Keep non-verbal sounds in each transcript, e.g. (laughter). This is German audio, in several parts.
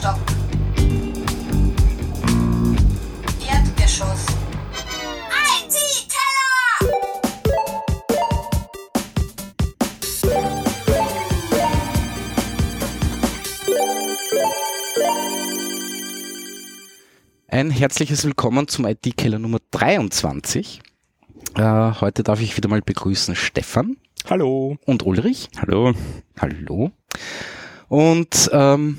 Stock. Erdgeschoss. IT-Keller! Ein herzliches Willkommen zum IT-Keller Nummer 23. Äh, heute darf ich wieder mal begrüßen Stefan Hallo. und Ulrich. Hallo. Hallo. Und ähm,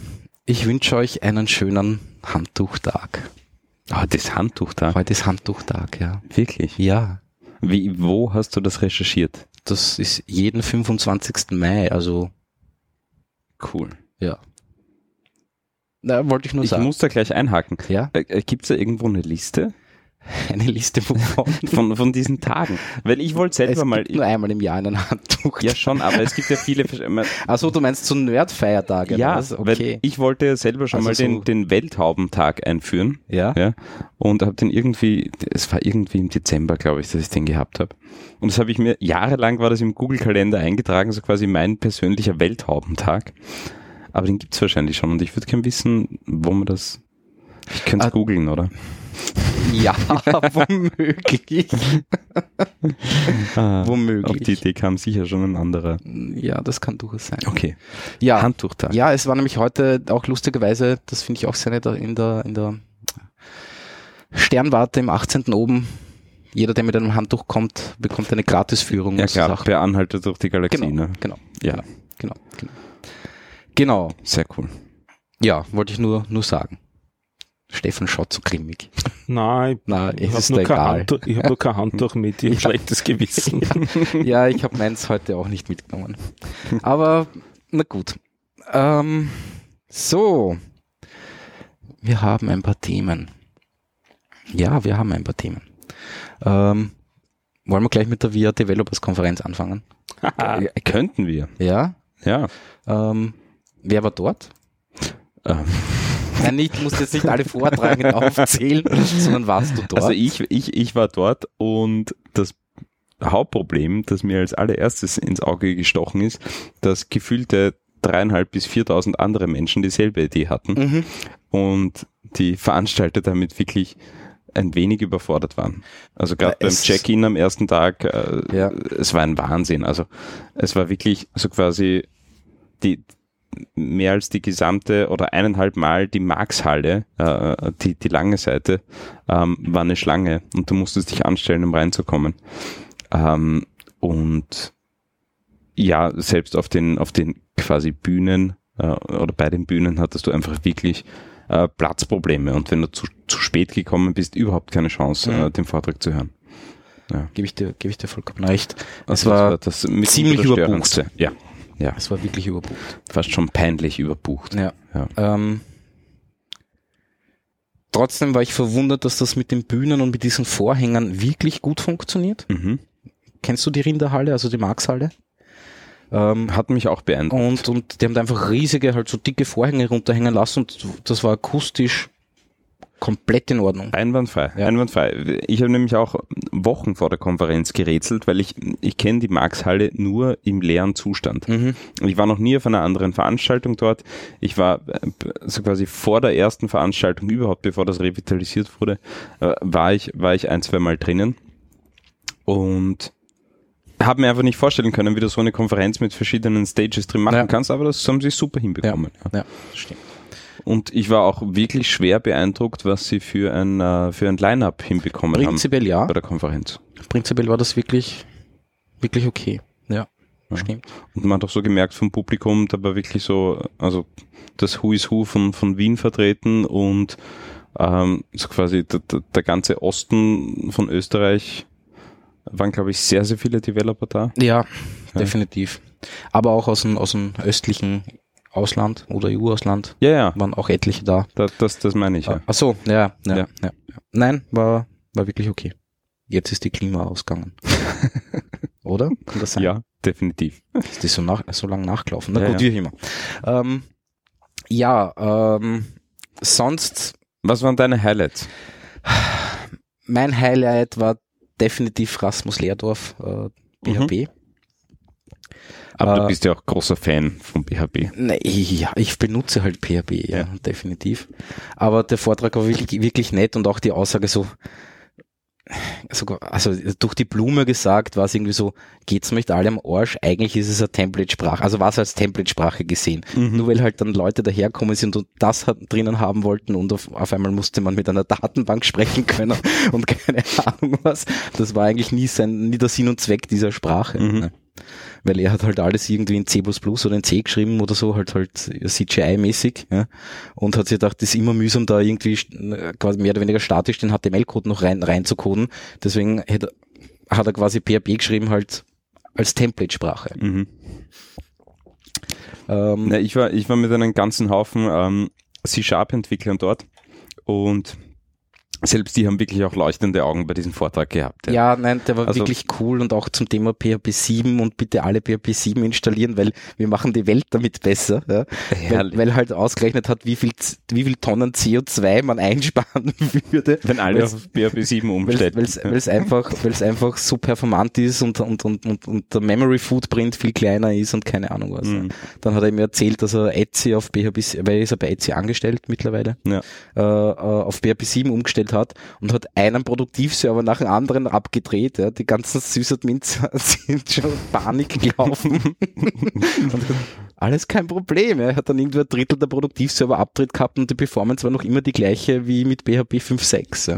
ich wünsche euch einen schönen Handtuchtag. Ah, das Handtuchtag. Heute ist Handtuchtag, ja. Wirklich? Ja, Wie, wo hast du das recherchiert? das ist jeden 25. Mai, also Cool. ja. Na, wollte ich nur Ich sagen. muss da gleich einhaken. ja, Äh, äh, Gibt's da irgendwo eine Liste (laughs) eine Liste wovon. von, von diesen Tagen? Weil ich wollte es selber gibt mal. nur einmal im Jahr einen Handtuch. Ja, schon, aber es gibt ja viele. Also du meinst so Nerd-Feiertage? Ja, was? okay. ich wollte ja selber schon Also mal so- den, den Welthaubentag einführen. ja? Ja, und habe den irgendwie, es war irgendwie im Dezember, glaube ich, dass ich den gehabt habe. Und das habe ich mir, jahrelang war das im Google-Kalender eingetragen, so quasi mein persönlicher Welthaubentag. Aber den gibt's wahrscheinlich schon und ich würde gerne wissen, wo man das, ich könnte Ah. es googeln, oder? Ja, (laughs) womöglich. Ah, Womöglich. Auf die Idee kam sicher schon ein anderer. Ja, das kann durchaus sein. Okay, Ja, Handtuchtag. ja, es war nämlich heute auch lustigerweise, das finde ich auch sehr nett, in der, in der Sternwarte im 18. oben. Jeder, der mit einem Handtuch kommt, bekommt eine Gratisführung. Ja klar, Sachen. per Anhalter durch die Galaxie, Genau, ne? genau, Ja, genau, genau. Genau, sehr cool. ja, wollte ich nur, nur sagen. Stefan schaut so grimmig. Nein, Na, ich habe nur. Handtuch- ich hab nur kein Handtuch mit, ich habe (laughs) schlechtes Gewissen. (laughs) Ja, ich habe meins heute auch nicht mitgenommen. Aber na gut. Ähm, so, wir haben ein paar Themen. Ja, wir haben ein paar Themen. Ähm, wollen wir gleich mit der VIA Developers Konferenz anfangen? (laughs) Könnten wir, Ja. ja. Ähm, wer war dort? Ähm, Nein, nicht, musst jetzt nicht alle vortragen und (laughs) aufzählen, sondern warst du dort? Also ich, ich, ich war dort und das Hauptproblem, das mir als allererstes ins Auge gestochen ist, dass gefühlte dreieinhalb bis viertausend andere Menschen dieselbe Idee hatten Mhm. und die Veranstalter damit wirklich ein wenig überfordert waren. Also gerade beim Check-in am ersten Tag, äh, Ja. es war ein Wahnsinn. Also es war wirklich so quasi die mehr als die gesamte oder eineinhalb Mal die Markshalle, äh, die, die lange Seite, ähm, war eine Schlange und du musstest dich anstellen, um reinzukommen. Ähm, und ja, selbst auf den, auf den quasi Bühnen äh, oder bei den Bühnen hattest du einfach wirklich äh, Platzprobleme und wenn du zu, zu spät gekommen bist, überhaupt keine Chance, Mhm. äh, den Vortrag zu hören. Gebe ich dir, gebe ich dir vollkommen recht. Es Also war, das mit ziemlich das überbucht. Ja, ja, es war wirklich überbucht. fast schon peinlich überbucht. Ja. Ja. Ähm, trotzdem war ich verwundert, dass das mit den Bühnen und mit diesen Vorhängern wirklich gut funktioniert. Mhm. Kennst du die Rinderhalle, also die Markshalle? Ähm, Hat mich auch beeindruckt. und, und die haben da einfach riesige, halt so dicke Vorhänge runterhängen lassen und das war akustisch komplett in Ordnung. Einwandfrei, Ja. einwandfrei. Ich habe nämlich auch Wochen vor der Konferenz gerätselt, weil ich, ich kenne die Markshalle nur im leeren Zustand. Mhm. Ich war noch nie auf einer anderen Veranstaltung dort. Ich war äh, so quasi vor der ersten Veranstaltung überhaupt, bevor das revitalisiert wurde, äh, war ich, war ich ein, zwei Mal drinnen und habe mir einfach nicht vorstellen können, wie du so eine Konferenz mit verschiedenen Stages drin machen Ja. kannst, aber das haben sie super hinbekommen. Ja. Ja, stimmt. Und ich war auch wirklich schwer beeindruckt, was sie für ein, äh, für ein Line-Up hinbekommen Prinzipiell ja. haben bei der Konferenz. Prinzipiell war das wirklich, wirklich okay. Ja, Ja. stimmt. Und man hat auch so gemerkt vom Publikum, da war wirklich so, also das Who is Who von, von Wien vertreten und ähm, so quasi der, der, ganze Osten von Österreich waren, glaube ich, sehr, sehr viele Developer da. Ja, definitiv. Aber auch aus dem, aus dem östlichen Ausland oder EU-Ausland Ja, ja, waren auch etliche da. da, das, das meine ich ja. Ach so, ja, ja, Ja. ja. Nein, war, war wirklich okay. Jetzt ist die Klima ausgegangen. (laughs) Oder? Kann das sein? Ja, definitiv. Ist die so, nach, so lang nachgelaufen? Na Ja, gut, ja. wie immer. Ähm, ja, ähm, sonst, Was waren deine Highlights? mein Highlight war definitiv Rasmus Leerdorf, äh, BHP. Aber du Äh, bist ja auch großer Fan von BHB. Nee, ja, ich benutze halt PHP, ja, Ja. definitiv. Aber der Vortrag war wirklich, wirklich nett und auch die Aussage so, sogar, also durch die Blume gesagt, war es irgendwie so, geht's mir nicht alle am Arsch? Eigentlich ist es eine Template-Sprache, also war es als Template-Sprache gesehen. Mhm. Nur weil halt dann Leute daherkommen sind und das hat, drinnen haben wollten und auf, auf einmal musste man mit einer Datenbank (laughs) sprechen können und keine (laughs) Ahnung was. Das war eigentlich nie sein, nie der Sinn und Zweck dieser Sprache. Mhm. Ne? Weil er hat halt alles irgendwie in C++ oder in C geschrieben oder so, halt halt CGI-mäßig, ja. Und hat sich gedacht, das ist immer mühsam, da irgendwie quasi mehr oder weniger statisch den HTML-Code noch rein, reinzucoden. Deswegen hätte, hat er quasi PHP geschrieben halt als Template-Sprache. Mhm. Ähm, Na, ich, war, ich war mit einem ganzen Haufen ähm, C-Sharp-Entwicklern dort und selbst die haben wirklich auch leuchtende Augen bei diesem Vortrag gehabt. Ja, nein, der war Also- wirklich cool und auch zum Thema PHP 7 und bitte alle PHP 7 installieren, weil wir machen die Welt damit besser, ja. weil, weil halt ausgerechnet hat, wie viel, wie viel Tonnen CO2 man einsparen (laughs) würde. Wenn alle auf BHP 7 Weil umstellen. es einfach, weil's einfach so performant ist und, und, und, und, und der Memory Footprint viel kleiner ist und keine Ahnung was. Mhm. Dann hat er mir erzählt, dass er Etsy auf PHP, weil er ist ja bei Etsy angestellt mittlerweile, Ja. äh, äh, auf PHP 7 umgestellt hat und hat einen Produktivserver nach dem anderen abgedreht. Ja. Die ganzen Sysadmins (laughs) sind schon Panik gelaufen. (laughs) alles kein Problem. Er hat dann irgendwie ein Drittel der Produktivserver abdreht gehabt und die Performance war noch immer die gleiche wie mit PHP 5.6. Ja.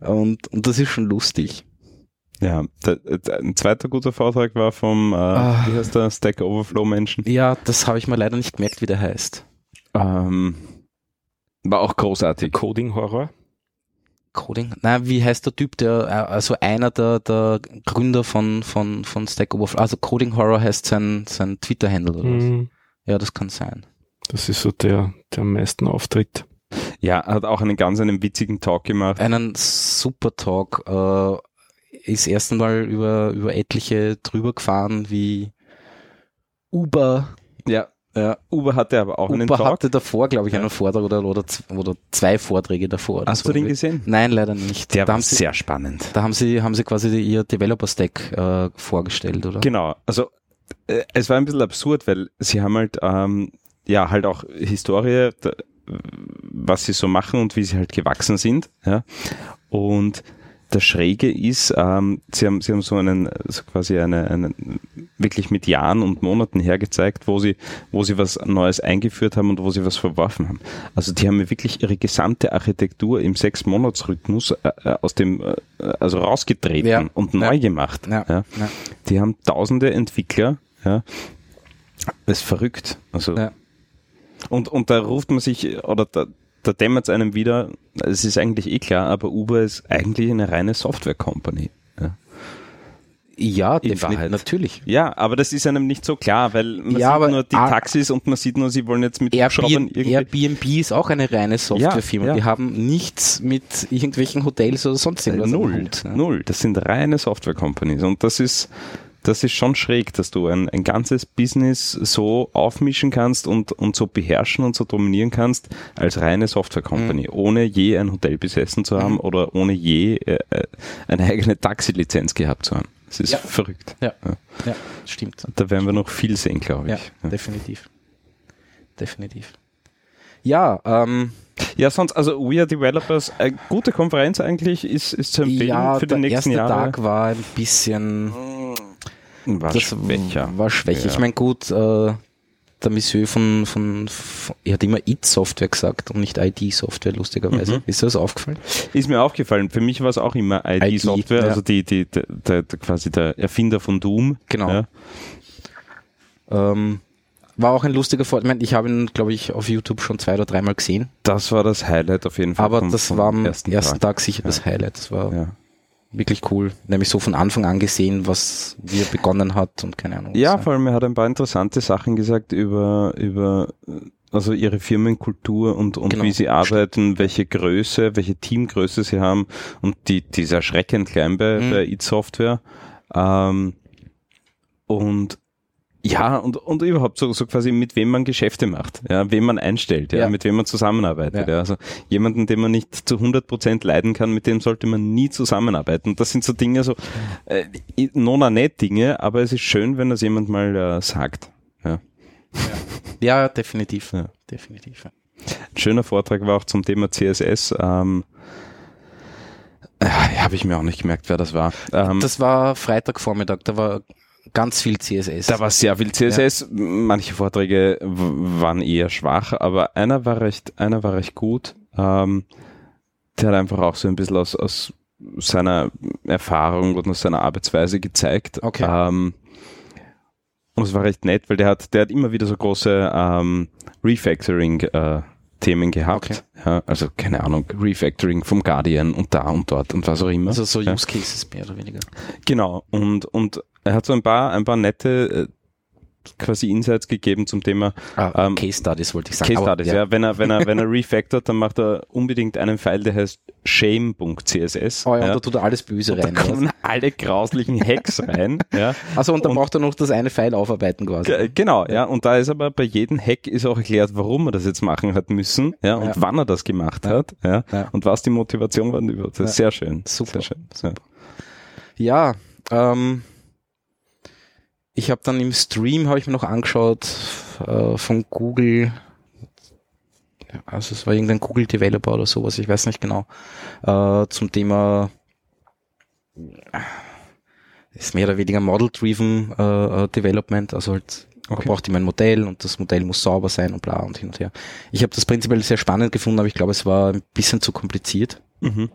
Ja. Und, und das ist schon lustig. Ja, der, der, ein zweiter guter Vortrag war vom, äh, Ah. wie heißt der, Stack Overflow Menschen. Ja, das habe ich mir leider nicht gemerkt, wie der heißt. Ähm, war auch großartig. Coding Horror. Coding? Nein, wie heißt der Typ, der, äh, also einer der, der Gründer von, von, von Stack Overflow, also Coding Horror heißt sein, sein Twitter-Handle oder was? Mhm. Ja, das kann sein. Das ist so der, der am meisten auftritt. Ja, hat auch einen ganz einen witzigen Talk gemacht. Einen super Talk, äh, ist erst einmal über, über etliche drüber gefahren, wie Uber, Ja, ja, Uber hatte aber auch einen Uber Talk. hatte davor, glaube ich, einen Vortrag oder, oder, oder zwei Vorträge davor. Hast so. du den gesehen? Nein, leider nicht. Der da war sie, sehr spannend. Da haben sie, haben sie quasi ihr Developer-Stack äh, vorgestellt, oder? Genau, also äh, es war ein bisschen absurd, weil sie haben halt ähm, ja halt auch Historie, da, was sie so machen und wie sie halt gewachsen sind. Ja. Und das Schräge ist, ähm, sie haben sie haben so einen so quasi eine, einen wirklich mit Jahren und Monaten hergezeigt, wo sie wo sie was Neues eingeführt haben und wo sie was verworfen haben. Also die haben wirklich ihre gesamte Architektur im sechs Monatsrhythmus äh, äh, aus dem äh, also rausgetreten Ja. und neu Ja. gemacht. Ja. Ja. Ja. Die haben tausende Entwickler, ja. Das ist verrückt. Also, Ja. und, und da ruft man sich, oder da, da dämmert es einem wieder, es ist eigentlich eh klar, aber Uber ist eigentlich eine reine Software-Company. Ja. Ja, In definitiv, Wahrheit. natürlich. ja, aber das ist einem nicht so klar, weil man Ja, sieht nur die Taxis und man sieht nur, sie wollen jetzt mit Airbnb, irgendwie. Airbnb ist auch eine reine Softwarefirma. Ja, ja. Die haben nichts mit irgendwelchen Hotels oder sonst irgendwas null, Hut. Ja. null. Das sind reine Software-Companies und das ist, das ist schon schräg, dass du ein, ein ganzes Business so aufmischen kannst und, und so beherrschen und so dominieren kannst als reine Software-Company, Mhm. ohne je ein Hotel besessen zu haben oder ohne je äh, äh, eine eigene Taxilizenz gehabt zu haben. Das ist Ja. verrückt. Ja, ja, stimmt. Da werden wir noch viel sehen, glaube Ja, ich. Ja. definitiv. Definitiv. Ja, ähm, Ja, sonst, also We Are Developers, eine gute Konferenz eigentlich, ist, ist zu empfehlen ja, für die der nächsten erste Jahre. Tag war ein bisschen war das schwächer. war schwächer. Ja. Ich meine, gut, äh, der Monsieur von, von, von, er hat immer IT-Software gesagt und nicht ID-Software, lustigerweise. Mhm. Ist dir das aufgefallen? Ist mir aufgefallen. Für mich war es auch immer ID-Software, ID, ja. also die, die, der, der, quasi der Erfinder von Doom. Genau. Ja. Ähm, war auch ein lustiger Vortrag. Ich, ich habe ihn, glaube ich, auf YouTube schon zwei oder dreimal gesehen. Das war das Highlight auf jeden Fall. Aber vom- das war am ersten, Tag. Tag sicher das Highlight. Das war Ja. Wirklich cool. Nämlich so von Anfang an gesehen, was wie er begonnen hat und keine Ahnung. ja, vor allem er hat ein paar interessante Sachen gesagt über, über also ihre Firmenkultur und, und Genau. wie sie arbeiten, welche Größe, welche Teamgröße sie haben und die, die ist erschreckend klein bei, Mhm. bei It Software. Ähm, und Ja, und, und überhaupt so, so quasi mit wem man Geschäfte macht, ja, wem man einstellt, ja, Ja. mit wem man zusammenarbeitet. Ja. Ja. Also jemanden, den man nicht zu 100 Prozent leiden kann, mit dem sollte man nie zusammenarbeiten. Das sind so Dinge, so äh, nona nicht Dinge, aber es ist schön, wenn das jemand mal äh, sagt. Ja. Ja, definitiv. Ja. Definitiv. ja. Ein schöner Vortrag war auch zum Thema CSS. Ähm, äh, Habe ich mir auch nicht gemerkt, wer das war. Ähm, Das war Freitagvormittag, da war ganz viel CSS. Da war sehr viel CSS. Manche Vorträge waren eher schwach, aber einer war recht, einer war recht gut. Ähm, der hat einfach auch so ein bisschen aus, aus seiner Erfahrung und aus seiner Arbeitsweise gezeigt. Okay. Ähm, und es war recht nett, weil der hat, der hat immer wieder so große ähm, Refactoring-Themen gehabt. Okay. Ja, also keine Ahnung, Refactoring vom Guardian und da und dort und was auch immer. also so ja. Use Cases mehr oder weniger. Genau, und, und er hat so ein paar, ein paar nette äh, quasi Insights gegeben zum Thema Ah, Ähm, Case Studies wollte ich sagen. Case Aber, Studies. Ja. Wenn er, wenn er, wenn er refactort, dann macht er unbedingt einen File, der heißt shame.css. Oh ja, ja. und da tut er alles Böse Und da rein. oder? kommen alle grauslichen Hacks rein. Ja. (laughs) Also und dann und- braucht er noch das eine File aufarbeiten quasi. Ge- Genau, ja. Und da ist aber bei jedem Hack ist auch erklärt, warum er das jetzt machen hat müssen, ja, und Ja. wann er das gemacht Ja. hat, ja, Ja. und was die Motivation war. Das ist Ja. sehr schön. Super. Sehr schön. Ja. Ja, ähm, ich habe dann im Stream, habe ich mir noch angeschaut, äh, von Google, also es war irgendein Google Developer oder sowas, ich weiß nicht genau, äh, zum Thema, äh, ist mehr oder weniger Model-Driven äh, äh, Development, also halt, Okay. braucht immer ein Modell und das Modell muss sauber sein und bla und hin und her. Ich habe das prinzipiell sehr spannend gefunden, aber ich glaube, es war ein bisschen zu kompliziert. Mhm.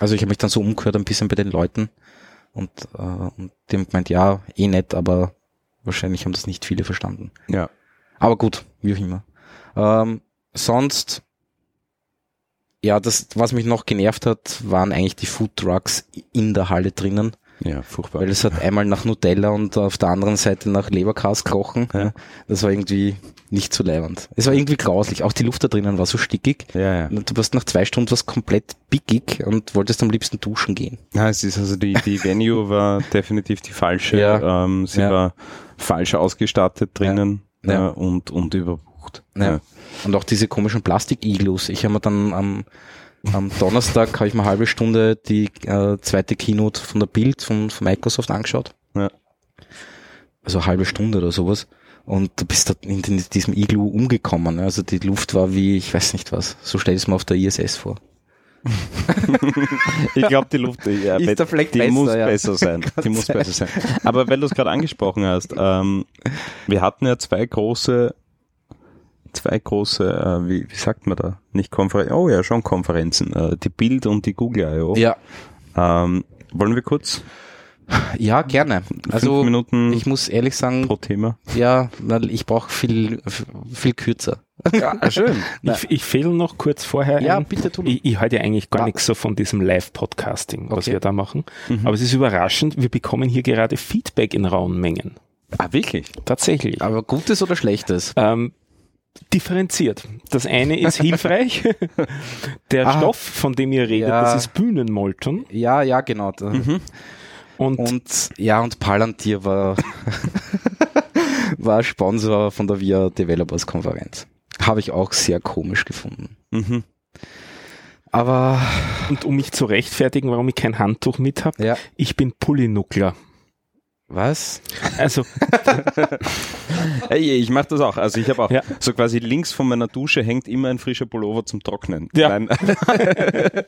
Also ich habe mich dann so umgehört ein bisschen bei den Leuten und, äh, und die haben gemeint, ja, eh nett, aber wahrscheinlich haben das nicht viele verstanden. Ja. Aber gut, wie auch immer. Ähm, sonst, ja, das, was mich noch genervt hat, waren eigentlich die Food Trucks in der Halle drinnen, Ja, furchtbar. weil es hat einmal nach Nutella und auf der anderen Seite nach Leberkas krochen. Ja. Das war irgendwie nicht so leibend. Es war irgendwie grauslich. Auch die Luft da drinnen war so stickig. ja, ja. Du warst nach zwei Stunden was komplett bickig und wolltest am liebsten duschen gehen. Ja, es ist also die, die Venue (laughs) war definitiv die falsche. Ja. Ähm, sie Ja. war falsch ausgestattet drinnen Ja. Ja. und, und überbucht. Ja. Und auch diese komischen Plastik-Iglus. Ich habe mir dann am, am Donnerstag habe ich mir eine halbe Stunde die äh, zweite Keynote von der Bild von, von Microsoft angeschaut. Ja. Also eine halbe Stunde oder sowas. Und du bist da in diesem Iglu umgekommen. Also die Luft war wie, ich weiß nicht was. So stell es mir auf der ISS vor. (laughs) Ich glaube, die Luft ja, die besser, muss ja. besser sein. (laughs) Die muss besser sein. Aber weil du es gerade angesprochen hast, ähm, wir hatten ja zwei große, zwei große, äh, wie, wie sagt man da? Nicht Konferenzen, oh ja, schon Konferenzen. Äh, die Bild und die Google I.O. Ja, Ähm, wollen wir kurz ja gerne. Also fünf Minuten ich muss ehrlich sagen, pro Thema? ja, weil ich brauche viel, viel kürzer. Ja, schön. (laughs) Ich, ich fehle noch kurz vorher. Ja, ein. bitte tu. Ich, ich halte ja eigentlich gar Ja. nichts so von diesem Live-Podcasting, was Okay. wir da machen. Mhm. Aber es ist überraschend, wir bekommen hier gerade Feedback in rauen Mengen. Ah, wirklich? Tatsächlich. Aber Gutes oder Schlechtes? Ähm, differenziert. Das eine ist hilfreich. (laughs) Der Ah. Stoff, von dem ihr redet, Ja. das ist Bühnenmolton. Ja, ja, genau. Da- Und, Und ja, und Palantir war, (laughs) war Sponsor von der VIA Developers Konferenz. Habe ich auch sehr komisch gefunden. Mhm. Aber und um mich zu rechtfertigen, warum ich kein Handtuch mit habe, ja, ich bin Polynuckler. Was? Also (laughs) Ey, ich mache das auch. Also ich habe auch Ja. so quasi links von meiner Dusche hängt immer ein frischer Pullover zum Trocknen. Ja. Nein. (laughs)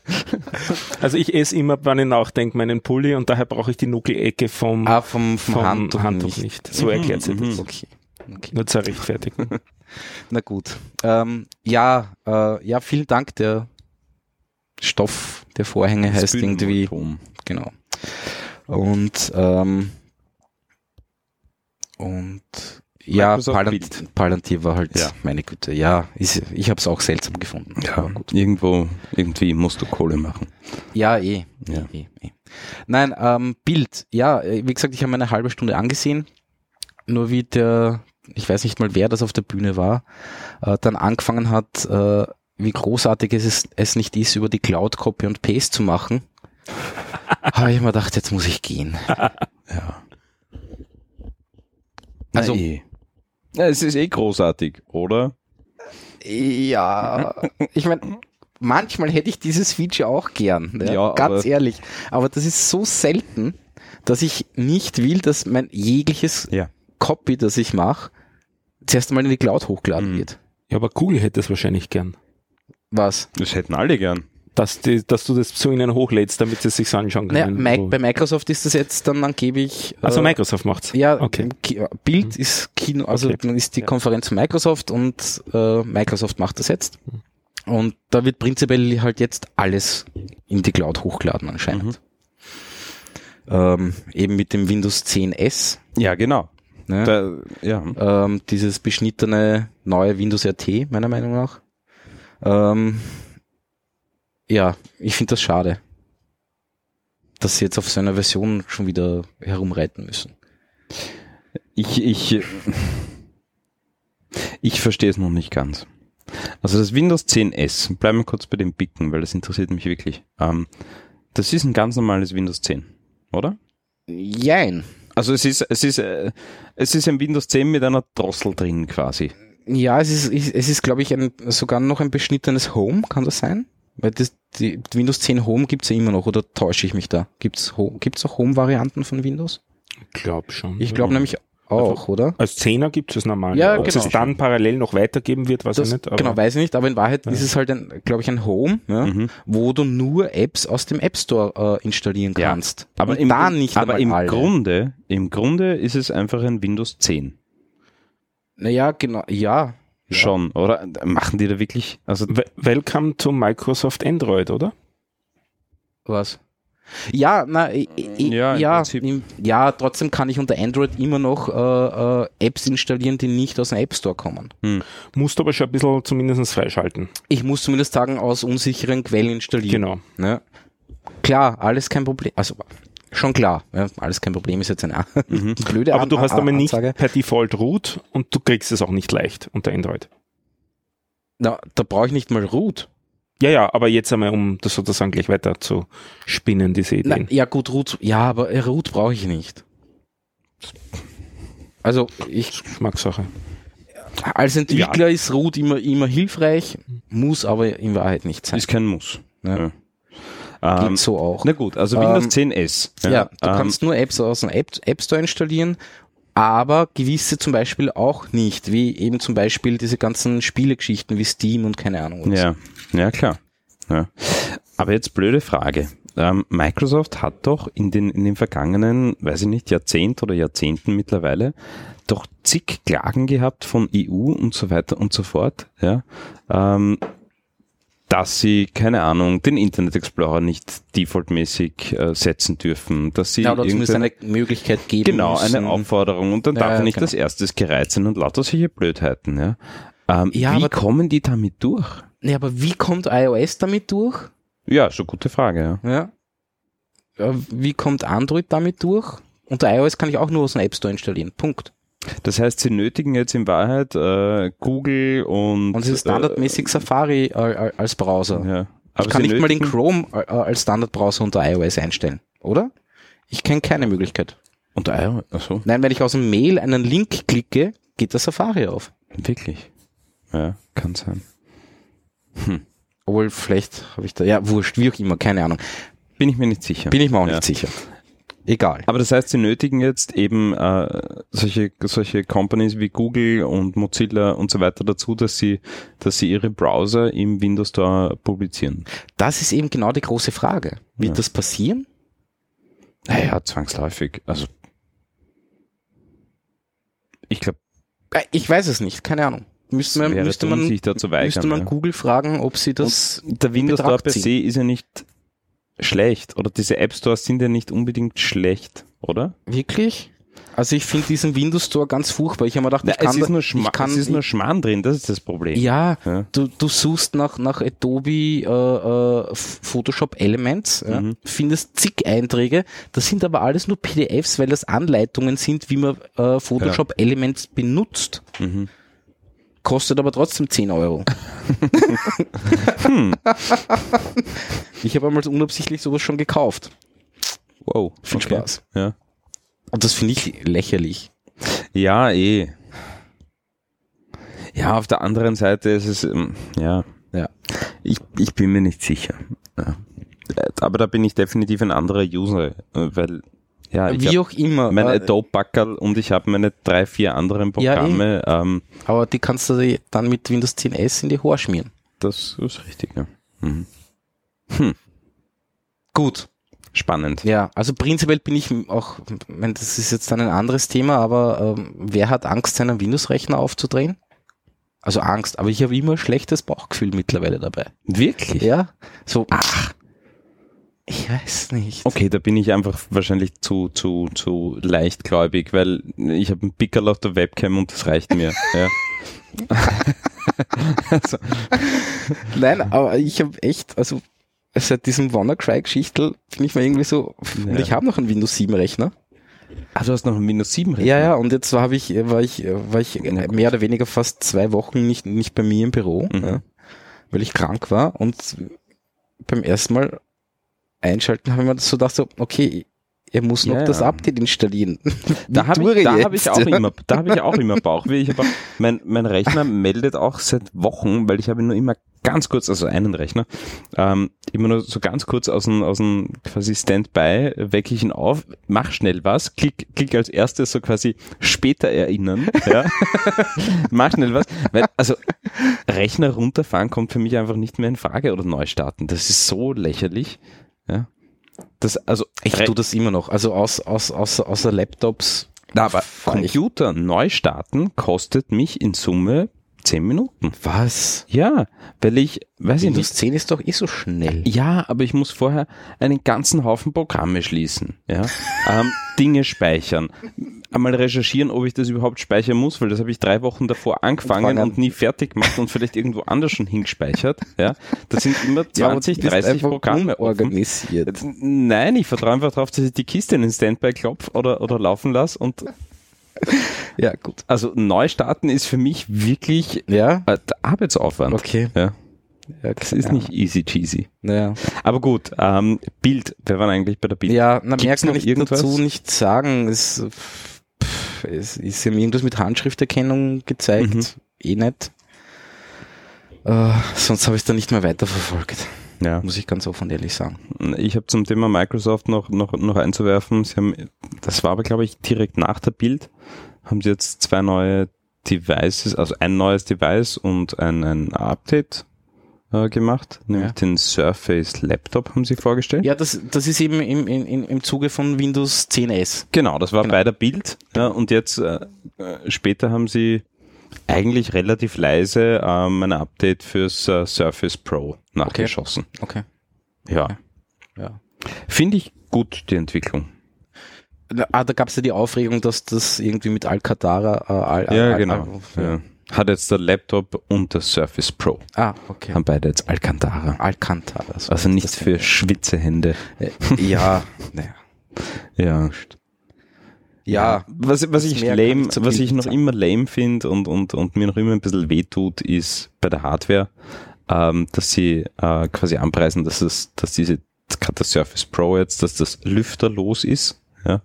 Also ich esse immer, wenn ich nachdenke, meinen Pulli und daher brauche ich die Nuckelecke vom, Ah, vom, vom, vom Handtuch, Handtuch, nicht. nicht. So erklärt sich das. Okay. okay. Nur zur Rechtfertigung. (laughs) Na gut. Ähm, ja, äh, ja, vielen Dank. Der Stoff der Vorhänge heißt irgendwie genau. Und ähm, und ja, Palant. Palantir war halt Ja. meine Güte. Ja, ist, ich habe es auch seltsam gefunden. Ja, gut. irgendwo, irgendwie musst du Kohle machen. Ja, eh. Ja. eh, eh. Nein, ähm, Bild. Ja, äh, wie gesagt, ich habe mir eine halbe Stunde angesehen. Nur wie der, ich weiß nicht mal, wer das auf der Bühne war, äh, dann angefangen hat, äh, wie großartig es, ist, es nicht ist, über die Cloud Copy und Paste zu machen. (laughs) habe ich mir gedacht, jetzt muss ich gehen. Ja. Also- Na eh. Ja, es ist eh großartig, oder? Ja, ich meine, manchmal hätte ich dieses Feature auch gern, ne? Ja, ganz aber- ehrlich. Aber das ist so selten, dass ich nicht will, dass mein jegliches Ja. Copy, das ich mache, zuerst einmal in die Cloud hochgeladen Mhm. wird. Ja, aber Google hätte es wahrscheinlich gern. Was? Das hätten alle gern. Dass, die, dass du das zu ihnen hochlädst, damit sie es sich anschauen Naja, können. Mi- wo- bei Microsoft ist das jetzt dann angeblich. also äh, Microsoft macht's. Ja, Okay. Ki- Bild ist Kino, also Okay. dann ist die Ja. Konferenz von Microsoft und äh, Microsoft macht das jetzt. Und da wird prinzipiell halt jetzt alles in die Cloud hochgeladen anscheinend. Ähm, eben mit dem Windows 10S. Ja, genau. Ne? Da, ja. ähm, dieses beschnittene neue Windows RT, meiner Meinung nach. Ähm, ja, ich finde das schade, dass sie jetzt auf so einer Version schon wieder herumreiten müssen. Ich, ich, ich verstehe es noch nicht ganz. Also das Windows 10S, bleiben wir kurz bei dem Bicken, weil das interessiert mich wirklich. Ähm, das ist ein ganz normales Windows 10, oder? Jein. Also es ist, es ist, äh, es ist ein Windows 10 mit einer Drossel drin quasi. Ja, es ist, es ist, glaube ich, ein, sogar noch ein beschnittenes Home, kann das sein? Weil das, die Windows 10 Home gibt's ja immer noch, oder täusche ich mich da? Gibt's, gibt's auch Home-Varianten von Windows? Ich glaube schon. Ich glaube nämlich auch, oder? Als Zehner gibt es normal. Ja, Ob genau. es dann parallel noch weitergeben wird, weiß Das, ich nicht. Aber genau, weiß ich nicht, aber in Wahrheit ist es halt ein, glaube ich, ein Home, ja, Mhm. wo du nur Apps aus dem App Store äh, installieren Ja, kannst. Aber Und im, da nicht aber im alle. Grunde, im Grunde ist es einfach ein Windows 10. Naja, genau, ja. Ja. Schon, oder? Machen die da wirklich, also We- Welcome to Microsoft Android, oder? Was? Ja, na, i- i- Ja, ja, im, ja, trotzdem kann ich unter Android immer noch äh, äh, Apps installieren, die nicht aus dem App Store kommen. Musst aber schon ein bisschen zumindest freischalten. Ich muss zumindest sagen, aus unsicheren Quellen installieren. Genau. Ne? Klar, alles kein Problem. Also schon klar, ja, alles kein Problem ist jetzt eine (laughs) blöde Aber du hast aber nicht per Default Root und du kriegst es auch nicht leicht unter Android. Na, da brauche ich nicht mal Root. Ja, ja, aber jetzt einmal, um das sozusagen gleich weiter zu spinnen, diese Na, Ideen. ja gut, Root, ja, aber äh, Root brauche ich nicht. Also ich Geschmackssache. als Entwickler ist Root immer immer hilfreich, muss aber in Wahrheit nicht sein. ist kein Muss. Ne? Ja. Ähm, Geht so auch. na gut, also Windows Ähm, 10S. Ja, du ähm, kannst nur Apps aus dem App, App Store installieren, aber gewisse zum Beispiel auch nicht, wie eben zum Beispiel diese ganzen Spielegeschichten wie Steam und keine Ahnung. was. Ja, ja klar. Ja. Aber jetzt blöde Frage. Ähm, Microsoft hat doch in den, in den vergangenen, weiß ich nicht, Jahrzehnt oder Jahrzehnten mittlerweile doch zig Klagen gehabt von EU und so weiter und so fort, ja, ähm, dass sie, keine Ahnung, den Internet Explorer nicht defaultmäßig äh, setzen dürfen, dass sie Ja, oder zumindest eine Möglichkeit geben Genau, müssen. eine Aufforderung und dann Ja, darf er ja, nicht genau. als erstes gereizt sein und lauter solche Blödheiten. Ja. Ähm, Ja, wie aber- kommen die damit durch? Ja, aber wie kommt iOS damit durch? Ja, schon gute Frage. Ja. Ja. Ja, Wie kommt Android damit durch? Unter iOS kann ich auch nur aus dem App Store installieren. Punkt. Das heißt, sie nötigen jetzt in Wahrheit äh, Google und Und es ist standardmäßig Safari äh, äh, als Browser. Äh, ja. ich Aber kann sie nicht mal den Chrome äh, als Standardbrowser unter iOS einstellen, oder? Ich kenne keine Möglichkeit. Und ah, achso, Nein, wenn ich aus dem Mail einen Link klicke, geht der Safari auf. wirklich. Ja, kann sein. Obwohl, vielleicht habe ich da, ja, wurscht, wie auch immer, keine Ahnung. Bin ich mir nicht sicher. Bin ich mir auch Ja. nicht sicher. Egal. Aber das heißt, sie nötigen jetzt eben äh, solche, solche Companies wie Google und Mozilla und so weiter dazu, dass sie, dass sie ihre Browser im Windows Store publizieren. Das ist eben genau die große Frage. Wird Ja. das passieren? Naja, zwangsläufig. Also ich glaube, Äh, Ich weiß es nicht, keine Ahnung. Müsste man, müsste man, weigern. müsste man. Google fragen, ob sie das der Windows in Store per se ist ja nicht schlecht oder diese App Stores sind ja nicht unbedingt schlecht, oder? wirklich. Also ich finde diesen Windows Store ganz furchtbar. Ich habe mir gedacht, Na, ich kann, es, ist da- nur ich Schma kann es ist nur Schmarrn drin, das ist das Problem. ja, Ja. du, du suchst nach, nach Adobe äh, äh, Photoshop Elements, ja, Mhm. findest zig Einträge, das sind aber alles nur PDFs, weil das Anleitungen sind, wie man äh, Photoshop Elements benutzt. Mhm. Kostet aber trotzdem 10 Euro. Hm. Ich habe einmal unabsichtlich sowas schon gekauft. Wow. Viel okay. Spaß. Ja. Und das finde ich lächerlich. Ja, eh. Ja, auf der anderen Seite ist es, ähm, ja, Ja. ich, ich bin mir nicht sicher. Ja. Äh, Aber da bin ich definitiv ein anderer User, äh, weil, ja, ich Wie auch immer. mein äh, Adobe-Backerl und ich habe meine drei, vier anderen Ja, eh. Programme. ähm, aber die kannst du dann mit Windows 10S in die Haare schmieren. das ist richtig, ja. Mhm. Gut. Spannend. Ja, also prinzipiell bin ich auch, ich meine, das ist jetzt dann ein anderes Thema, aber ähm, wer hat Angst, seinen Windows-Rechner aufzudrehen? Also Angst, aber ich habe immer ein schlechtes Bauchgefühl mittlerweile dabei. Wirklich? Ja, so, ach, ich weiß nicht. Okay, da bin ich einfach wahrscheinlich zu, zu, zu leichtgläubig, weil ich habe einen Pickerl auf der Webcam und das reicht mir. (laughs) ja. also, Nein, aber ich habe echt, also seit diesem WannaCry-Geschichtel bin ich mir irgendwie so, und Ja. ich habe noch einen Windows 7 Rechner. ah, du hast noch einen Minus 7 Ja, ja, und jetzt habe ich, war ich, war ich mehr oder weniger fast zwei Wochen nicht, nicht bei mir im Büro, Mhm. ja, weil ich krank war und beim ersten Mal einschalten habe ich mir so gedacht, so, okay, er muss noch Ja, das. Update installieren. (laughs) Da habe ich, da hab ich auch immer, da habe ich auch immer (laughs) Bauchweh. Ich hab auch, mein, mein Rechner meldet auch seit Wochen, weil ich habe ihn nur immer ganz kurz, also einen Rechner, ähm, immer nur so ganz kurz aus dem, aus dem quasi Standby, wecke ich ihn auf, mach schnell was, klick, klick als erstes so quasi später erinnern, (laughs) ja. mach schnell was, weil, also Rechner runterfahren kommt für mich einfach nicht mehr in Frage oder neu starten. Das ist so lächerlich, ja. Das, also, Ich tue das immer noch. Also aus, aus, aus, außer Laptops. na, aber ich- Computer neu starten kostet mich in Summe 10 Minuten. Was? Ja, weil ich, weiß ich Windows nicht. 10 ist doch eh so schnell. Ja, aber ich muss vorher einen ganzen Haufen Programme schließen, ja, (laughs) ähm, Dinge speichern, einmal recherchieren, ob ich das überhaupt speichern muss, weil das habe ich drei Wochen davor angefangen und nie fertig gemacht und vielleicht irgendwo anders schon hingespeichert, ja. Das sind immer 20, 30 Programme offen. organisiert. Nein, ich vertraue einfach darauf, dass ich die Kiste in den Standby klopfe oder, oder laufen lasse und (laughs) Ja, gut. also neu starten ist für mich wirklich Ja? äh, der Arbeitsaufwand. Okay. Ja, Ja, das ist nicht easy cheesy. Ja, Aber gut, ähm, Bild, wir waren eigentlich bei der Bild. ja na, mehr kann ich irgendwas? dazu nicht sagen. Pff, es ist ja irgendwas mit Handschrifterkennung gezeigt. Mhm. Eh nicht. Äh, sonst habe ich da nicht mehr weiterverfolgt. Ja. Muss ich ganz offen und ehrlich sagen. Ich habe zum Thema Microsoft noch, noch, noch einzuwerfen. Sie haben, das war aber glaube ich direkt nach der Bild, haben sie jetzt zwei neue Devices, also ein neues Device und ein, ein Update äh, gemacht, nämlich Ja. den Surface Laptop haben sie vorgestellt. Ja, das, das ist eben im, im, im Zuge von Windows 10S. Genau, das war Genau. bei der Bild. Ja, und jetzt äh, äh, später haben sie eigentlich relativ leise ähm, ein Update fürs äh, Surface Pro nachgeschossen. Okay. Ja, Ja. finde ich gut die Entwicklung. Ah, da gab es ja die Aufregung, dass das irgendwie mit Alcantara, äh, Al, Al, Ja, Al, genau. Al, Ja. Hat jetzt der Laptop und der Surface Pro. Ah, okay. Haben beide jetzt Alcantara. Alcantara. so Also heißt nicht das für. Schwitzehände. Äh, Ja, (laughs) naja. Ja. Ja, Was, was ich lame, was ich noch sagen. immer lame finde und, und, und mir noch immer ein bisschen wehtut, ist bei der Hardware, ähm, dass sie äh, quasi anpreisen, dass es, dass diese, gerade der Surface Pro jetzt, dass das lüfterlos ist. Ja.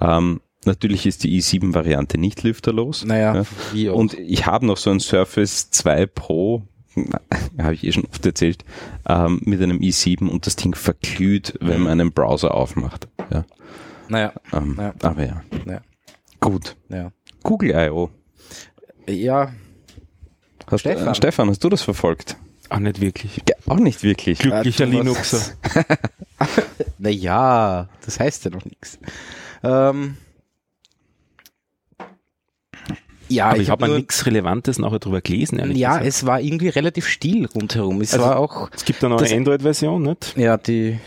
Ähm, natürlich ist die i7-Variante nicht lüfterlos. naja, Ja. wie auch. Und ich habe noch so ein Surface 2 Pro, (laughs) habe ich eh schon oft erzählt, ähm, mit einem i7 und das Ding verglüht, wenn man einen Browser aufmacht. Ja, naja, ähm, Ja. Aber ja, ja, gut. ja. Google I.O. Ja, Hast, Stefan. Stefan. Äh, Stefan, hast du das verfolgt? Auch nicht wirklich. Ja, auch nicht wirklich. Glücklicher Äh, Linuxer. (laughs) naja, das heißt ja noch nichts. Ähm, ja, Aber ich hab habe nur- nichts Relevantes nachher drüber gelesen, Ja, gesagt. es war irgendwie relativ still rundherum. Es Also, war auch, Es gibt da noch eine Android-Version, nicht? ja, die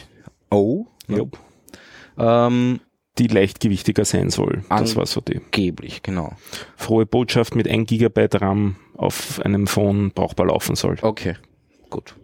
O, Ja. ähm, Die leichtgewichtiger sein soll. Das war so die angeblich, genau. frohe Botschaft mit 1 Gigabyte RAM auf einem Phone brauchbar laufen soll. Okay, gut.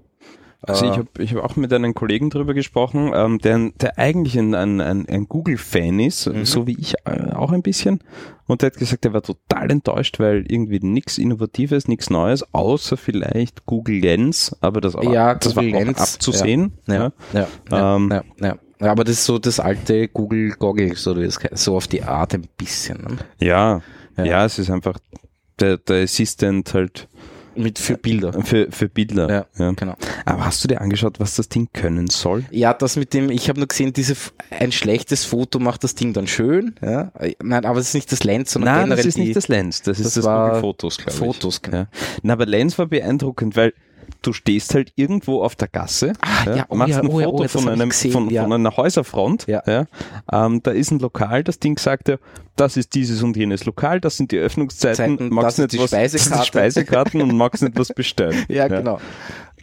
Also ich habe ich hab auch mit einem Kollegen drüber gesprochen, ähm, der, der eigentlich ein, ein, ein, Google-Fan ist, Mhm. so wie ich äh, auch ein bisschen. Und der hat gesagt, er war total enttäuscht, weil irgendwie nichts Innovatives, nichts Neues, außer vielleicht Google Lens, aber das, war- Ja, das Google war auch Lens, abzusehen. Ja, ja, ja, Ähm, ja, ja. Ja, aber das ist so das alte Google Goggle, so, so auf die Art ein bisschen. Ne? ja. Ja, es ist einfach der, der Assistant halt Mit für Bilder. für, für Bilder. Ja, Ja. genau. Aber hast du dir angeschaut, was das Ding können soll? Ja, das mit dem, ich habe nur gesehen, diese ein schlechtes Foto macht das Ding dann schön. Ja? Nein, aber es ist nicht das Lens, sondern Nein, generell das ist die nicht das Lens, das, das ist das Google Fotos, glaube ich. Fotos, genau. Ja. Na, aber Lens war beeindruckend, weil du stehst halt irgendwo auf der Gasse, Ah, ja, oh machst ja, ein oh ja, Foto oh ja, von, einem, gesehen, von, ja. von einer Häuserfront, Ja. Ähm, da ist ein Lokal, das Ding sagt ja, das ist dieses und jenes Lokal, das sind die Öffnungszeiten, Zeiten, magst das nicht was, Speisekarte. Speisekarten und magst nicht was bestellen. (laughs) Ja, genau.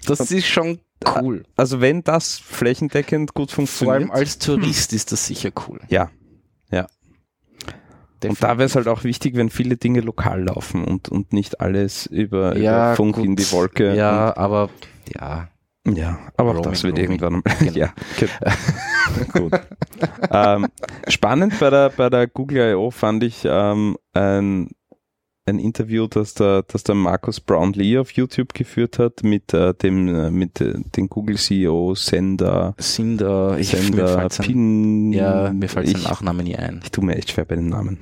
Das ist schon cool. Also wenn das flächendeckend gut Vor funktioniert, allem als Tourist ist das sicher cool. ja, ja. Und da wäre es halt auch wichtig, wenn viele Dinge lokal laufen und, und nicht alles über, Ja, über Funk gut. in die Wolke. Ja, aber ja. Ja, aber auch Roaming, das wird Roaming. irgendwann. (laughs) Genau. Ja, gut. (laughs) ähm, spannend bei der, bei der Google I.O. fand ich ähm, ein, ein Interview, das der, das der Markus Brownlee auf YouTube geführt hat mit äh, dem äh, mit äh, dem Google CEO Sender Sind da, ich, Sender Pin ja, mir fällt sein Nachname nie ein. ich tue mir echt schwer bei den Namen.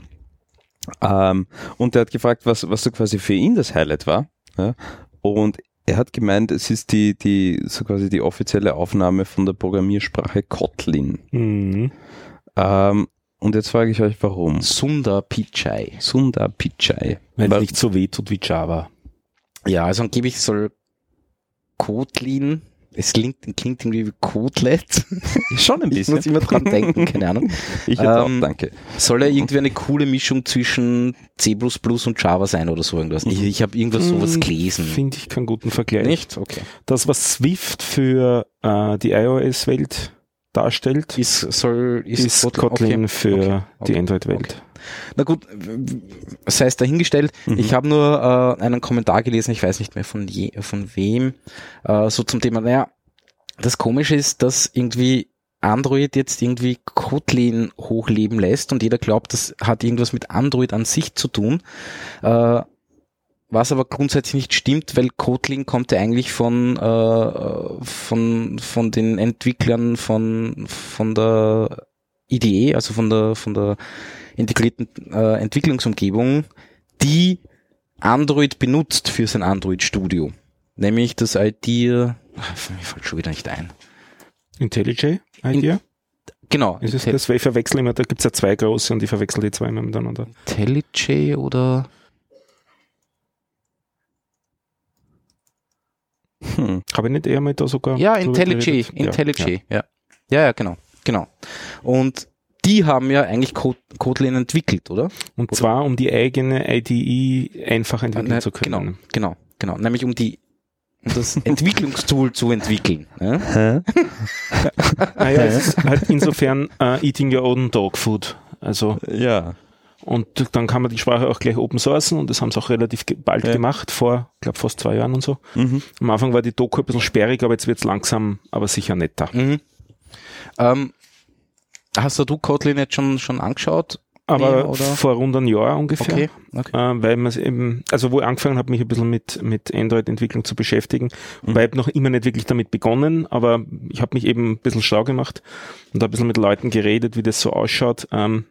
Ähm, und er hat gefragt, was, was so quasi für ihn das Highlight war. Ja? Und er hat gemeint, es ist die, die, so quasi die offizielle Aufnahme von der Programmiersprache Kotlin. Mhm. Ähm, und jetzt frage ich euch, warum? Sundar Pichai. Sundar Pichai. Weil es nicht so weh tut wie Java. Ja, also angeblich soll Kotlin, es klingt, klingt irgendwie wie Kotlet. Schon ein (laughs) Ich bisschen. muss immer dran denken, keine Ahnung. (laughs) Ich jetzt auch, Ähm, danke. Soll er irgendwie eine coole Mischung zwischen C++ und Java sein oder so irgendwas? Ich, ich habe irgendwas sowas Hm, gelesen. Finde ich keinen guten Vergleich. Nicht? Okay. Das, was Swift für äh, die iOS-Welt darstellt, Ist, soll, ist, ist, Kotlin, okay. für Okay. die Okay. Android-Welt. Na gut, sei es dahingestellt. Mhm. Ich habe nur äh, einen Kommentar gelesen, ich weiß nicht mehr von, je, von wem, äh, so zum Thema, naja, das Komische ist, dass irgendwie Android jetzt irgendwie Kotlin hochleben lässt und jeder glaubt, das hat irgendwas mit Android an sich zu tun. Äh, was aber grundsätzlich nicht stimmt, weil Kotlin kommt ja eigentlich von, äh, von, von den Entwicklern von, von der IDE, also von der, von der integrierten äh, Entwicklungsumgebung, die Android benutzt für sein Android Studio. Nämlich das Idea, ach, mir fällt schon wieder nicht ein. IntelliJ Idea? Genau, ist es das? Weil ich verwechsel immer, da gibt's ja zwei große und ich verwechsel die zwei immer miteinander. IntelliJ oder Hm. Habe ich nicht eher mal da sogar. Ja, IntelliJ, geredet? Ja, IntelliJ, ja. ja. Ja, genau, genau. Und die haben ja eigentlich Kotlin entwickelt, oder? Und zwar, um die eigene IDE einfach entwickeln Na, zu können. Genau, genau, genau. Nämlich um die um das (laughs) Entwicklungstool zu entwickeln. Ja? Hä? (laughs) Naja, es ist halt insofern äh, Eating Your Own Dog Food. Also, Ja. Und dann kann man die Sprache auch gleich open sourcen und das haben sie auch relativ bald Ja. gemacht, vor, glaube fast zwei Jahren und so. Mhm. Am Anfang war die Doku ein bisschen sperrig, aber jetzt wird's langsam, aber sicher netter. Mhm. Ähm, hast du Kotlin jetzt schon, schon angeschaut? Aber oder? vor rund einem Jahr ungefähr. Okay, okay. Äh, weil man eben, also wo ich angefangen habe, mich ein bisschen mit, mit Android-Entwicklung zu beschäftigen. Wobei ich hab noch immer nicht wirklich damit begonnen, aber ich habe mich eben ein bisschen schlau gemacht und ein bisschen mit Leuten geredet, wie das so ausschaut. Ähm,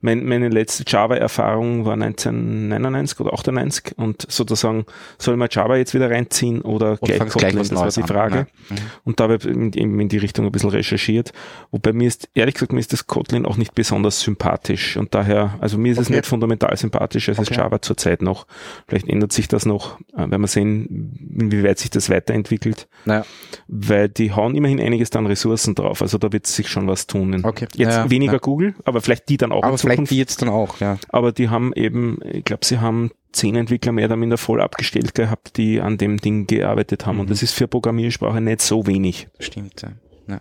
mein, meine letzte Java-Erfahrung war 1999 oder 98 und sozusagen soll man Java jetzt wieder reinziehen oder, gleich Kotlin, gleich was das war die. Frage. Ja. Mhm. Und da habe ich in, in, die Richtung ein bisschen recherchiert. Wobei mir ist, ehrlich gesagt, mir ist das Kotlin auch nicht besonders sympathisch. Und daher, also mir ist es Okay. nicht fundamental sympathischer als Okay. Java zurzeit noch. Vielleicht ändert sich das noch, äh, wenn wir sehen, inwieweit sich das weiterentwickelt. Naja, Weil die hauen immerhin einiges an Ressourcen drauf. Also da wird sich schon was tun. Okay. Jetzt Ja, weniger ja. Google, aber vielleicht die dann auch aber vielleicht Zukunft. die jetzt dann auch, ja. Aber die haben eben, ich glaube, sie haben zehn Entwickler mehr oder minder voll abgestellt gehabt, die an dem Ding gearbeitet haben. Mhm. Und das ist für Programmiersprache nicht so wenig. Stimmt, ja.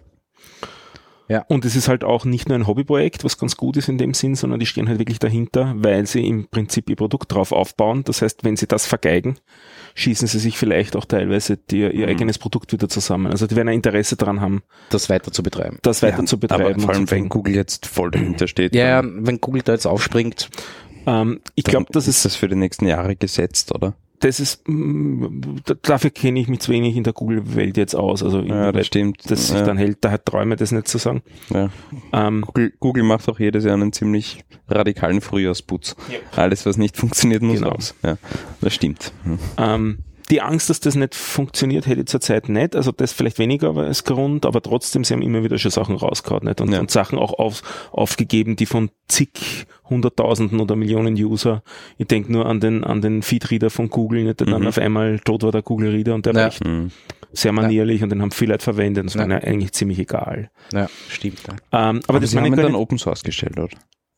ja. Und es ist halt auch nicht nur ein Hobbyprojekt, was ganz gut ist in dem Sinn, sondern die stehen halt wirklich dahinter, weil sie im Prinzip ihr Produkt drauf aufbauen. Das heißt, wenn sie das vergeigen, schießen sie sich vielleicht auch teilweise die, ihr Mhm. eigenes Produkt wieder zusammen. Also die werden ein Interesse daran haben, Das weiter zu betreiben. das weiter zu betreiben. Aber vor allem, wenn. Google jetzt voll dahinter steht, Ja, ja, wenn Google da jetzt aufspringt, ähm, ich glaube, das ist ist das für die nächsten Jahre gesetzt, oder? Das ist, mm, da- dafür kenne ich mich zu wenig in der Google-Welt jetzt aus. Also Ja, das stimmt. das sich ja, dann hält, da hat Träume das nicht zu sagen. ja. Ähm, Google, Google macht auch jedes Jahr einen ziemlich radikalen Frühjahrsputz. Alles, was nicht funktioniert, muss Genau. raus. Ja, das stimmt. Hm. ähm, die Angst, dass das nicht funktioniert, hätte ich zurzeit nicht. Also das vielleicht weniger als Grund, aber trotzdem, sie haben immer wieder schon Sachen rausgehauen nicht? Und, Ja. und Sachen auch auf, aufgegeben, die von zig Hunderttausenden oder Millionen User, ich denke nur an den, an den Feedreader von Google, nicht? der dann Mhm. auf einmal tot war, der Google Reader, und der Ja. war echt Hm. sehr manierlich und den haben viele Leute verwendet. Das war Ja. eigentlich ziemlich egal. Ja, stimmt. Ja. Ähm, aber, Aber das sie haben dann Open Source gestellt, oder?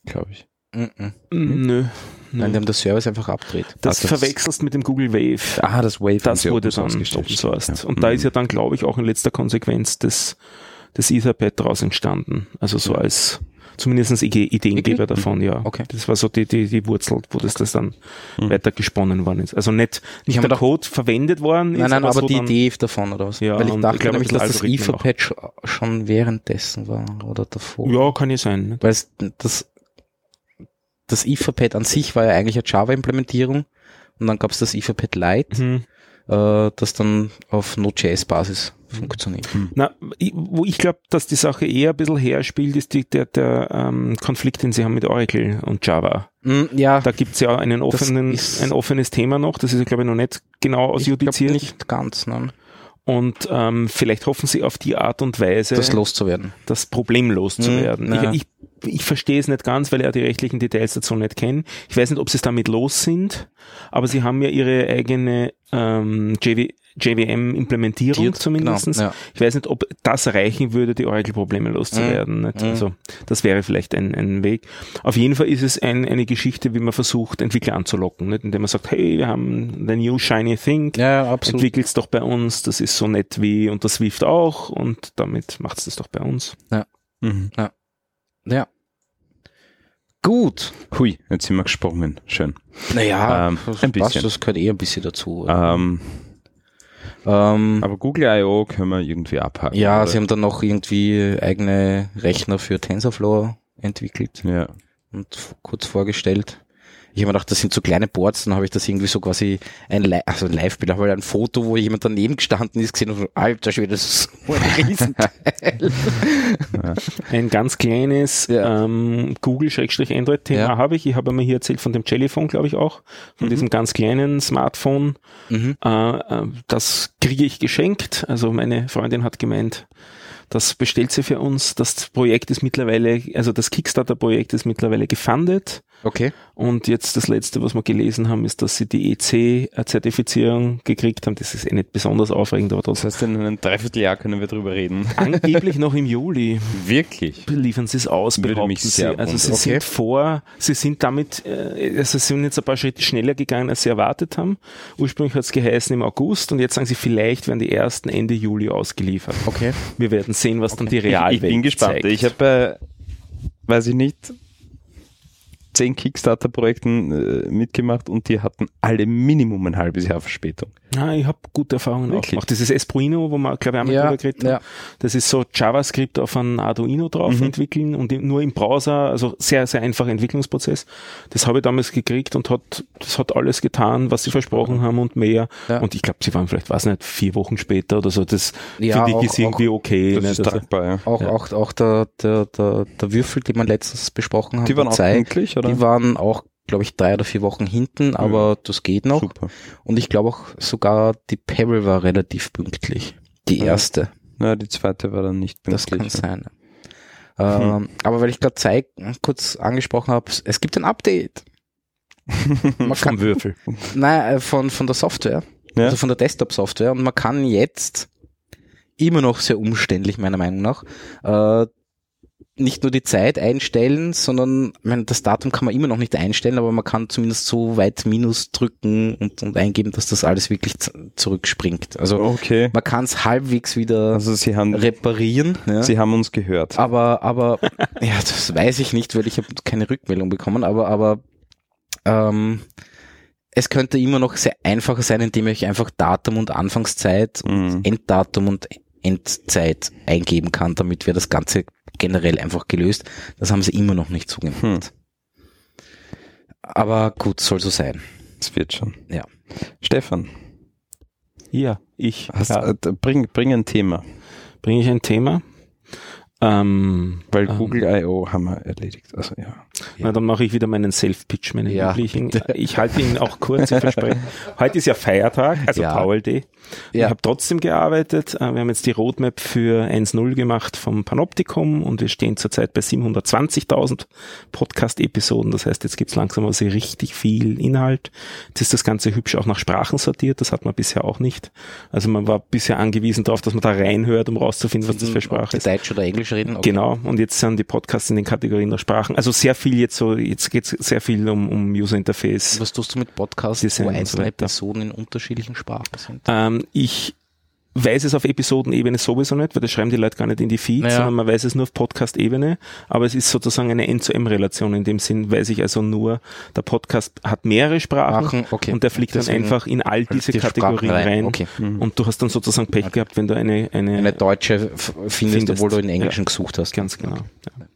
Glaube ich. Mhm. nicht. Nö. Nein, die haben das Service einfach abgedreht. Das, Ah, das- verwechselst mit dem Google Wave. Ah, das Wave das wurde dann open sourced. Ja. Und da Mhm. ist ja dann, glaube ich, auch in letzter Konsequenz das, das Etherpad daraus entstanden. Also so als zumindest Ide- Ideengeber Wirklich? davon, ja. Okay. Das war so die, die, die Wurzel, wo das, das dann Mhm. weiter gesponnen worden ist. Also nicht, nicht doch- Code verwendet worden Nein, nein, aber, so die Idee davon oder was? Ja, Weil ich dachte ich glaube, nämlich, dass das Etherpad sch- schon währenddessen war oder davor. Ja, kann ja sein. ne? Weil es, das, das Etherpad an sich war ja eigentlich eine Java-Implementierung und dann gab es das Etherpad Lite, Hm. äh, das dann auf Node.js-Basis funktioniert. Na, ich- wo ich glaube, dass die Sache eher ein bisschen herspielt, ist die, der, der ähm, Konflikt, den sie haben mit Oracle und Java. Mm, ja, Da gibt's ja einen offenen, ein offenes Thema noch, das ist ja, glaube ich, noch nicht genau ich glaube ausjudiziert. nicht ganz, nein, Und ähm, vielleicht hoffen sie auf die Art und Weise, das loszuwerden. das Problem loszuwerden. Mhm, ja. ich, ich, ich verstehe es nicht ganz, weil ich ja die rechtlichen Details dazu nicht kenne. Ich weiß nicht, ob sie es damit los sind, aber sie haben ja ihre eigene ähm, JV, JVM-Implementierung zumindest. genau, ja. Ich weiß nicht, ob das reichen würde, die Oracle-Probleme loszuwerden. nicht? Mhm. Also das wäre vielleicht ein, ein Weg. Auf jeden Fall ist es ein, eine Geschichte, wie man versucht, Entwickler anzulocken, nicht? indem man sagt, hey, wir haben the new shiny thing, Ja, ja, entwickelt's doch bei uns, das ist so nett wie und das Swift auch und damit macht's das doch bei uns. Mhm. Ja. Gut. Hui, jetzt sind wir gesprungen. Schön. Naja, Ähm, ein passt, bisschen. das gehört eh ein bisschen dazu. Ähm, ähm, aber Google I.O. können wir irgendwie abhaken. ja, oder? sie haben dann noch irgendwie eigene Rechner für TensorFlow entwickelt ja. und kurz vorgestellt. Ich habe mir gedacht, das sind so kleine Boards, dann habe ich das irgendwie so quasi ein, Li also ein Live-Bild, aber ein Foto, wo jemand daneben gestanden ist, gesehen und so, alter Schwede, das ist so ein Riesenteil. Ein ganz kleines Ja. ähm, Google-Android-Thema Ja. habe ich. Ich habe mir hier erzählt von dem Jellyphone, glaube ich auch, von diesem ganz kleinen Smartphone. mhm. Äh, äh, das kriege ich geschenkt. Also meine Freundin hat gemeint, das bestellt sie für uns. Das Projekt ist mittlerweile, also das Kickstarter-Projekt ist mittlerweile gefundet. Okay. Und jetzt das letzte, was wir gelesen haben, ist, dass sie die EC-Zertifizierung gekriegt haben. Das ist eh nicht besonders aufregend, aber Das trotzdem. heißt, in einem Dreivierteljahr können wir drüber reden. (laughs) Angeblich noch im Juli Wirklich? liefern sie es aus, behaupten mich sie. Also sie wundern. sind Okay. vor, sie sind damit, äh, also sie sind jetzt ein paar Schritte schneller gegangen, als sie erwartet haben. Ursprünglich hat es geheißen im August und jetzt sagen sie, vielleicht werden die ersten Ende Juli ausgeliefert. Okay. Wir werden sehen, was dann die Ich, Realwelt ich bin gespannt. zeigt. Ich habe, äh, weiß ich nicht, zehn Kickstarter-Projekten äh, mitgemacht und die hatten alle Minimum ein halbes Jahr Verspätung. Ah, ich habe gute Erfahrungen auch Wirklich? gemacht. Dieses Espruino, wo man, glaube ich, einmal Ja, drüber geredet ja. das ist so JavaScript auf ein Arduino drauf Mhm. entwickeln und nur im Browser, also sehr, sehr einfacher Entwicklungsprozess. Das habe ich damals gekriegt und hat, das hat alles getan, was sie versprochen haben und mehr. Ja. Und ich glaube, sie waren vielleicht, weiß nicht, vier Wochen später oder so. Das Ja, finde ich auch- ist irgendwie okay. Das nicht? ist Also, tragbar, ja. Auch, auch, auch der, der, der, der Würfel, den wir letztens besprochen haben, Die waren auch Zeig, pünktlich, oder? die waren auch, glaube ich, drei oder vier Wochen hinten, aber das geht noch. Super. Und ich glaube auch sogar die Pebble war relativ pünktlich. Die Ja. erste. Ja, die zweite war dann nicht Das pünktlich. kann sein. Ähm, aber weil ich gerade kurz angesprochen habe, es gibt ein Update. (laughs) Man kann, Würfel. nein, äh, von, von der Software. Ja. Also von der Desktop-Software. Und man kann jetzt immer noch sehr umständlich, meiner Meinung nach, äh, nicht nur die Zeit einstellen, sondern ich meine, das Datum kann man immer noch nicht einstellen, aber man kann zumindest so weit Minus drücken und, und eingeben, dass das alles wirklich zurückspringt. Also Okay. man kann es halbwegs wieder Also sie haben, reparieren. Ja. sie haben uns gehört. Aber, aber, (laughs) ja, das weiß ich nicht, weil ich habe keine Rückmeldung bekommen, aber, aber ähm, es könnte immer noch sehr einfacher sein, indem ich einfach Datum und Anfangszeit und Mhm. Enddatum und Endzeit eingeben kann, damit wäre das Ganze generell einfach gelöst. Das haben sie immer noch nicht so gemacht. Hm. Aber gut, soll so sein. Das wird schon. Ja. Stefan, Ja, ich hast, ja, äh, bring, bring ein Thema, bringe ich ein Thema. Ähm, weil ähm, Google I.O. haben wir erledigt. Also ja. Na, dann mache ich wieder meinen Self-Pitch, meinen Ja, üblichen. bitte. Ich halte ihn auch kurz, ich verspreche. (laughs) Heute ist ja Feiertag, also Ja. Paul Day. Ja. Ich habe trotzdem gearbeitet. Äh, Wir haben jetzt die Roadmap für 1.0 gemacht vom Panoptikum und wir stehen zurzeit bei 720.000 Podcast-Episoden. Das heißt, jetzt gibt's langsam also richtig viel Inhalt. Jetzt ist das Ganze hübsch auch nach Sprachen sortiert. Das hat man bisher auch nicht. Also man war bisher angewiesen darauf, dass man da reinhört, um rauszufinden, was das für Sprache ist. Deutsch oder Englisch reden? Okay. Genau, und jetzt sind die Podcasts in den Kategorien der Sprachen. Also sehr viel jetzt so, jetzt geht's sehr viel um, um User Interface. Was tust du mit Podcasts, Design wo so einzelne weiter. Personen in unterschiedlichen Sprachen sind? Ähm, ich weiß es auf Episodenebene sowieso nicht, weil das schreiben die Leute gar nicht in die Feeds, Naja. sondern man weiß es nur auf Podcast-Ebene. Aber es ist sozusagen eine N-zu-M-Relation. In dem Sinn weiß ich also nur, der Podcast hat mehrere Sprachen okay. und der fliegt dann Deswegen einfach in all diese die Kategorien rein. Okay. Und du hast dann sozusagen Pech gehabt, wenn du eine, eine, Eine deutsche findest, Findest, obwohl du in ja. Englischen gesucht hast. Ganz genau. Ja.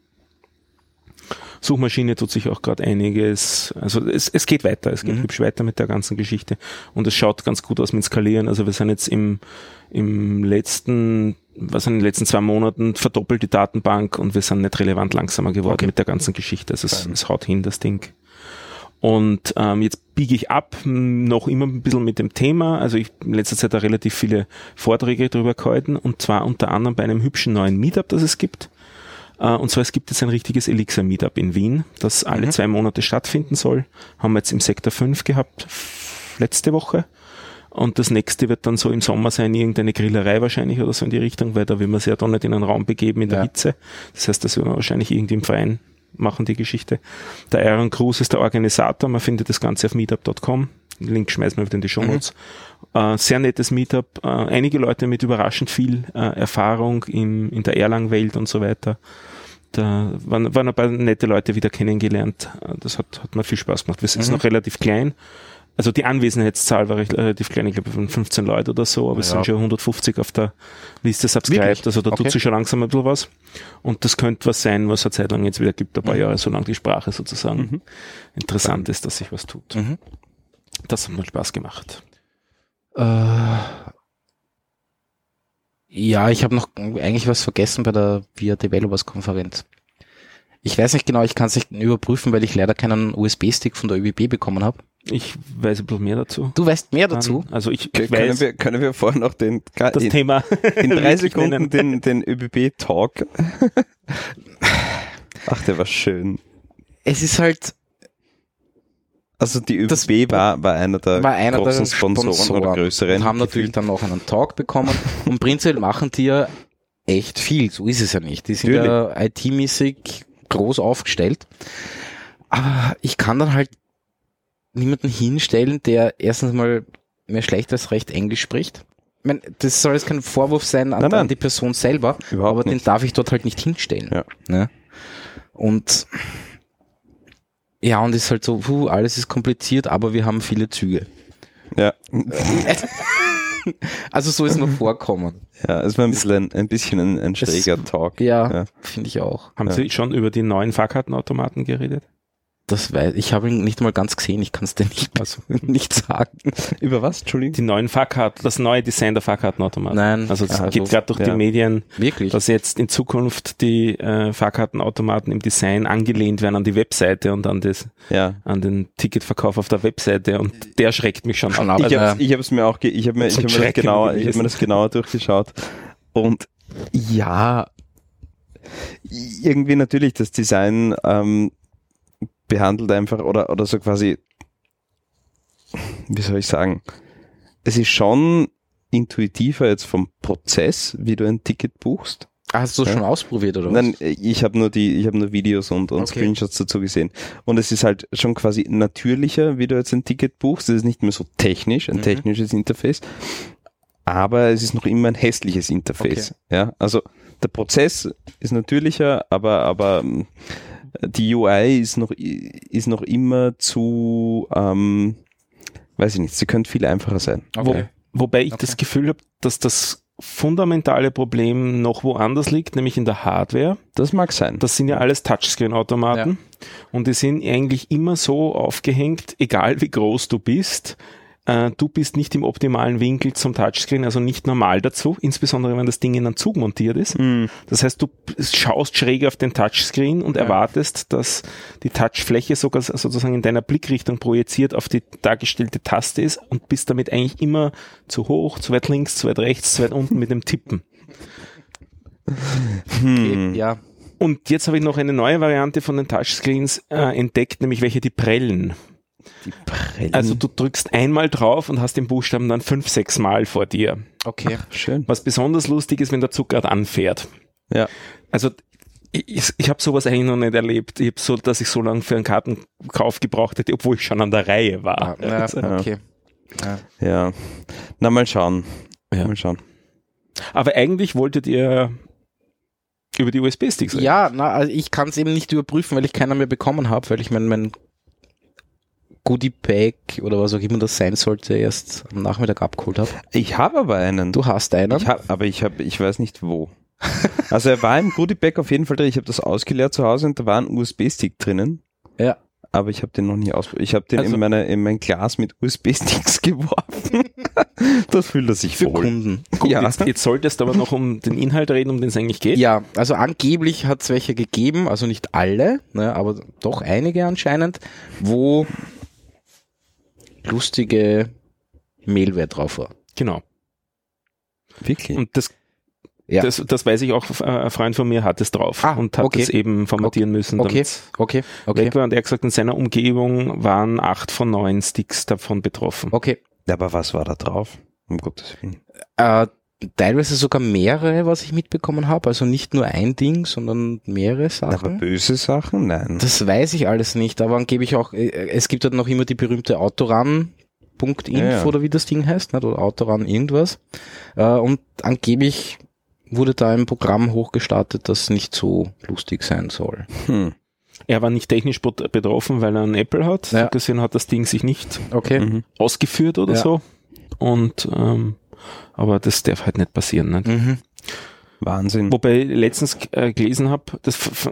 Suchmaschine tut sich auch gerade einiges, also es, es geht weiter, es geht Mhm. hübsch weiter mit der ganzen Geschichte und es schaut ganz gut aus mit Skalieren. Also wir sind jetzt im, im letzten, was sind in den letzten zwei Monaten verdoppelt die Datenbank und wir sind nicht relevant langsamer geworden Okay. mit der ganzen Geschichte. Also es, es haut hin, das Ding. Und ähm, jetzt biege ich ab, noch immer ein bisschen mit dem Thema. Also ich in letzter Zeit da relativ viele Vorträge drüber gehalten und zwar unter anderem bei einem hübschen neuen Meetup, das es gibt. Äh, Und zwar es gibt jetzt ein richtiges Elixir Meetup in Wien, das alle zwei Monate stattfinden soll. Haben wir jetzt im Sektor 5 gehabt, letzte Woche. Und das nächste wird dann so im Sommer sein, irgendeine Grillerei wahrscheinlich oder so in die Richtung, weil da will man sich ja doch nicht in einen Raum begeben in der Ja. Hitze. Das heißt, das werden wir wahrscheinlich irgendwie im Verein machen, die Geschichte. Der Aaron Cruz ist der Organisator, man findet das Ganze auf meetup.com. Den Link schmeißen wir wieder in die Show Notes. Äh, sehr nettes Meetup. Äh, einige Leute mit überraschend viel äh, Erfahrung im, in der Erlang-Welt und so weiter. Da waren, waren ein paar nette Leute wieder kennengelernt. Äh, Das hat, hat mir viel Spaß gemacht. Wir sind Mhm. noch relativ klein. Also die Anwesenheitszahl war relativ klein, ich glaube von 15 Leute oder so, aber es Ja. sind schon 150 auf der Liste subscribed, Wirklich? also da Okay. tut sich schon langsam ein bisschen was. Und das könnte was sein, was eine Zeit lang jetzt wieder gibt, ein paar Mhm. Jahre, solange die Sprache sozusagen Mhm. interessant ist, dass sich was tut. Mhm. Das hat mir Spaß gemacht. Äh, ja, ich habe noch eigentlich was vergessen bei der VIA Developers Konferenz. Ich weiß nicht genau, ich kann es nicht überprüfen, weil ich leider keinen USB-Stick von der ÖBB bekommen habe. Ich weiß ein bisschen mehr dazu. Du weißt mehr dazu? Also ich, ich Können weiß wir, können wir vorher noch den, das in, Thema in (laughs) drei Sekunden den, den ÖBB-Talk? (laughs) Ach, der war schön. Es ist halt Also die ÖBB Das war, war einer der war einer großen der Sponsoren, Sponsoren oder größeren. und haben natürlich dann noch einen Talk bekommen und prinzipiell machen die ja echt viel, so ist es ja nicht. Die sind ja IT-mäßig groß aufgestellt, aber ich kann dann halt niemanden hinstellen, der erstens mal mehr schlecht als recht Englisch spricht. Ich meine, das soll jetzt kein Vorwurf sein an, Nein, nein. an die Person selber, Überhaupt aber nicht. den darf ich dort halt nicht hinstellen. Ja. Ne? Und ja, und ist halt so, puh, alles ist kompliziert, aber wir haben viele Züge. Ja. (laughs) Also so ist noch vorkommen. ja, es war ein bisschen ein, ein, bisschen ein, ein schräger Talk. Ja, Ja. finde ich auch. Haben Ja. Sie schon über die neuen Fahrkartenautomaten geredet? Das weiß ich habe ihn nicht mal ganz gesehen, ich kann es dir nicht, Also, (laughs) nicht sagen. Über was, Entschuldigung? die neuen Fahrkarten, das neue Design der Fahrkartenautomaten. Nein, Also es Ah, geht so- gerade durch ja. die Medien, wirklich. dass jetzt in Zukunft die äh, Fahrkartenautomaten im Design angelehnt werden an die Webseite und an, das, Ja. an den Ticketverkauf auf der Webseite und der schreckt mich schon, Schon ab. Ich Also, habe ich hab's mir auch, ich habe mir, ich hab mir das genauer, ich habe mir das genauer durchgeschaut und ja, irgendwie natürlich das Design ähm, behandelt einfach oder oder so quasi, wie soll ich sagen, es ist schon intuitiver jetzt vom Prozess, wie du ein Ticket buchst. Hast du Ja. schon ausprobiert oder was? Nein, ich habe nur die, ich habe nur Videos und, und Okay. Screenshots dazu gesehen. Und es ist halt schon quasi natürlicher, wie du jetzt ein Ticket buchst. Es ist nicht mehr so technisch, ein Mhm. technisches Interface. Aber es ist noch immer ein hässliches Interface. Ja, also der Prozess ist natürlicher, aber, aber ähm, die UI ist noch, ist noch immer zu, ähm, weiß ich nicht, sie könnte viel einfacher sein. Okay. Wo, wobei ich Okay. das Gefühl habe, dass das fundamentale Problem noch woanders liegt, nämlich in der Hardware. Das mag sein. Das sind ja alles Touchscreen-Automaten und die sind eigentlich immer so aufgehängt, egal wie groß du bist, äh, du bist nicht im optimalen Winkel zum Touchscreen, also nicht normal dazu, insbesondere wenn das Ding in einen Zug montiert ist. Hm. Das heißt, du schaust schräg auf den Touchscreen und erwartest, dass die Touchfläche sogar sozusagen in deiner Blickrichtung projiziert auf die dargestellte Taste ist und bist damit eigentlich immer zu hoch, zu weit links, zu weit rechts, zu weit unten mit dem Tippen. Okay, ja. Und jetzt habe ich noch eine neue Variante von den Touchscreens äh, entdeckt, nämlich welche die prellen. Also du drückst einmal drauf und hast den Buchstaben dann fünf, sechs Mal vor dir. okay. Schön. Was besonders lustig ist, wenn der Zug gerade anfährt. Ja. Also ich, ich, habe sowas eigentlich noch nicht erlebt. Ich hab so, dass ich so lange für einen Kartenkauf gebraucht hätte, obwohl ich schon an der Reihe war. Ja, Also, ja, okay. Ja. Ja. Na, mal schauen. Ja. Mal schauen. Aber eigentlich wolltet ihr über die USB-Sticks reden. Ja, na, also ich kann es eben nicht überprüfen, weil ich keiner mehr bekommen habe, weil ich mein, mein Goodie Bag oder was auch immer das sein sollte, erst am Nachmittag abgeholt habe. Ich habe aber einen. Du hast einen. Ich hab, aber ich habe, ich weiß nicht wo. Also er war im Goodie Bag auf jeden Fall drin. Ich habe das ausgeleert zu Hause und da war ein USB-Stick drinnen. ja. Aber ich habe den noch nie ausprobiert. Ich habe den Also- in, meine, in mein Glas mit USB-Sticks (laughs) geworfen. das fühlt er sich Für wohl. Kunden. Gut, Ja. jetzt, jetzt solltest du aber noch um den Inhalt reden, um den es eigentlich geht. Ja, also angeblich hat es welche gegeben, also nicht alle, ne, aber doch einige anscheinend, wo lustige Mailware drauf war. Genau. Wirklich? Und das, Ja. das, das weiß ich auch, äh, ein Freund von mir hat es drauf Ah, und hat okay. es eben formatieren müssen, Okay, okay, okay, weg war. Und er hat gesagt, in seiner Umgebung waren acht von neun Sticks davon betroffen. okay. Aber was war da drauf? Um Gottes Willen. Äh, teilweise sogar mehrere, was ich mitbekommen habe, also nicht nur ein Ding, sondern mehrere Aber Sachen. böse Sachen? Nein. Das weiß ich alles nicht, aber angeblich auch, äh, es gibt halt noch immer die berühmte Autoran.inf Ja, ja. oder wie das Ding heißt, nicht? oder Autoran irgendwas. Äh, und angeblich wurde da ein Programm hochgestartet, das nicht so lustig sein soll. Hm. Er war nicht technisch bet- betroffen, weil er einen Apple hat. Ja. So gesehen hat das Ding sich nicht Okay. Mhm. ausgeführt oder Ja. so. Und ähm, aber das darf halt nicht passieren. Nicht? Mhm. Wahnsinn. Wobei ich letztens äh, gelesen habe,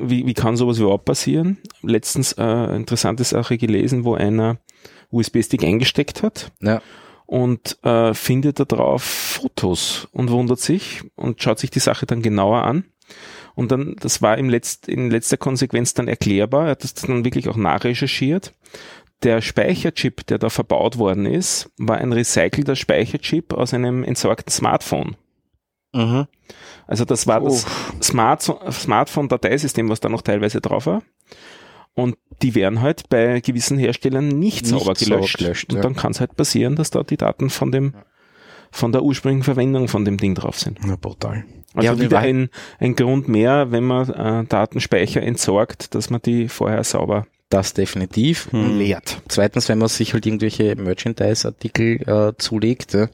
wie, wie kann sowas überhaupt passieren? Letztens äh, interessante Sache gelesen, wo einer USB-Stick eingesteckt hat Ja. und äh, findet da drauf Fotos und wundert sich und schaut sich die Sache dann genauer an. Und dann, das war im letzt, in letzter Konsequenz dann erklärbar, er hat das dann wirklich auch nachrecherchiert. Der Speicherchip, der da verbaut worden ist, war ein recycelter Speicherchip aus einem entsorgten Smartphone. Mhm. Also das war das Smart Smartphone-Dateisystem, was da noch teilweise drauf war. Und die werden halt bei gewissen Herstellern nicht, Nicht sauber sauber gelöscht. gelöscht, und ja. dann kann es halt passieren, dass da die Daten von dem von der ursprünglichen Verwendung von dem Ding drauf sind. Na, brutal. Also Ja, wieder ein, ein Grund mehr, wenn man äh, Datenspeicher entsorgt, dass man die vorher sauber Das definitiv. Hm. leert. Zweitens, wenn man sich halt irgendwelche Merchandise-Artikel äh, zulegt, äh,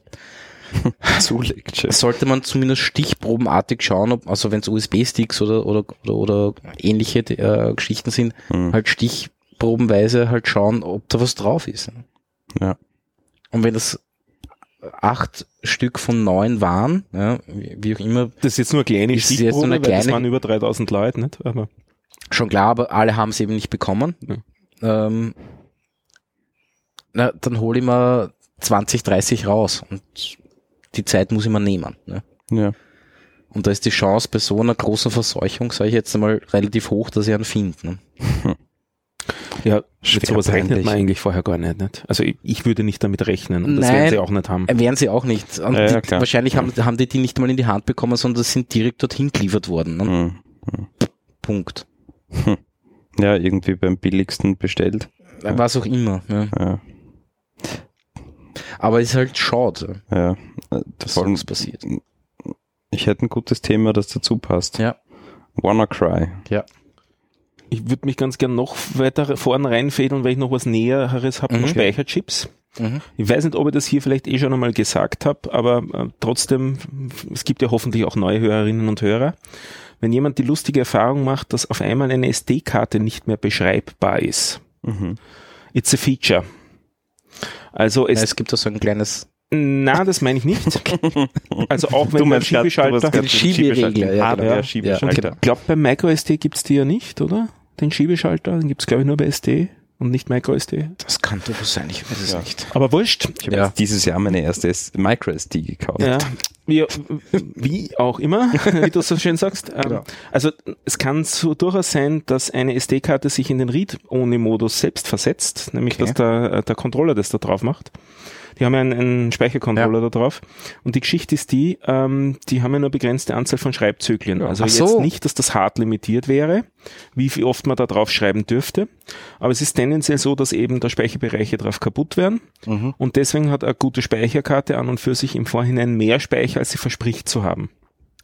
(laughs) Zulegt, sollte man zumindest stichprobenartig schauen, ob, also wenn es USB-Sticks oder, oder, oder, oder ähnliche äh, Geschichten sind, Hm. halt stichprobenweise halt schauen, ob da was drauf ist. Ja. Und wenn das acht Stück von neun waren, ja, wie auch immer, Das ist jetzt nur eine kleine Ist jetzt Stichprobe, nur eine weil das kleine- waren über 3000 Leute, nicht? Aber schon klar, aber alle haben es eben nicht bekommen. Ähm, na, dann hole ich mal 20, 30 raus und die Zeit muss ich mir nehmen. Ne? Ja. Und da ist die Chance bei so einer großen Verseuchung, sage ich jetzt einmal, relativ hoch, dass ich einen finde. Ne? ja, mit sowas rechnet peinlich. man eigentlich vorher gar nicht. nicht? Also ich, ich würde nicht damit rechnen und das Nein. werden sie auch nicht haben. Äh, Werden sie auch nicht. Und Ja, ja, die, wahrscheinlich haben, haben die die nicht mal in die Hand bekommen, sondern sind direkt dorthin geliefert worden. Ne? Hm. Punkt. Ja, irgendwie beim billigsten bestellt. Was auch immer. Ne? Ja. Aber es ist halt schade, ja. Dass Vor allem, passiert. ich hätte ein gutes Thema, das dazu passt. Ja. WannaCry. Ich würde mich ganz gern noch weiter vorn reinfädeln, weil ich noch was Näheres habe, Mhm. Speicherchips. Mhm. Ich weiß nicht, ob ich das hier vielleicht eh schon einmal gesagt habe, aber äh, trotzdem, es gibt ja hoffentlich auch neue Hörerinnen und Hörer. Wenn jemand die lustige Erfahrung macht, dass auf einmal eine SD-Karte nicht mehr beschreibbar ist, Mhm. it's a feature. Also Ja, es, es gibt da so ein kleines na, das meine ich nicht. (laughs) Also auch wenn Du du Schiebeschalter, Den Schieberegler, ja, genau. Schiebeschalter. Ja, ich glaube beim MicroSD gibt's die ja nicht, oder? Den Schiebeschalter, den gibt's glaube ich nur bei SD. Und nicht MicroSD. Das kann durchaus sein, ich weiß es Ja. nicht. Aber wurscht. Ich habe Ja. jetzt dieses Jahr meine erste MicroSD gekauft. Ja, wie, wie auch immer, (laughs) wie du so schön sagst. Ähm, Genau. Also es kann so durchaus sein, dass eine SD-Karte sich in den Read-Only-Modus selbst versetzt, nämlich Okay. dass der, äh, der Controller das da drauf macht. Die haben ja einen, einen Speichercontroller da drauf. Und die Geschichte ist die, ähm, die haben ja nur begrenzte Anzahl von Schreibzyklen. Also Ach jetzt so. nicht, dass das hart limitiert wäre, wie viel oft man da drauf schreiben dürfte. Aber es ist tendenziell so, dass eben da Speicherbereiche drauf kaputt werden. Mhm. Und deswegen hat eine gute Speicherkarte an und für sich im Vorhinein mehr Speicher, als sie verspricht zu haben.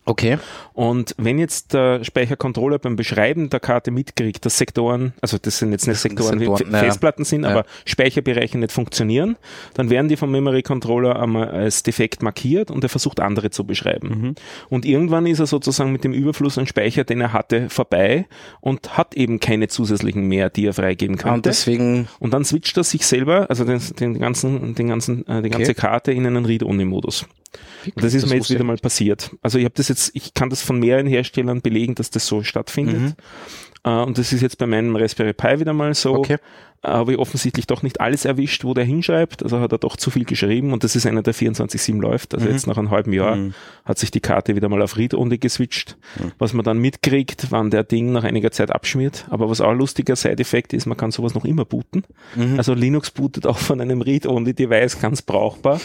Okay. Und wenn jetzt der Speichercontroller beim Beschreiben der Karte mitkriegt, dass Sektoren, also das sind jetzt nicht Sektoren, wie Sektoren, F- ja. Festplatten sind, Ja. aber Speicherbereiche nicht funktionieren, dann werden die vom Memory Controller einmal als defekt markiert und er versucht andere zu beschreiben. Mhm. Und irgendwann ist er sozusagen mit dem Überfluss an Speicher, den er hatte, vorbei und hat eben keine zusätzlichen mehr, die er freigeben könnte. Und deswegen, Und dann switcht er sich selber, also den, den ganzen, den ganzen, äh, die ganze Okay. Karte in einen Read-Only-Modus. Und das ist Das mir jetzt wieder mal passiert. Also ich habe das jetzt, ich kann das von mehreren Herstellern belegen, dass das so stattfindet. Mhm. Äh, und das ist jetzt bei meinem Raspberry Pi wieder mal so. Okay. Habe ich offensichtlich doch nicht alles erwischt, wo der hinschreibt. Also hat er doch zu viel geschrieben und das ist einer, der 24-7 läuft. Also Mhm. jetzt nach einem halben Jahr Mhm. hat sich die Karte wieder mal auf Read-Only geswitcht. Was man dann mitkriegt, wann der Ding nach einiger Zeit abschmiert. Aber was auch ein lustiger Side-Effekt ist, man kann sowas noch immer booten. Mhm. Also Linux bootet auch von einem Read-Only-Device ganz brauchbar.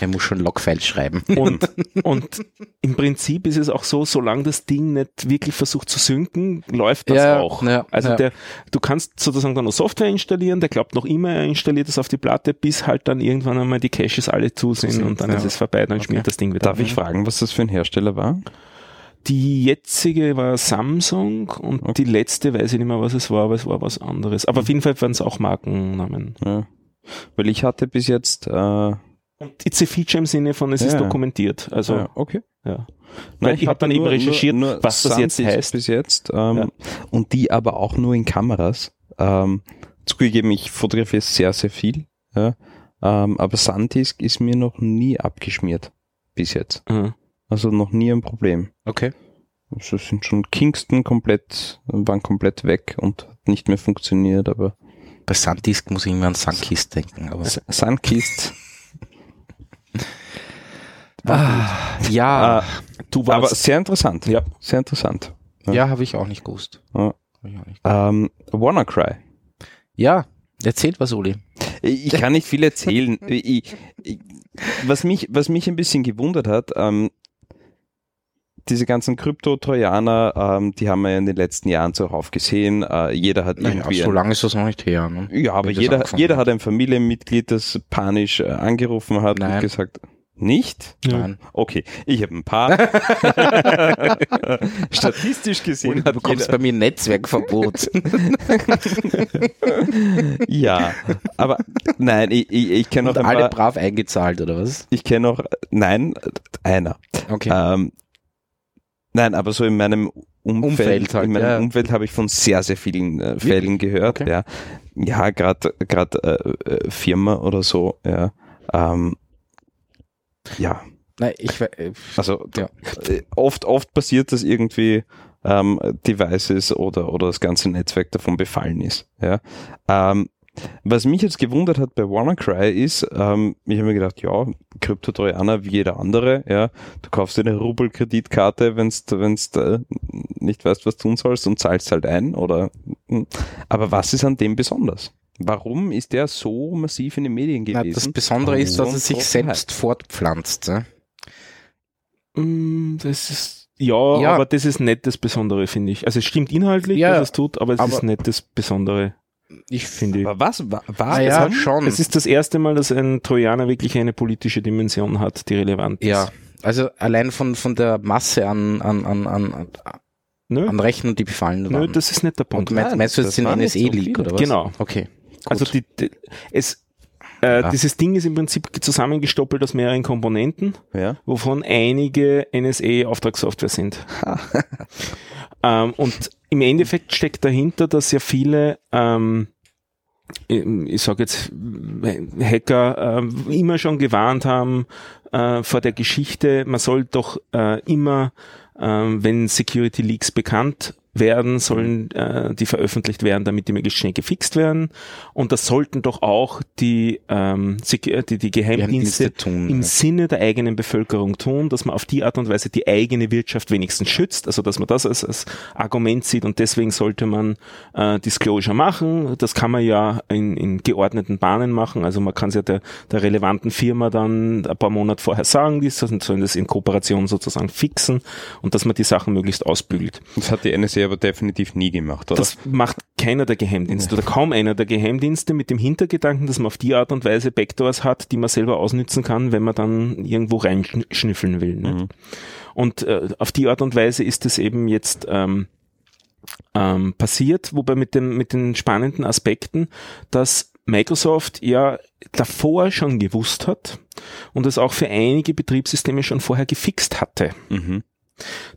er muss schon Logfiles schreiben. Und, (laughs) und im Prinzip ist es auch so, solange das Ding nicht wirklich versucht zu synken, läuft das Ja, auch. ja, also ja. der, du kannst sozusagen dann noch Software installieren, der glaubt noch immer, er installiert es auf die Platte, bis halt dann irgendwann einmal die Caches alle zu sind und dann ja. ist es vorbei, dann Okay. schmiert das Ding wieder. Darf ich fragen, was das für ein Hersteller war? Die jetzige war Samsung und die letzte weiß ich nicht mehr, was es war, aber es war was anderes. Aber auf jeden Fall waren es auch Markennamen. Ja. Weil ich hatte bis jetzt, äh, ja, Und it's a feature im Sinne von, es ist Ja. dokumentiert. Also, okay. ja. Nein, Weil ich hab dann eben recherchiert, was das jetzt heißt. Bis jetzt. Ähm, Ja. Und die aber auch nur in Kameras. Ähm, zugegeben, ich fotografiere sehr, sehr viel. Ja. Ähm, aber SanDisk ist mir noch nie abgeschmiert. Bis jetzt. äh, Also noch nie ein Problem. Okay. Also es sind schon Kingston komplett, waren komplett weg und hat nicht mehr funktioniert, aber Bei Sandisk muss ich immer an Sunkist denken. Aber Sunkist. (laughs) ah, ja, Ah, du aber warst, sehr interessant. ja, Sehr interessant. ja, habe ich auch nicht gewusst. Ja. Hab ich auch nicht. Ähm, WannaCry. Ja, erzählt was, Uli. Ich kann nicht viel erzählen. (laughs) Ich, ich, was, mich, was mich ein bisschen gewundert hat, ähm, diese ganzen Krypto-Trojaner, ähm, die haben wir ja in den letzten Jahren zuhauf gesehen. Äh, jeder hat Naja, irgendwie. so lange ist das noch nicht her. Ne? ja, aber jeder, jeder hat. hat ein Familienmitglied, das panisch äh, angerufen hat Nein. und gesagt, nicht? Nein. Okay, ich habe ein paar. (laughs) Statistisch gesehen Uli, du bekommst jeder, bei mir ein Netzwerkverbot. (laughs) ja, aber nein, ich, ich, ich kenne noch Und ein alle paar, brav eingezahlt, oder was? ich kenne noch, nein, einer. Okay. Ähm, nein, aber so in meinem Umfeld, Umfeld halt, in meinem ja. Umfeld habe ich von sehr, sehr vielen äh, Fällen gehört. Okay. Ja, ja, gerade gerade äh, äh, Firma oder so. Ja, ähm, ja. Nein, ich äh, Also Ja. äh, oft oft passiert, dass irgendwie ähm, Devices oder oder das ganze Netzwerk davon befallen ist. Ja. Ähm, was mich jetzt gewundert hat bei WannaCry ist, ähm, ich habe mir gedacht, ja, Krypto-Trojaner wie jeder andere, ja, du kaufst dir eine Rubel-Kreditkarte, wenn du wenn's, äh, nicht weißt, was tun sollst und zahlst halt ein, oder, hm. aber was ist an dem besonders? Warum ist der so massiv in den Medien na, gewesen? das Besondere ist, dass es sich selbst fortpflanzt. Ne? Mm, Das ist, ja, Ja. aber das ist nicht das Besondere, finde ich. Also es stimmt inhaltlich, Ja, dass es tut, aber es aber- ist nicht das Besondere, Ich finde aber was, wa- was? Naja, hat- schon. Es ist das erste Mal, dass ein Trojaner wirklich eine politische Dimension hat, die relevant ist. ja, also allein von, von der Masse an, an, an, an, Nö, an Rechnern, die befallen nö waren. das ist nicht der Punkt. Und meinst, meinst du jetzt den nicht so NSE-Leak viele. oder was? Genau. Okay. Gut. Also die, die, es, äh, Ja. dieses Ding ist im Prinzip zusammengestoppelt aus mehreren Komponenten, Ja. wovon einige NSA-Auftragssoftware sind. (laughs) ähm, und im Endeffekt steckt dahinter, dass ja viele, ähm, ich sage jetzt, Hacker ähm, immer schon gewarnt haben äh, vor der Geschichte, man soll doch äh, immer, ähm, wenn Security Leaks bekannt werden, sollen äh, die veröffentlicht werden, damit die möglichst schnell gefixt werden. Und das sollten doch auch die, ähm, die, die Geheimdienste, Geheimdienste tun, im ja. Sinne der eigenen Bevölkerung tun, dass man auf die Art und Weise die eigene Wirtschaft wenigstens schützt, also dass man das als, als Argument sieht und deswegen sollte man äh, Disclosure machen. Das kann man ja in, in geordneten Bahnen machen, also man kann es ja der, der relevanten Firma dann ein paar Monate vorher sagen, die sollen das in Kooperation sozusagen fixen und dass man die Sachen möglichst ausbügelt. Das hat die NSA aber definitiv nie gemacht, oder? Das macht keiner der Geheimdienste oder kaum einer der Geheimdienste mit dem Hintergedanken, dass man auf die Art und Weise Backdoors hat, die man selber ausnützen kann, wenn man dann irgendwo reinschnüffeln will. Ne? Mhm. Und äh, auf die Art und Weise ist es eben jetzt ähm, ähm, passiert, wobei mit, dem, mit den spannenden Aspekten, dass Microsoft ja davor schon gewusst hat und es auch für einige Betriebssysteme schon vorher gefixt hatte. Mhm.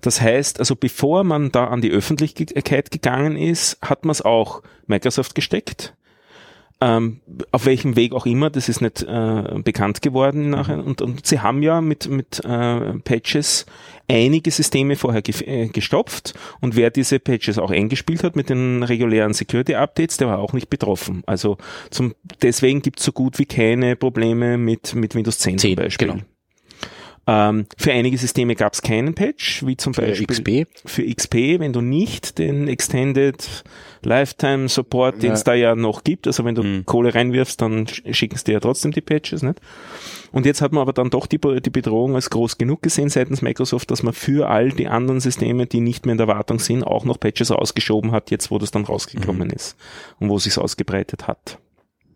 Das heißt, also bevor man da an die Öffentlichkeit gegangen ist, hat man es auch Microsoft gesteckt. Ähm, auf welchem Weg auch immer, das ist nicht äh, bekannt geworden nachher. Und, und sie haben ja mit, mit äh, Patches einige Systeme vorher ge äh, gestopft und wer diese Patches auch eingespielt hat mit den regulären Security-Updates, der war auch nicht betroffen. Also zum, deswegen gibt es so gut wie keine Probleme mit, mit Windows 10, 10, zum Beispiel. genau. Ähm, für einige Systeme gab es keinen Patch, wie zum Für Beispiel XP. für XP, wenn du nicht den Extended Lifetime Support, den es Ja. da ja noch gibt, also wenn du Mhm. Kohle reinwirfst, dann sch- schicken sie dir ja trotzdem die Patches, nicht? Und jetzt hat man aber dann doch die, die Bedrohung als groß genug gesehen seitens Microsoft, dass man für all die anderen Systeme, die nicht mehr in der Wartung sind, auch noch Patches rausgeschoben hat, jetzt wo das dann rausgekommen ist und wo sich's ausgebreitet hat.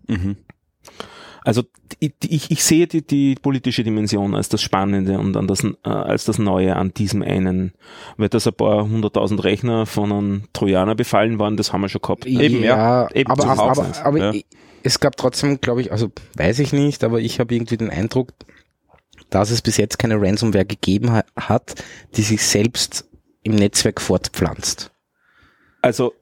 Mhm. Also ich, ich, ich sehe die, die politische Dimension als das Spannende und an das, äh, als das Neue an diesem einen. Weil das ein paar hunderttausend Rechner von einem Trojaner befallen waren, das haben wir schon gehabt. Eben, ja. Eben aber, aber, aber, aber Ja. es gab trotzdem, glaube ich, also weiß ich nicht, aber ich habe irgendwie den Eindruck, dass es bis jetzt keine Ransomware gegeben ha hat, die sich selbst im Netzwerk fortpflanzt. Also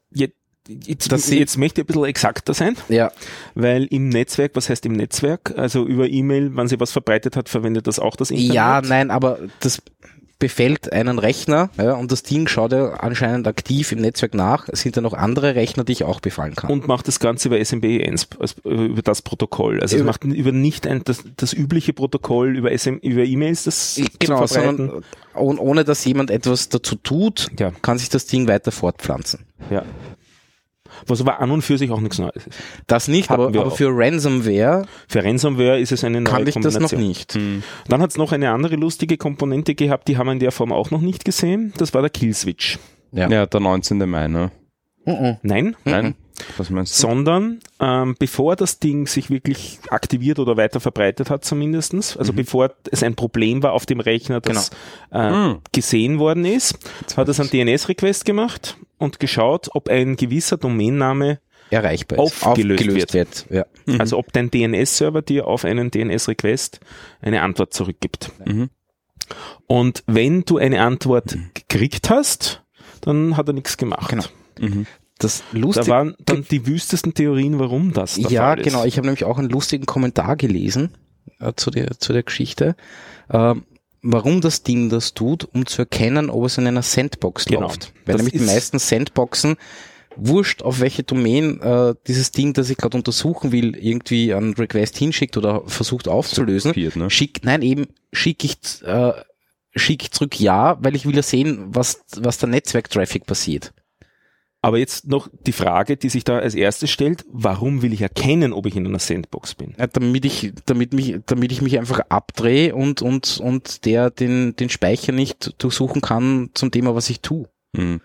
jetzt, Das jetzt möchte ich ein bisschen exakter sein, Ja, weil im Netzwerk, was heißt im Netzwerk? Also über E-Mail, wenn sie was verbreitet hat, verwendet das auch das Internet? ja, nein, aber das befällt einen Rechner ja, und das Ding schaut ja anscheinend aktiv im Netzwerk nach. Es sind da noch andere Rechner, die ich auch befallen kann. und macht das Ganze über SMB1, also über das Protokoll. Also es Über- macht über nicht ein, das, das übliche Protokoll über SM, über E-Mails, das genau, sondern ohne, ohne dass jemand etwas dazu tut, Ja. kann sich das Ding weiter fortpflanzen. Ja. Was aber an und für sich auch nichts Neues ist. Das nicht, Hatten aber, aber für Ransomware Für Ransomware ist es eine neue kann ich das noch Kombination. nicht. Mhm. Dann hat es noch eine andere lustige Komponente gehabt, die haben wir in der Form auch noch nicht gesehen. Das war der Killswitch. Ja. Ja, der 19. Mai, ne? Mhm. Nein, Nein? Was meinst du? sondern ähm, bevor das Ding sich wirklich aktiviert oder weiter verbreitet hat zumindestens, also bevor es ein Problem war auf dem Rechner, das äh, Mhm. gesehen worden ist, hat es einen DNS-Request gemacht und geschaut, ob ein gewisser Domainname, Erreichbar ist. Aufgelöst wird. Ja. also ob dein DNS-Server dir auf einen DNS-Request eine Antwort zurückgibt. Mhm. Und wenn du eine Antwort gekriegt hast, dann hat er nichts gemacht. Genau. Mhm. Das Da lustige, waren dann die wüstesten Theorien, warum das der ja, Fall ist. genau. Ich habe nämlich auch einen lustigen Kommentar gelesen äh, zu der zu der Geschichte. Ähm, warum das Ding das tut, um zu erkennen, ob es in einer Sandbox Genau. läuft. Weil Das nämlich die ist- meisten Sandboxen wurscht, auf welche Domain äh, dieses Ding, das ich gerade untersuchen will, irgendwie einen Request hinschickt oder versucht aufzulösen, Kopiert, ne? schick, nein, eben schicke ich, äh, schick ich zurück ja, weil ich will ja sehen, was, was der Netzwerktraffic passiert. Aber jetzt noch die Frage, die sich da als erstes stellt, warum will ich erkennen, ob ich in einer Sandbox bin? Ja, damit ich, damit mich, damit ich mich einfach abdrehe und, und, und der den, den Speicher nicht durchsuchen kann zum Thema, was ich tue. Mhm.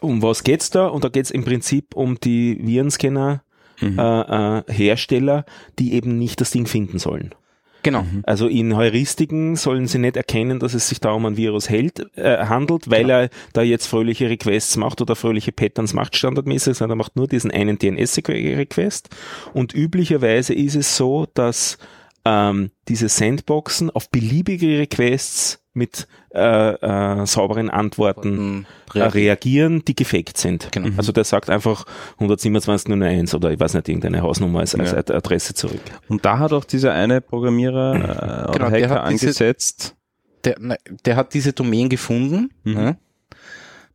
Um was geht's da? Und da geht's im Prinzip um die Virenscanner Mhm. äh, äh, Hersteller, die eben nicht das Ding finden sollen. Genau. Also in Heuristiken sollen sie nicht erkennen, dass es sich da um ein Virus hält, äh, handelt, weil er da jetzt fröhliche Requests macht oder fröhliche Patterns macht standardmäßig, sondern er macht nur diesen einen DNS-Request. Und üblicherweise ist es so, dass ähm, diese Sandboxen auf beliebige Requests mit äh, äh, sauberen Antworten äh, reagieren, die gefaked sind. Genau. Also der sagt einfach 127.01 oder ich weiß nicht, irgendeine Hausnummer als, als Ja. Adresse zurück. Und da hat auch dieser eine Programmierer äh, (clears throat) oder Genau, der Hacker hat diese- angesetzt. Der, ne, der hat diese Domain gefunden, Mhm. ne?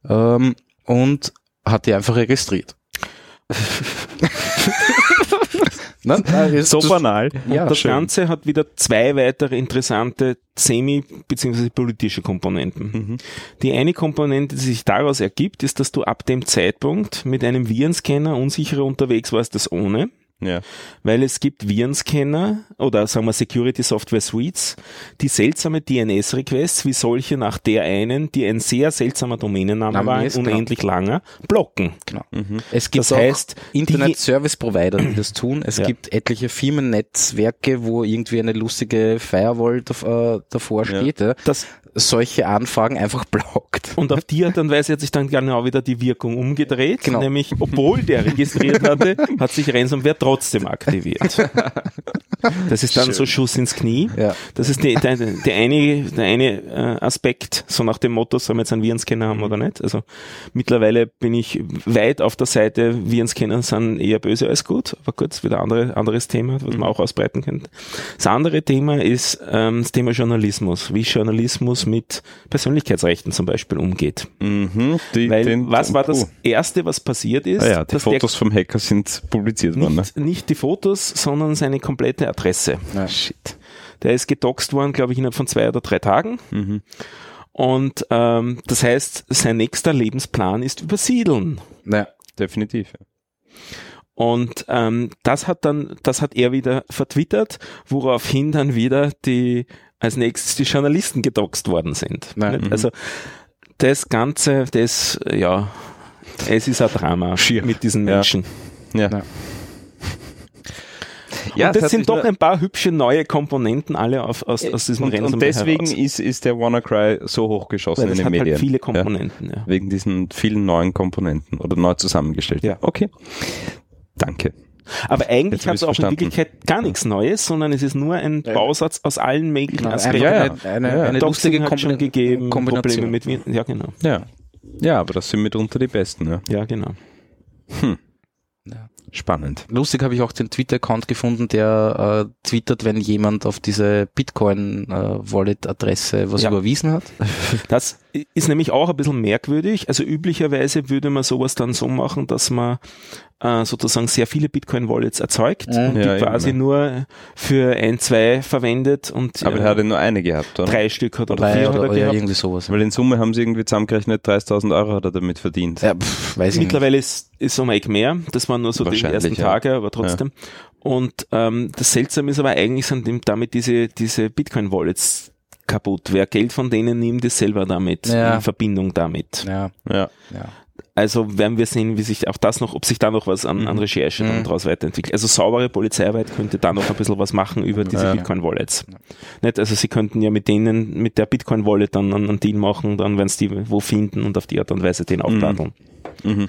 ähm, und hat die einfach registriert. (laughs) (laughs) Nein, so banal. Ja, das schön. Ganze hat wieder zwei weitere interessante semi- bzw. politische Komponenten. Mhm. Die eine Komponente, die sich daraus ergibt, ist, dass du ab dem Zeitpunkt mit einem Virenscanner unsicherer unterwegs warst als ohne. Ja. Weil es gibt Virenscanner oder sagen wir Security Software Suites, die seltsame DNS-Requests wie solche nach der einen, die ein sehr seltsamer Domänenname war, ein unendlich genau. langer, blocken. Genau. Mhm. Es gibt das heißt, Internet Service Provider, die das tun. Es ja. gibt etliche Firmennetzwerke, wo irgendwie eine lustige Firewall davor steht. Ja. Das solche Anfragen einfach blockt. Und auf die Art und Weise hat sich dann genau wieder die Wirkung umgedreht, genau. nämlich obwohl der registriert (laughs) hatte, hat sich Ransomware trotzdem aktiviert. (laughs) Das ist dann Schön. so Schuss ins Knie. Ja. Das ist die, der, der eine, der eine äh, Aspekt, so nach dem Motto, sollen wir jetzt einen Virenscanner haben oder nicht? Also mittlerweile bin ich weit auf der Seite, Virenscanner sind eher böse als gut, aber ist wieder ein andere, anderes Thema, was man mhm. auch ausbreiten könnte. Das andere Thema ist ähm, das Thema Journalismus, wie Journalismus mit Persönlichkeitsrechten zum Beispiel umgeht. Mhm, die, Weil den, was war das Erste, was passiert ist? Ah ja, die Fotos vom Hacker sind publiziert worden. Ne? Nicht die Fotos, sondern seine komplette Adresse. Ah, shit. Der ist gedoxt worden, glaube ich, innerhalb von zwei oder drei Tagen. Mhm. Und ähm, das heißt, sein nächster Lebensplan ist übersiedeln. Ja, definitiv. Und ähm, das hat dann, das hat er wieder vertwittert, woraufhin dann wieder die als nächstes die Journalisten gedoxt worden sind. Ja, also das Ganze, das, ja, es ist ein Drama Schier. mit diesen Menschen. Ja. ja. Ja, und das, das sind doch ein paar hübsche neue Komponenten alle auf, aus, aus diesem und, Ransomware Und deswegen ist, ist der WannaCry so hochgeschossen in den hat Medien. Halt viele Komponenten, ja. ja. Wegen diesen vielen neuen Komponenten oder neu zusammengestellt. Ja. Okay. Danke. Aber eigentlich hat es auch verstanden. in Wirklichkeit gar nichts Neues, sondern es ist nur ein ja. Bausatz aus allen möglichen genau, Aspekten. Ja, ja. Eine, eine, eine lustige hat schon gegeben, Probleme mit Ja, genau. Ja. ja, aber das sind mitunter die besten. Ja, ja genau. Hm. Ja. Spannend. Lustig habe ich auch den Twitter-Account gefunden, der äh, twittert, wenn jemand auf diese Bitcoin-Wallet-Adresse äh, was ja. überwiesen hat. (laughs) Das ist nämlich auch ein bisschen merkwürdig. Also üblicherweise würde man sowas dann so machen, dass man äh, sozusagen sehr viele Bitcoin-Wallets erzeugt mhm. und die ja, quasi eben. nur für ein, zwei verwendet und Aber äh, er hat nur eine gehabt, oder? Drei Stück hat oder vier oder, hat er gehabt. irgendwie sowas. Weil in Summe haben sie irgendwie zusammengerechnet 30.000 Euro hat er damit verdient. Ja, pff, weiß ich Mittlerweile nicht. ist, ist um ein mehr. Das waren nur so die ersten ja. Tage, aber trotzdem. Ja. Und ähm, das Seltsame ist aber eigentlich sind damit diese, diese Bitcoin-Wallets kaputt. Wer Geld von denen nimmt, ist selber damit ja. in Verbindung damit. Ja. Ja. ja. Also werden wir sehen, wie sich auch das noch, ob sich da noch was an, mhm. an Recherche mhm. dann daraus weiterentwickelt. Also saubere Polizeiarbeit könnte da noch ein bisschen was machen über diese ja, Bitcoin-Wallets. Nicht? Also sie könnten ja mit denen, mit der Bitcoin-Wallet dann einen Deal machen, dann werden sie die wo finden und auf die Art und Weise den aufladen. Mhm. mhm.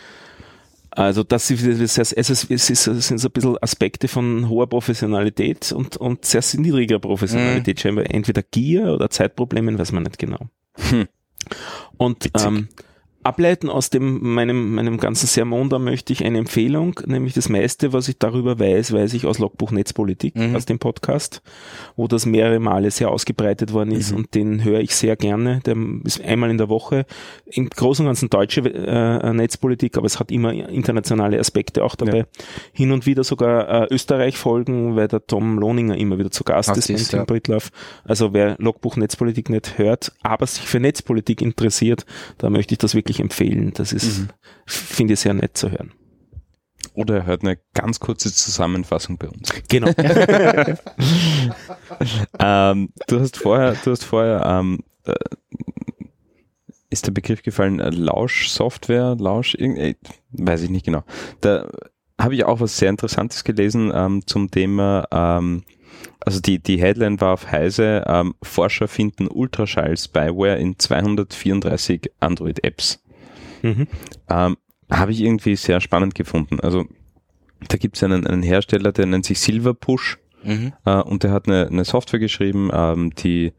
Also das, ist, es, ist, es sind so ein bisschen Aspekte von hoher Professionalität und, und sehr niedriger Professionalität. Mhm. Entweder Gier oder Zeitprobleme, weiß man nicht genau. Hm. Und ähm, ableiten aus dem, meinem, meinem ganzen Sermon, da möchte ich eine Empfehlung, nämlich das meiste, was ich darüber weiß, weiß ich aus Logbuch Netzpolitik, mhm. aus dem Podcast, wo das mehrere Male sehr ausgebreitet worden ist mhm. und den höre ich sehr gerne. Der ist einmal in der Woche. Im Großen und Ganzen deutsche äh, Netzpolitik, aber es hat immer internationale Aspekte auch dabei. Ja. Hin und wieder sogar äh, Österreich-Folgen, weil der Tom Lohninger immer wieder zu Gast Ach, ist beim Tim Brittlauf. Also wer Logbuch Netzpolitik nicht hört, aber sich für Netzpolitik interessiert, da möchte ich das wirklich wirklich empfehlen. Das ist, mhm. finde ich sehr nett zu hören. Oder er hört eine ganz kurze Zusammenfassung bei uns. Genau. (laughs) ähm, du hast vorher, du hast vorher, ähm, äh, ist der Begriff gefallen, äh, Lausch-Software, Lausch, äh, weiß ich nicht genau. Da habe ich auch was sehr Interessantes gelesen ähm, zum Thema, ähm, also die, die Headline war auf Heise, ähm, Forscher finden Ultraschall-Spyware in 234 Android-Apps. Mhm. Ähm, Habe ich irgendwie sehr spannend gefunden. Also da gibt es einen, einen Hersteller, der nennt sich Silverpush mhm. äh, und der hat eine, eine Software geschrieben, ähm, die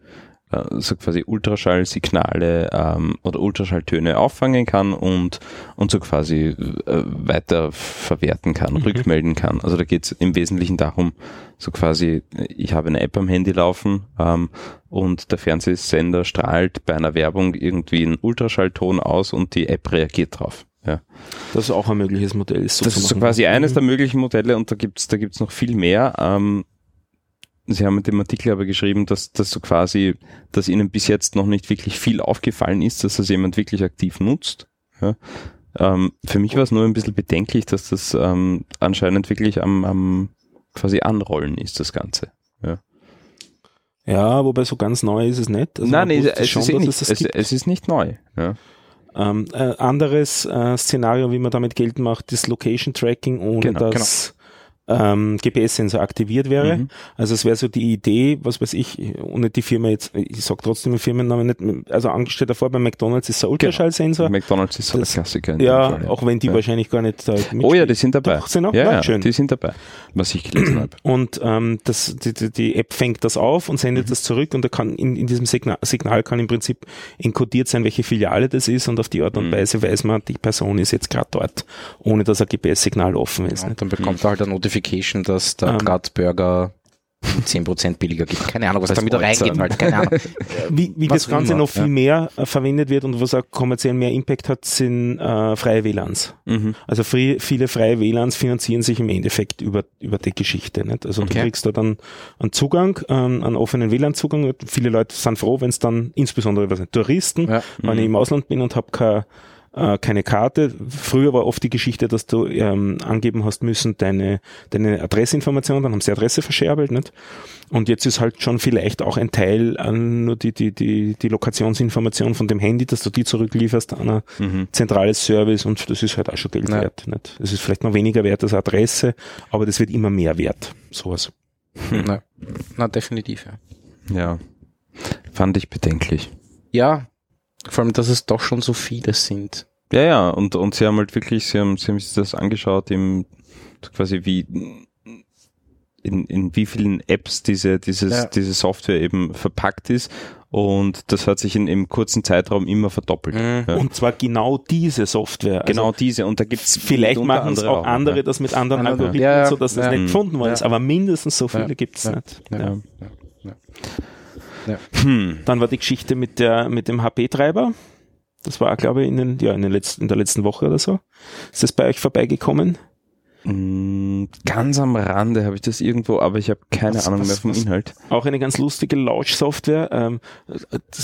äh, so quasi Ultraschallsignale ähm, oder Ultraschalltöne auffangen kann und, und so quasi äh, weiter verwerten kann, Mhm. rückmelden kann. Also da geht es im Wesentlichen darum, so quasi, ich habe eine App am Handy laufen ähm, und der Fernsehsender strahlt bei einer Werbung irgendwie einen Ultraschallton aus und die App reagiert drauf. Ja. Das ist auch ein mögliches Modell. So Das ist so quasi eines Mhm. der möglichen Modelle und da gibt's da gibt's noch viel mehr. Ähm, Sie haben in dem Artikel aber geschrieben, dass, dass so quasi, dass Ihnen bis jetzt noch nicht wirklich viel aufgefallen ist, dass das jemand wirklich aktiv nutzt. Ja. Ähm, für mich war es nur ein bisschen bedenklich, dass das ähm, anscheinend wirklich am, am quasi Anrollen ist, das Ganze. Ja, wobei so ganz neu ist es nicht. Also Nein, nee, es, schon, ist eh nicht, es es, es ist nicht neu. Ja. Ähm, äh, anderes äh, Szenario, wie man damit Geld macht, ist Location Tracking, ohne Genau, dass ähm, GPS-Sensor aktiviert wäre. Mhm. Also es wäre so die Idee, was weiß ich, ohne die Firma jetzt, ich sag trotzdem den Firmennamen nicht, also angestellt davor bei McDonalds ist der Ultraschallsensor. McDonalds ist so Das- der Klassiker. Ja, Fall, auch wenn die Ja. wahrscheinlich gar nicht da Oh ja, die sind dabei. Doch, sind auch ja, ja, Schön. die sind dabei, was ich gelesen (clears throat) habe. Und ähm, das, die, die, App fängt das auf und sendet Mhm. das zurück und da kann in, in diesem Signal, Signal kann im Prinzip enkodiert sein, welche Filiale das ist und auf die Art und Mhm. Weise weiß man, die Person ist jetzt gerade dort, ohne dass ein GPS-Signal offen ist. Ja, dann bekommt er halt eine Notification, dass da Ähm. gerade Burger 10% billiger gibt. Keine Ahnung, was da Äußern. reingeht, halt. Keine Ahnung. (laughs) Wie, wie das Ganze immer, noch viel mehr äh, verwendet wird und was auch kommerziell mehr Impact hat, sind äh, freie WLANs. Mhm. Also free, viele freie WLANs finanzieren sich im Endeffekt über, über die Geschichte. Nicht? Also du Okay. kriegst da dann einen Zugang, ähm, einen offenen WLAN-Zugang. Viele Leute sind froh, wenn es dann, insbesondere was nicht, Touristen, Ja. wenn ich im Ausland bin und habe keine äh, keine Karte. Früher war oft die Geschichte, dass du ähm, angeben hast müssen deine, deine Adressinformation, dann haben sie Adresse verscherbelt, nicht? Und jetzt ist halt schon vielleicht auch ein Teil an nur die, die, die, die Lokationsinformation von dem Handy, dass du die zurücklieferst an ein Mhm. zentrales Service und das ist halt auch schon Geld Ja. wert. Nicht? Es ist vielleicht noch weniger wert als Adresse, aber das wird immer mehr wert. Sowas. Na, na, definitiv, ja. Ja. Fand ich bedenklich. Ja, vor allem, dass es doch schon so viele sind. Ja, ja, und, und sie haben halt wirklich, sie haben, sie haben sich das angeschaut, im, quasi wie, in, in wie vielen Apps diese, dieses, Ja. diese Software eben verpackt ist. Und das hat sich in, im kurzen Zeitraum immer verdoppelt. Mhm. Ja. Und zwar genau diese Software. Also genau diese. Und da gibt's Vielleicht unter machen es auch andere ja. das mit anderen Andere, Algorithmen, ja, ja, so dass ja. das nicht gefunden worden Ja. ist. Aber mindestens so viele Ja. gibt's Ja. nicht. Ja. Hm. Dann war die Geschichte mit der mit dem HP-Treiber. Das war, glaube ich, in, den, ja, in, den letzten, in der letzten Woche oder so. Ist das bei euch vorbeigekommen? Mm, Ganz am Rande habe ich das irgendwo, aber ich habe keine Was- Ahnung was- mehr vom Inhalt. Auch eine ganz lustige Launch-Software. Ähm,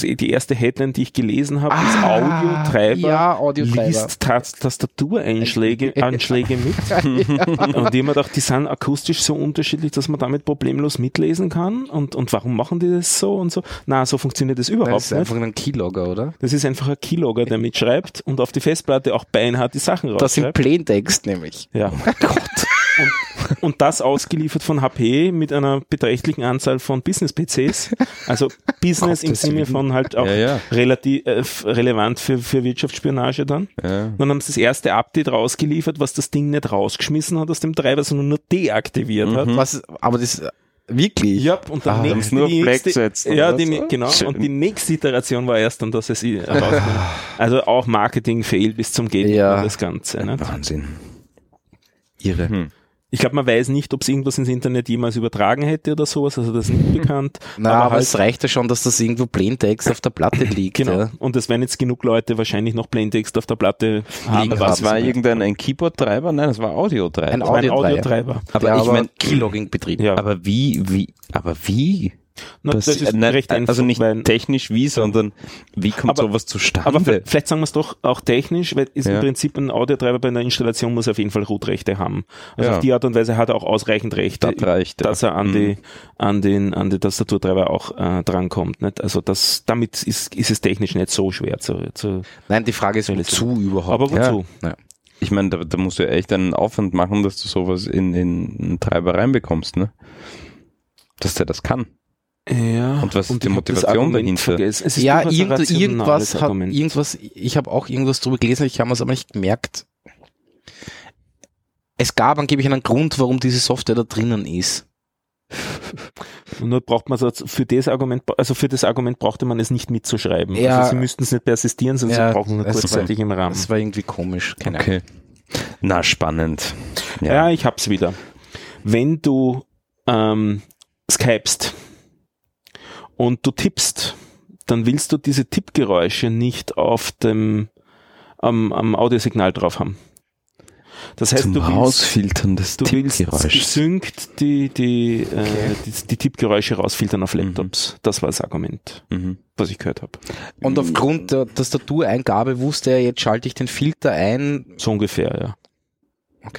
die erste Headline, die ich gelesen habe, ist Ah, Audiotreiber. ja, Audiotreiber. Liest Tas- Tastatureinschläge (laughs) Anschläge mit. (laughs) Und die haben gedacht, die sind akustisch so unterschiedlich, dass man damit problemlos mitlesen kann. Und, und warum machen die das so und so? Na, so funktioniert das überhaupt Das ist nicht. einfach ein Keylogger, oder? Das ist einfach ein Keylogger, der mitschreibt und auf die Festplatte auch beinhart die Sachen Das sind rausschreibt. Plaintext nämlich. Ja. (laughs) Und, und das ausgeliefert von HP mit einer beträchtlichen Anzahl von Business-PCs. Also Business im Sinne von halt auch Ja, ja. relativ äh, relevant für, für Wirtschaftsspionage dann. Ja. Dann haben sie das erste Update rausgeliefert, was das Ding nicht rausgeschmissen hat aus dem Treiber, sondern nur deaktiviert hat. Was, aber das, wirklich? Ja, und dann Ah, nächste, nur die nächste, setzen, ja, die, so? genau. Schön. Und die nächste Iteration war erst dann, dass es rausnimmt. Also auch Marketing-Fail bis zum Geht Ja. das Ganze. Ne? Wahnsinn. Irre. Hm. Ich glaube, man weiß nicht, ob es irgendwas ins Internet jemals übertragen hätte oder sowas, also das ist nicht (laughs) bekannt. Na, aber, halt- es reicht ja schon, dass das irgendwo Plaintext auf der Platte (laughs) liegt. Genau. Ja. Und es werden jetzt genug Leute wahrscheinlich noch Plaintext auf der Platte haben. Haben war irgendein ein Keyboard-Treiber? Nein, das war Audiotreiber. Ein Das Audiotreiber. Audiotreiber. aber Der ich aber meine, Keylogging betrieben. Ja, aber wie, wie, aber wie? Na, das, Das- ist äh, nein, recht einfach. also nicht weil, technisch wie, sondern wie kommt Aber- sowas zustande? aber vielleicht sagen wir es doch auch technisch, weil ist Ja. im Prinzip ein Audiotreiber bei einer Installation muss auf jeden Fall Root-Rechte haben. Also Ja. auf die Art und Weise hat er auch ausreichend Rechte, Das reicht, ja. dass er an Mhm. die an den an die Tastaturtreiber auch äh, drankommt. Nicht? Also das damit ist, ist es technisch nicht so schwer zu, zu Nein, die Frage ist, wozu überhaupt? aber wozu? Ja. ich meine, da, da musst du ja echt einen Aufwand machen, dass du sowas in, in einen Treiber reinbekommst, ne? Dass der das kann. Ja. Und was ist die Motivation dahinter? vergessen. Es ist Ja, irgend, irgendwas hat, irgendwas, ich habe auch irgendwas drüber gelesen, ich habe es aber nicht gemerkt. Es gab angeblich einen Grund, warum diese Software da drinnen ist. (laughs) Nur braucht man so für das Argument, also für das Argument brauchte man es nicht mitzuschreiben. Ja. Also sie müssten es nicht persistieren, sondern Ja, sie brauchen es kurzzeitig im Rahmen. Das war irgendwie komisch. Keine Okay. Na, spannend. Ja, ich hab's wieder. Wenn du ähm, skypst und du tippst, dann willst du diese Tippgeräusche nicht auf dem am, am Audiosignal drauf haben. Das heißt, Zum du willst, Rausfiltern des du willst gesynkt die, die, äh, die, die Tippgeräusche rausfiltern auf Laptops. Das war das Argument, Mhm. was ich gehört habe. Und aufgrund der Tastatureingabe wusste er, jetzt schalte ich den Filter ein. So ungefähr,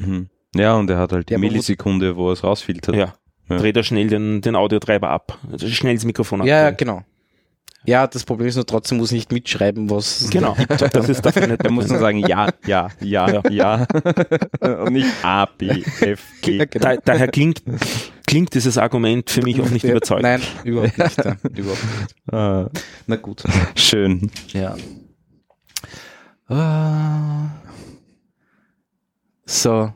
Mhm. Ja, und er hat halt die Ja, Millisekunde, wo er es rausfiltert. ja. Ja. Ja. Dreh da schnell den, den Audiotreiber ab. Also schnell das Mikrofon Ja, ja, abdrehen. genau. Ja, das Problem ist nur trotzdem, muss nicht mitschreiben, was. (laughs) Genau. Das ist dafür nicht Er muss dann sagen, ja, ja, ja, ja. (laughs) und nicht A, B, F, G. Ja, genau. Da, daher klingt, klingt dieses Argument für mich auch nicht Ja, überzeugend. Nein, überhaupt nicht. Ja, (laughs) überhaupt nicht. Ah, Na gut. schön. Ja. Ah. So.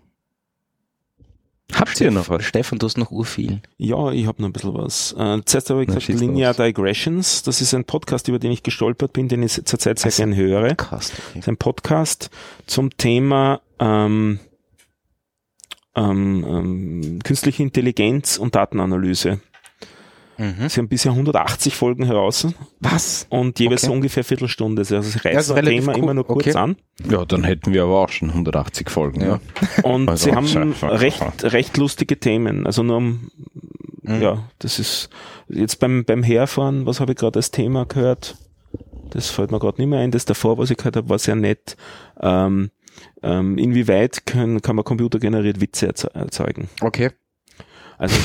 Habt ihr noch was? Stefan, du hast noch urviel. Ja, ich habe noch ein bisschen was. Äh, zuerst habe ich Na, gesagt, Linear. Digressions. Das ist ein Podcast, über den ich gestolpert bin, den ich zurzeit sehr Also- gern höre. Krass. Das ist ein Podcast zum Thema ähm, ähm, ähm, künstliche Intelligenz und Datenanalyse. Mhm. Sie haben bisher 180 Folgen heraus Was? und jeweils Okay. so ungefähr Viertelstunde. Also sie reißen ein relativ Thema cool. immer nur kurz Okay. an. Ja, dann hätten wir aber auch schon 180 Folgen. Ja. Ja. Und Also, sie haben so- recht, recht lustige Themen. Also nur um, Mhm. ja, das ist jetzt beim, beim Herfahren, was habe ich gerade als Thema gehört? Das fällt mir gerade nicht mehr ein. Das davor, was ich gehört habe, war sehr nett. Ähm, ähm, inwieweit können, kann man computergeneriert Witze erze- erzeugen? Okay. Also (laughs)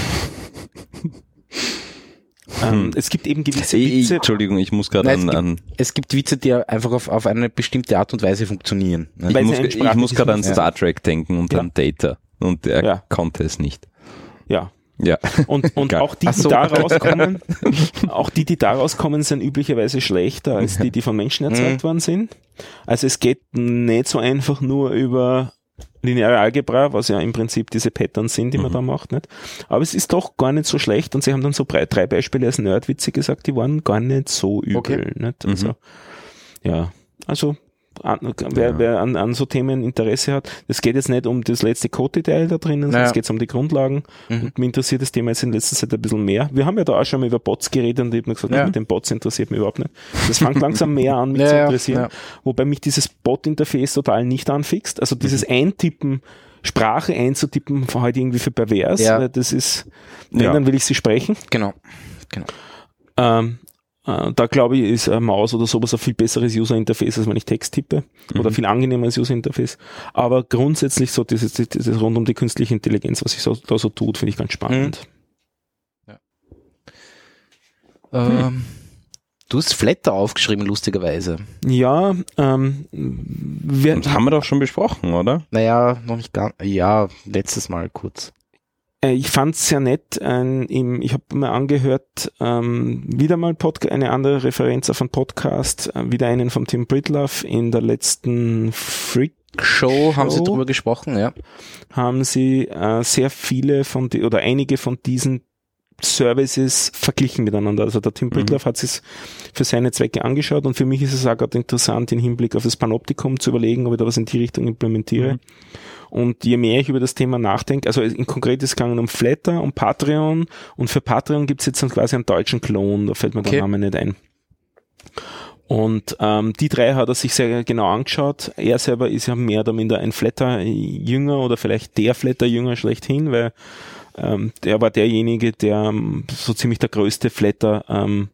ähm, es gibt eben gewisse Witze. Entschuldigung, ich muss gerade an, an Es gibt Witze, die einfach auf, auf eine bestimmte Art und Weise funktionieren. Ne? Ich muss, ich muss gerade an Star Trek denken und Ja. an Data. Und er Ja. konnte es nicht. Ja. Ja. Und, (laughs) und Geil. auch die, die so. da rauskommen, (laughs) auch die, die da rauskommen, sind üblicherweise schlechter als die, die von Menschen erzeugt Mhm. worden sind. Also es geht nicht so einfach nur über lineare Algebra, was ja im Prinzip diese Patterns sind, die man Mhm. da macht, nicht? Aber es ist doch gar nicht so schlecht und sie haben dann so drei, Beispiele als Nerdwitze gesagt, die waren gar nicht so übel, Okay. nicht? Mhm. Also, ja, also, an, wer, wer an, an so Themen Interesse hat, es geht jetzt nicht um das letzte Code-Detail da drinnen, sondern es geht um die Grundlagen. Mhm. Und mich interessiert das Thema jetzt in letzter Zeit ein bisschen mehr. Wir haben ja da auch schon mal über Bots geredet und ich habe mir gesagt, Ja. mit den Bots interessiert mich überhaupt nicht. Das fängt langsam mehr an, mich (laughs) Ja, zu interessieren. ja. Wobei mich dieses Bot-Interface total nicht anfixt. Also dieses Mhm. Eintippen, Sprache einzutippen, war halt irgendwie für pervers. Das ist, wenn, Ja. dann will ich sie sprechen. Genau. Genau. Ähm, äh, da glaube ich, ist eine Maus oder sowas ein viel besseres User-Interface, als wenn ich Text tippe. Oder Mhm. viel angenehmeres User-Interface. Aber grundsätzlich so dieses, dieses rund um die künstliche Intelligenz, was sich so, da so tut, finde ich ganz spannend. Ähm, du hast Flatter aufgeschrieben, lustigerweise. Ja, ähm, wir, Das haben wir doch schon besprochen, oder? Naja, noch nicht ganz. Ja, letztes Mal kurz. Äh, ich fand es sehr nett. Ein, im, ich habe mir angehört, ähm, wieder mal Podca eine andere Referenz auf einen Podcast, äh, wieder einen vom Tim Britloff in der letzten Freak Show, haben sie Show? drüber gesprochen, ja. haben sie äh, sehr viele von die oder einige von diesen Services verglichen miteinander. Also der Tim Britloff hat es für seine Zwecke angeschaut und für mich ist es auch gerade interessant, im Hinblick auf das Panoptikum zu überlegen, ob ich da was in die Richtung implementiere. Mhm. Und je mehr ich über das Thema nachdenke, also in konkret ist es gegangen um Flatter, um Patreon und für Patreon gibt es jetzt dann quasi einen deutschen Klon, da fällt mir Okay. der Name nicht ein. Und ähm, die drei hat er sich sehr genau angeschaut. Er selber ist ja mehr oder minder ein Flatter-Jünger oder vielleicht der Flatter-Jünger schlechthin, weil ähm, der war derjenige, der ähm, so ziemlich der größte Flatter ähm,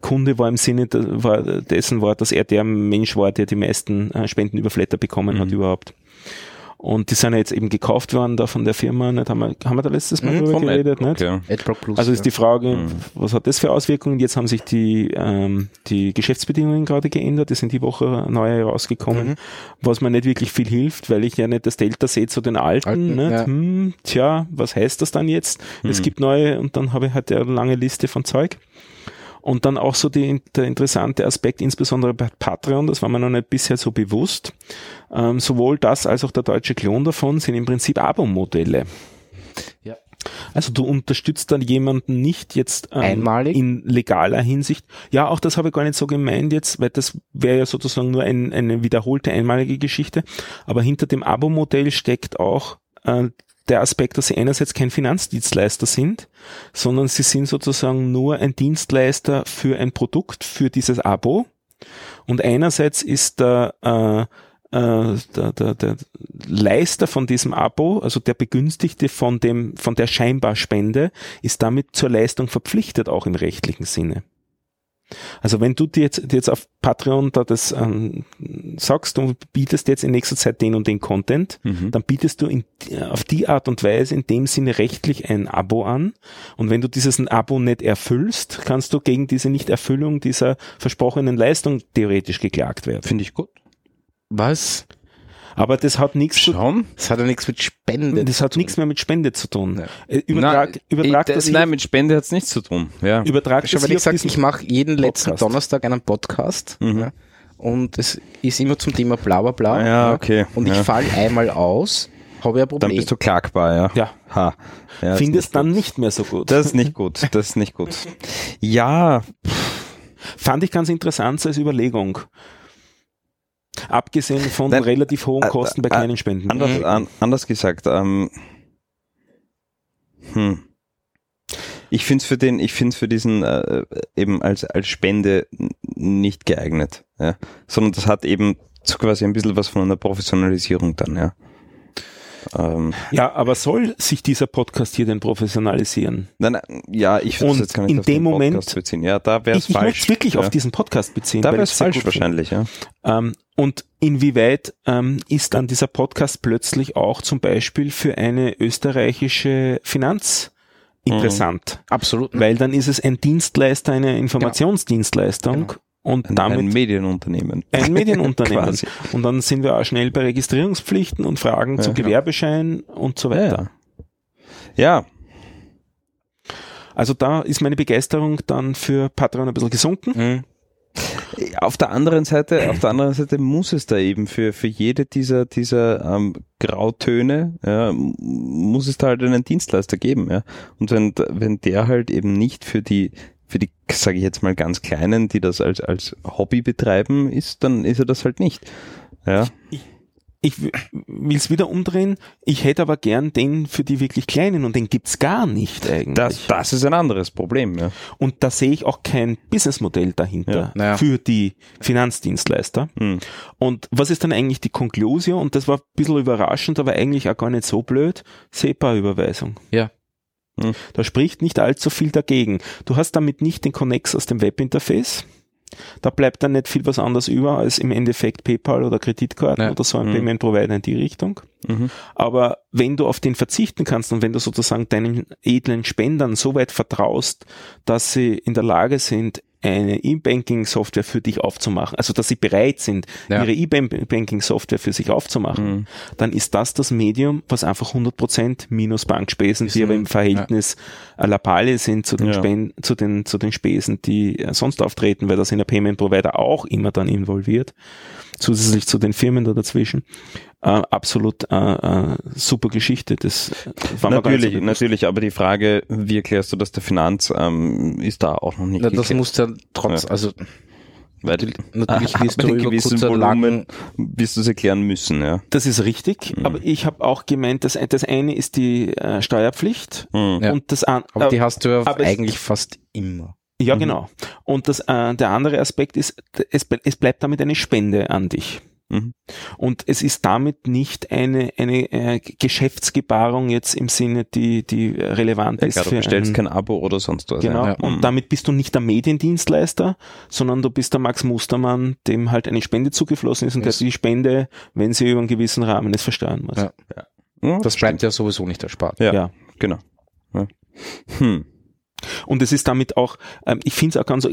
Kunde war im Sinne war, dessen war, dass er der Mensch war, der die meisten äh, Spenden über Flatter bekommen hat Mhm. überhaupt. Und die sind ja jetzt eben gekauft worden da von der Firma. Nicht? Haben, wir, haben wir da letztes Mal Mhm, drüber geredet? Nicht? Okay. AdBlock Plus. Also ist die Frage, Mhm. was hat das für Auswirkungen? Jetzt haben sich die, ähm, die Geschäftsbedingungen gerade geändert, die sind die Woche neu herausgekommen, Mhm. was mir nicht wirklich viel hilft, weil ich ja nicht das Delta sehe zu den alten. Alten, nicht? ja. Hm, tja, was heißt das dann jetzt? Es Mhm. gibt neue und dann habe ich halt eine lange Liste von Zeug. Und dann auch so die, der interessante Aspekt, insbesondere bei Patreon, das war mir noch nicht bisher so bewusst. Ähm, sowohl das als auch der deutsche Klon davon sind im Prinzip Abo-Modelle. Ja. Also du unterstützt dann jemanden nicht jetzt ähm, Einmalig? in legaler Hinsicht. Ja, auch das habe ich gar nicht so gemeint jetzt, weil das wäre ja sozusagen nur ein, eine wiederholte einmalige Geschichte. Aber hinter dem Abo-Modell steckt auch äh, der Aspekt, dass sie einerseits kein Finanzdienstleister sind, sondern sie sind sozusagen nur ein Dienstleister für ein Produkt, für dieses Abo. Und einerseits ist der, äh, äh, der, der, der Leister von diesem Abo, also der Begünstigte von dem, von der scheinbar Spende, ist damit zur Leistung verpflichtet, auch im rechtlichen Sinne. Also wenn du dir jetzt, dir jetzt auf Patreon da das ähm, sagst, du bietest jetzt in nächster Zeit den und den Content, Mhm. dann bietest du in, auf die Art und Weise in dem Sinne rechtlich ein Abo an. Und wenn du dieses Abo nicht erfüllst, kannst du gegen diese Nichterfüllung dieser versprochenen Leistung theoretisch geklagt werden. Finde ich gut. Was? Aber das hat nichts zu Schon? Das hat ja nichts mit Spende. das hat nichts mehr mit Spende zu tun. Ja. Äh, Übertrag, Nein, übertrag ich, das Nein, mit Spende hat's nichts zu tun. Ja. übertrag ich diesen ich mache jeden letzten Podcast. Donnerstag einen Podcast Mhm. ja, und es ist immer zum Thema bla bla bla. Ja, okay. Und ich Ja. fall einmal aus, habe ich ein Dann Problem. bist du klagbar, ja. Ja. Ha. ja Findest dann gut. nicht mehr so gut. Das ist nicht gut. Das ist nicht gut. Ja, Fand ich ganz interessant als Überlegung. Abgesehen von Nein, relativ hohen äh, Kosten bei äh, kleinen Spenden. anders, Mhm. an, anders gesagt, ähm, hm. Ich finde es für den, ich finde für diesen äh, eben als als Spende nicht geeignet, ja. Sondern das hat eben so quasi ein bisschen was von einer Professionalisierung dann, ja. Ähm, Ja, aber soll sich dieser Podcast hier denn professionalisieren? nein, nein, ja, ich würde jetzt gar nicht in auf den dem Moment- Podcast beziehen. Ja, da wäre es Ich, ich falsch. möchte wirklich ja. auf diesen Podcast beziehen. Da wäre es falsch wahrscheinlich, ja. Ähm, und inwieweit ähm, ist dann dieser Podcast plötzlich auch zum Beispiel für eine österreichische Finanz interessant? Absolut. Weil dann ist es ein Dienstleister, eine Informationsdienstleistung Genau. Und Ein, damit (laughs) ein Medienunternehmen. ein Medienunternehmen. Und dann sind wir auch schnell bei Registrierungspflichten und Fragen Ja, zu. Gewerbeschein und so weiter. Ja, Also da ist meine Begeisterung dann für Patreon ein bisschen gesunken. Mhm. Auf der anderen Seite, auf der anderen Seite muss es da eben für, für jede dieser, dieser ähm, Grautöne, ja, muss es da halt einen Dienstleister geben, ja. Und wenn, wenn der halt eben nicht für die, für die, sage ich jetzt mal ganz Kleinen, die das als, als Hobby betreiben, ist, dann ist er das halt nicht. Ja. Ich will es wieder umdrehen. Ich hätte aber gern den für die wirklich Kleinen und den gibt's gar nicht eigentlich. Das, das ist ein anderes Problem, ja. Und da sehe ich auch kein Businessmodell dahinter Ja. Naja. für die Finanzdienstleister. Hm. Und was ist dann eigentlich die Konklusion? Und das war ein bisschen überraschend, aber eigentlich auch gar nicht so blöd. SEPA-Überweisung. Ja. Hm. Da spricht nicht allzu viel dagegen. Du hast damit nicht den Connex aus dem Webinterface. Da bleibt dann nicht viel was anderes über als im Endeffekt PayPal oder Kreditkarten Ja. oder so ein Mhm. Payment Provider in die Richtung. Mhm. Aber wenn du auf den verzichten kannst und wenn du sozusagen deinen edlen Spendern so weit vertraust, dass sie in der Lage sind, eine E-Banking-Software für dich aufzumachen, also dass sie bereit sind, Ja. ihre E-Banking-Software für sich aufzumachen, Mhm. dann ist das das Medium, was einfach 100% minus Bankspesen, die aber im Verhältnis ja. lapale sind zu den, Ja. Zu den, zu den Spesen, die äh, sonst auftreten, weil das in der Payment Provider auch immer dann involviert, zusätzlich zu den Firmen da dazwischen. Äh, absolut äh, äh, super Geschichte. Das war nicht so Natürlich, natürlich, aber die Frage, wie erklärst du das der Finanz, ähm, ist da auch noch nicht Na, das muss ja trotz, Ja. also Weil natürlich wirst du (laughs) über gewissen Volumen wirst du es erklären müssen, ja. Das ist richtig, Mhm. aber ich habe auch gemeint, dass das eine ist die äh, Steuerpflicht Mhm. Ja. und das an, aber äh, die hast du ja eigentlich fast immer. Ja, Mhm. genau. Und das, äh, der andere Aspekt ist, es, es bleibt damit eine Spende an dich. Mhm. Und es ist damit nicht eine, eine äh, Geschäftsgebarung jetzt im Sinne, die, die relevant Ja, ist klar, du für bestellst einen, kein Abo oder sonst was. Genau. Ja. Ja. Und Mhm. damit bist du nicht der Mediendienstleister, sondern du bist der Max Mustermann, dem halt eine Spende zugeflossen ist und Yes. der die Spende, wenn sie über einen gewissen Rahmen ist, versteuern muss. Ja. Mhm, Das bleibt ja sowieso nicht erspart. Ja, Ja. genau. Ja. Hm. Und es ist damit auch, ähm, ich finde es auch ganz,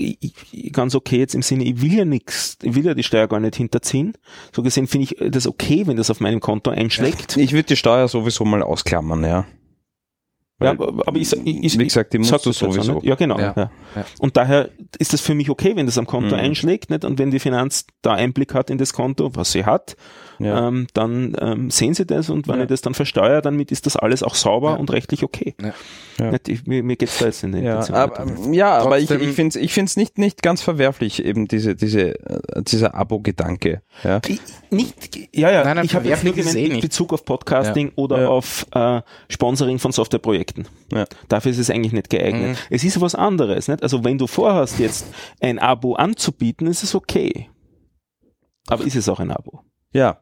ganz okay jetzt im Sinne, ich will ja nichts, ich will ja die Steuer gar nicht hinterziehen. So gesehen finde ich das okay, wenn das auf meinem Konto einschlägt. Ich würde die Steuer sowieso mal ausklammern, ja. Ja, aber ich, ich, ich wie gesagt, die musst du sowieso. nicht. Ja, genau. Ja. Ja. Ja. Und daher ist das für mich okay, wenn das am Konto Mhm. einschlägt, nicht? Und wenn die Finanz da Einblick hat in das Konto, was sie hat, Ja. ähm, dann ähm, sehen sie das und wenn Ja. ich das dann versteuere, damit ist das alles auch sauber Ja. und rechtlich okay. Ja. Ja. Nicht, ich, mir, mir geht's da jetzt in die Ja, Intention aber, nicht. ja, aber ich, ich finde es ich find's nicht, nicht ganz verwerflich, eben diese, diese, äh, dieser Abo-Gedanke. Ja. Ich- Nicht, ja, ja, Nein, nein, ich habe jetzt nur gemeint eh nicht. Bezug auf Podcasting oder Ja. auf äh, Sponsoring von Softwareprojekten. Ja. Dafür ist es eigentlich nicht geeignet. Mhm. Es ist was anderes, nicht? Also wenn du vorhast, jetzt ein Abo anzubieten, ist es okay. Aber ist es auch ein Abo? ja.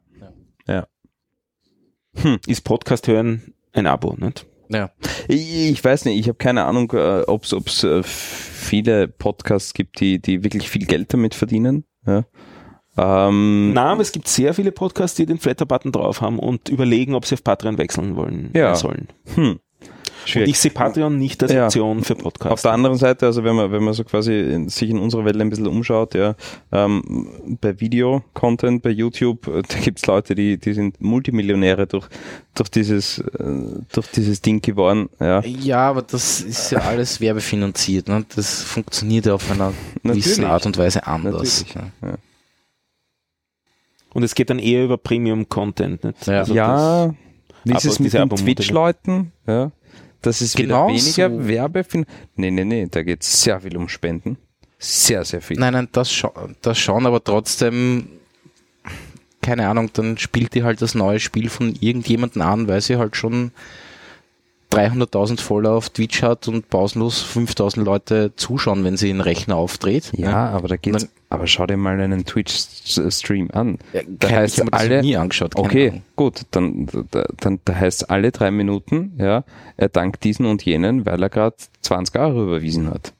Ist Podcast hören ein Abo, nicht? Ja. Ich, ich weiß nicht, ich habe keine Ahnung, äh, ob es äh, viele Podcasts gibt, die, die wirklich viel Geld damit verdienen. Ja. Ähm, Na, aber es gibt sehr viele Podcasts, die den Flatter-Button drauf haben und überlegen, ob sie auf Patreon wechseln wollen Ja. sollen. hm, Und schwierig. ich sehe Patreon nicht als Ja. Option für Auf Podcasts. der anderen Seite, also wenn man, wenn man so quasi in, sich in unserer Welt ein bisschen umschaut, ja, ähm, bei Video-Content, bei YouTube, äh, da gibt's Leute, die, die sind Multimillionäre durch, durch dieses, äh, durch dieses Ding geworden, ja. ja, aber das ist ja alles werbefinanziert. Ne? Das funktioniert ja auf einer gewissen. Art und Weise anders. Ja. Und es geht dann eher über Premium-Content. Ja. Also ja, wie ist es mit den. Twitch-Leuten, ja. Das ist Genau weniger so. Werbefin. Nee, nee, nee, da geht's sehr viel um Spenden. Sehr, sehr viel. Nein, nein, das, scho das schon, aber trotzdem, keine Ahnung, dann spielt die halt das neue Spiel von irgendjemandem an, weil sie halt schon 300.000 Follower auf Twitch hat und pausenlos 5.000 Leute zuschauen, wenn sie einen Rechner aufdreht. Ja, aber da geht's. dann- aber schau dir mal einen Twitch-Stream an. Ja, Da kein- heißt ich alle- nie angeschaut. Okay, Ahnung. gut, dann, da- dann da heißt alle drei Minuten, ja, er dankt diesen und jenen, weil er gerade 20 Euro überwiesen hat.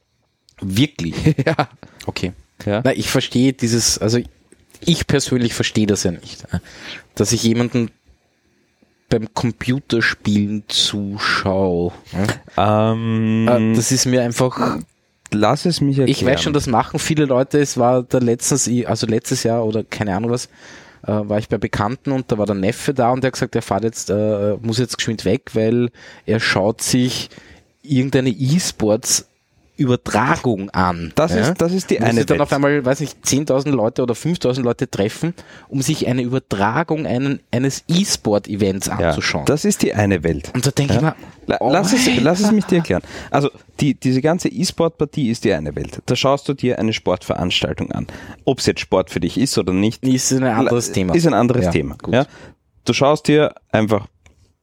Wirklich? (laughs) ja. Okay. ja. Na, ich verstehe dieses, also ich persönlich verstehe das ja nicht, dass ich jemanden beim Computerspielen zuschaue. Ähm, Äh, Das ist mir einfach, lass es mich erklären. ich weiß schon, das machen viele Leute. Es war da letztens, also letztes Jahr oder keine Ahnung was, äh, war ich bei Bekannten und da war der Neffe da und der hat gesagt, er fährt jetzt, äh, muss jetzt geschwind weg, weil er schaut sich irgendeine E-Sports Übertragung an. Das ja? ist- das ist die Wo eine sie dann auf einmal, weiß nicht, 10.000 Leute oder 5.000 Leute treffen, um sich eine Übertragung einen, eines E-Sport-Events ja, anzuschauen. das ist die eine Welt. und da denke ich Ja. mir, La- oh lass, es, lass es mich dir erklären. Also die, diese ganze E-Sport-Partie ist die eine Welt. Da schaust du dir eine Sportveranstaltung an. Ob es jetzt Sport für dich ist oder nicht, ist ein anderes Thema. Ist ein anderes Ja, Thema. Ja? Du schaust dir einfach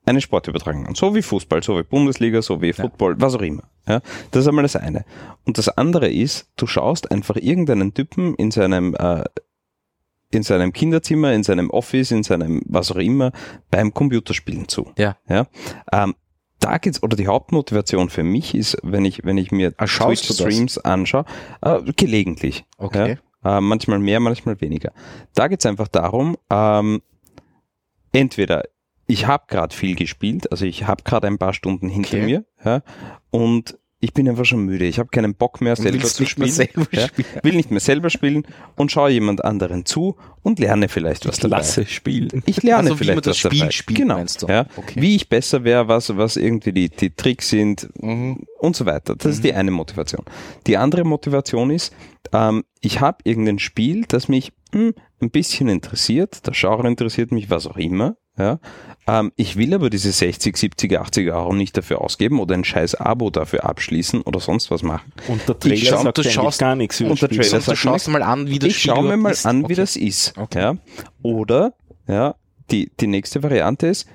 eine Sportübertragung an. So wie Fußball, so wie Bundesliga, so wie Football, was auch immer. Ja? Das ist einmal das eine. Und das andere ist, du schaust einfach irgendeinen Typen in seinem, äh, in seinem Kinderzimmer, in seinem Office, in seinem was auch immer, beim Computerspielen zu. Ja. Ja? Ähm, da geht's, oder die Hauptmotivation für mich ist, wenn ich, wenn ich mir Ah? Twitch-Streams anschaue, äh, gelegentlich. Okay. Ja? Äh, manchmal mehr, manchmal weniger. Da geht's einfach darum, ähm, entweder ich habe gerade viel gespielt, also ich habe gerade ein paar Stunden hinter Okay. mir, ja, und ich bin einfach schon müde. Ich habe keinen Bock mehr selber zu nicht mehr spielen. selber ja, spielen. will nicht mehr selber spielen und schaue jemand anderen zu und lerne vielleicht was dabei. Lasse spielen. Ich lerne Also wie vielleicht man das was dabei. Spiel spielt, genau? Ja, Okay. Wie ich besser wäre, was, was irgendwie die, die Tricks sind Mhm. und so weiter. Das ist die eine Motivation. Die andere Motivation ist, ähm, ich habe irgendein Spiel, das mich hm, ein bisschen interessiert, das Genre interessiert mich, was auch immer. Ja. Ähm, ich will aber diese 60, 70, 80 Euro nicht dafür ausgeben oder ein scheiß Abo dafür abschließen oder sonst was machen. Und der Ich Trailer schau- sagt du schaust- gar nichts über und der. Trailer Also, du sagt schaust mal an, wie das ich Spiel schaue mir mal ist. an, wie Okay. das ist. Okay. Ja. Oder ja, die, die nächste Variante ist,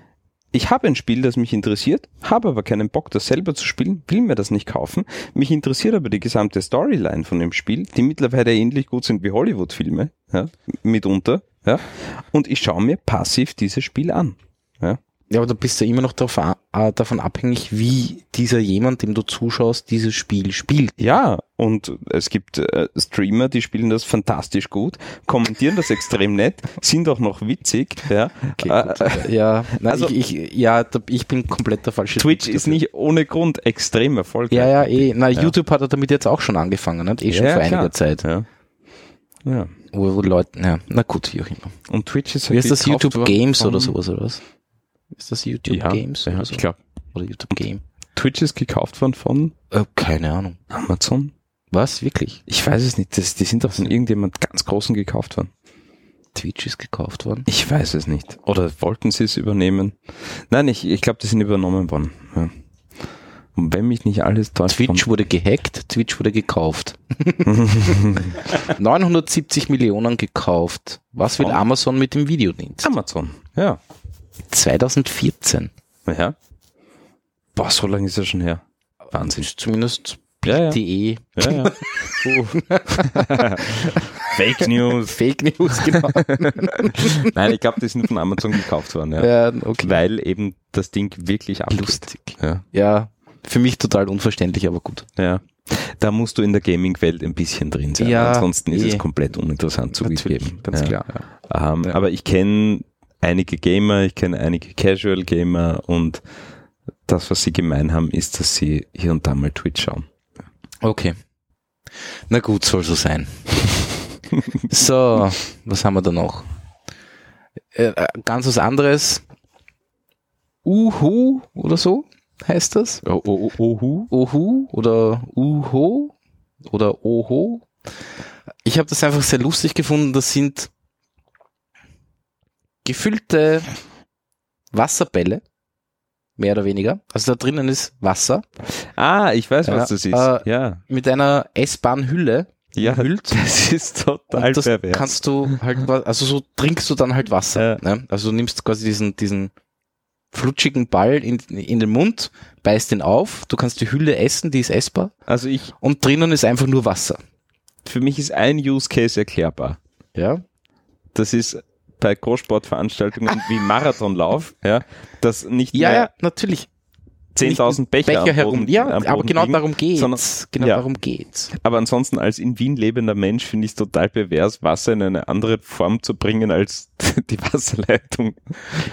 ich habe ein Spiel, das mich interessiert, habe aber keinen Bock, das selber zu spielen, will mir das nicht kaufen. Mich interessiert aber die gesamte Storyline von dem Spiel, die mittlerweile ähnlich gut sind wie Hollywood-Filme, ja, mitunter. Ja. Und ich schaue mir passiv dieses Spiel an. Ja. Ja, aber du bist ja immer noch darauf, äh, davon abhängig, wie dieser jemand, dem du zuschaust, dieses Spiel spielt. Ja, und es gibt äh, Streamer, die spielen das fantastisch gut, kommentieren das extrem nett, (laughs) sind auch noch witzig. Ja. Äh, ja, nein, also- ich, ich, ja, da, ich bin komplett der falsche Twitch ist nicht ohne Grund extrem erfolgreich. Ja, ja, eh. Na, Ja. YouTube hat er damit jetzt auch schon angefangen, nicht? Eh schon Ja, vor klar. einiger Zeit. Ja. ja. Wo, Leute, ja, na gut, wie auch immer. Und Twitch ist Wie heißt das? YouTube Games oder sowas, oder was? Ist das YouTube Ja, Games? ja, so? ich glaube. Oder YouTube Game? Twitch ist gekauft worden von Äh, keine Ahnung. Amazon? Was? Wirklich? Ich weiß es nicht. Das, die sind doch von irgendjemand ganz Großen gekauft worden. Twitch ist gekauft worden? Ich weiß es nicht. Oder wollten sie es übernehmen? Nein, ich, ich glaube, die sind übernommen worden. Ja. Und wenn mich nicht alles täuscht. Twitch wurde gehackt, Twitch wurde gekauft. (laughs) 970 Millionen gekauft. Was will Von? Amazon mit dem Videodienst? Amazon. Ja. 2014. Ja. Boah, so lange ist er schon her. Wahnsinn. Ist zumindest Ja, ja. DE. ja, ja. (laughs) Fake News. Fake News, genau. (laughs) Nein, ich glaube, die sind von Amazon gekauft worden, ja. ja, okay. Weil eben das Ding wirklich abgeht. Lustig. Ja. Ja, für mich total unverständlich, aber gut. Ja. Da musst du in der Gaming-Welt ein bisschen drin sein. Ja, Ansonsten ist eh. es komplett uninteressant zugegeben. Natürlich, ganz ja. klar. Ja. Ähm, Ja. Aber ich kenne einige Gamer, ich kenne einige Casual Gamer und das, was sie gemein haben, ist, dass sie hier und da mal Twitch schauen. Okay. Na gut, soll so sein. (laughs) so, was haben wir da noch? Äh, äh, ganz was anderes. Uhu oder so heißt das? Oh, oh, oh, oh, Ohu oder Uho oder Oho. Ich habe das einfach sehr lustig gefunden. Das sind gefüllte Wasserbälle, mehr oder weniger. Also da drinnen ist Wasser Ah, ich weiß, Ja, was das ist. äh, ja. mit einer essbaren Hülle Ja, umhüllt. das ist total Und das pervers. kannst du halt, also so trinkst du dann halt Wasser. Ja. Ne? Also du nimmst quasi diesen, diesen flutschigen Ball in, in den Mund, beißt den auf, du kannst die Hülle essen, die ist essbar also ich, und drinnen ist einfach nur Wasser. für mich ist ein Use Case erklärbar. Ja. Das ist bei Großsportveranstaltungen (laughs) wie Marathonlauf, ja, dass nicht Ja, mehr ja, natürlich. 10.000 Becher, Becher herum. Ja, aber genau liegen, darum geht's. sondern- genau ja. darum geht's. Aber ansonsten als in Wien lebender Mensch finde ich es total pervers, Wasser in eine andere Form zu bringen als (laughs) die Wasserleitung.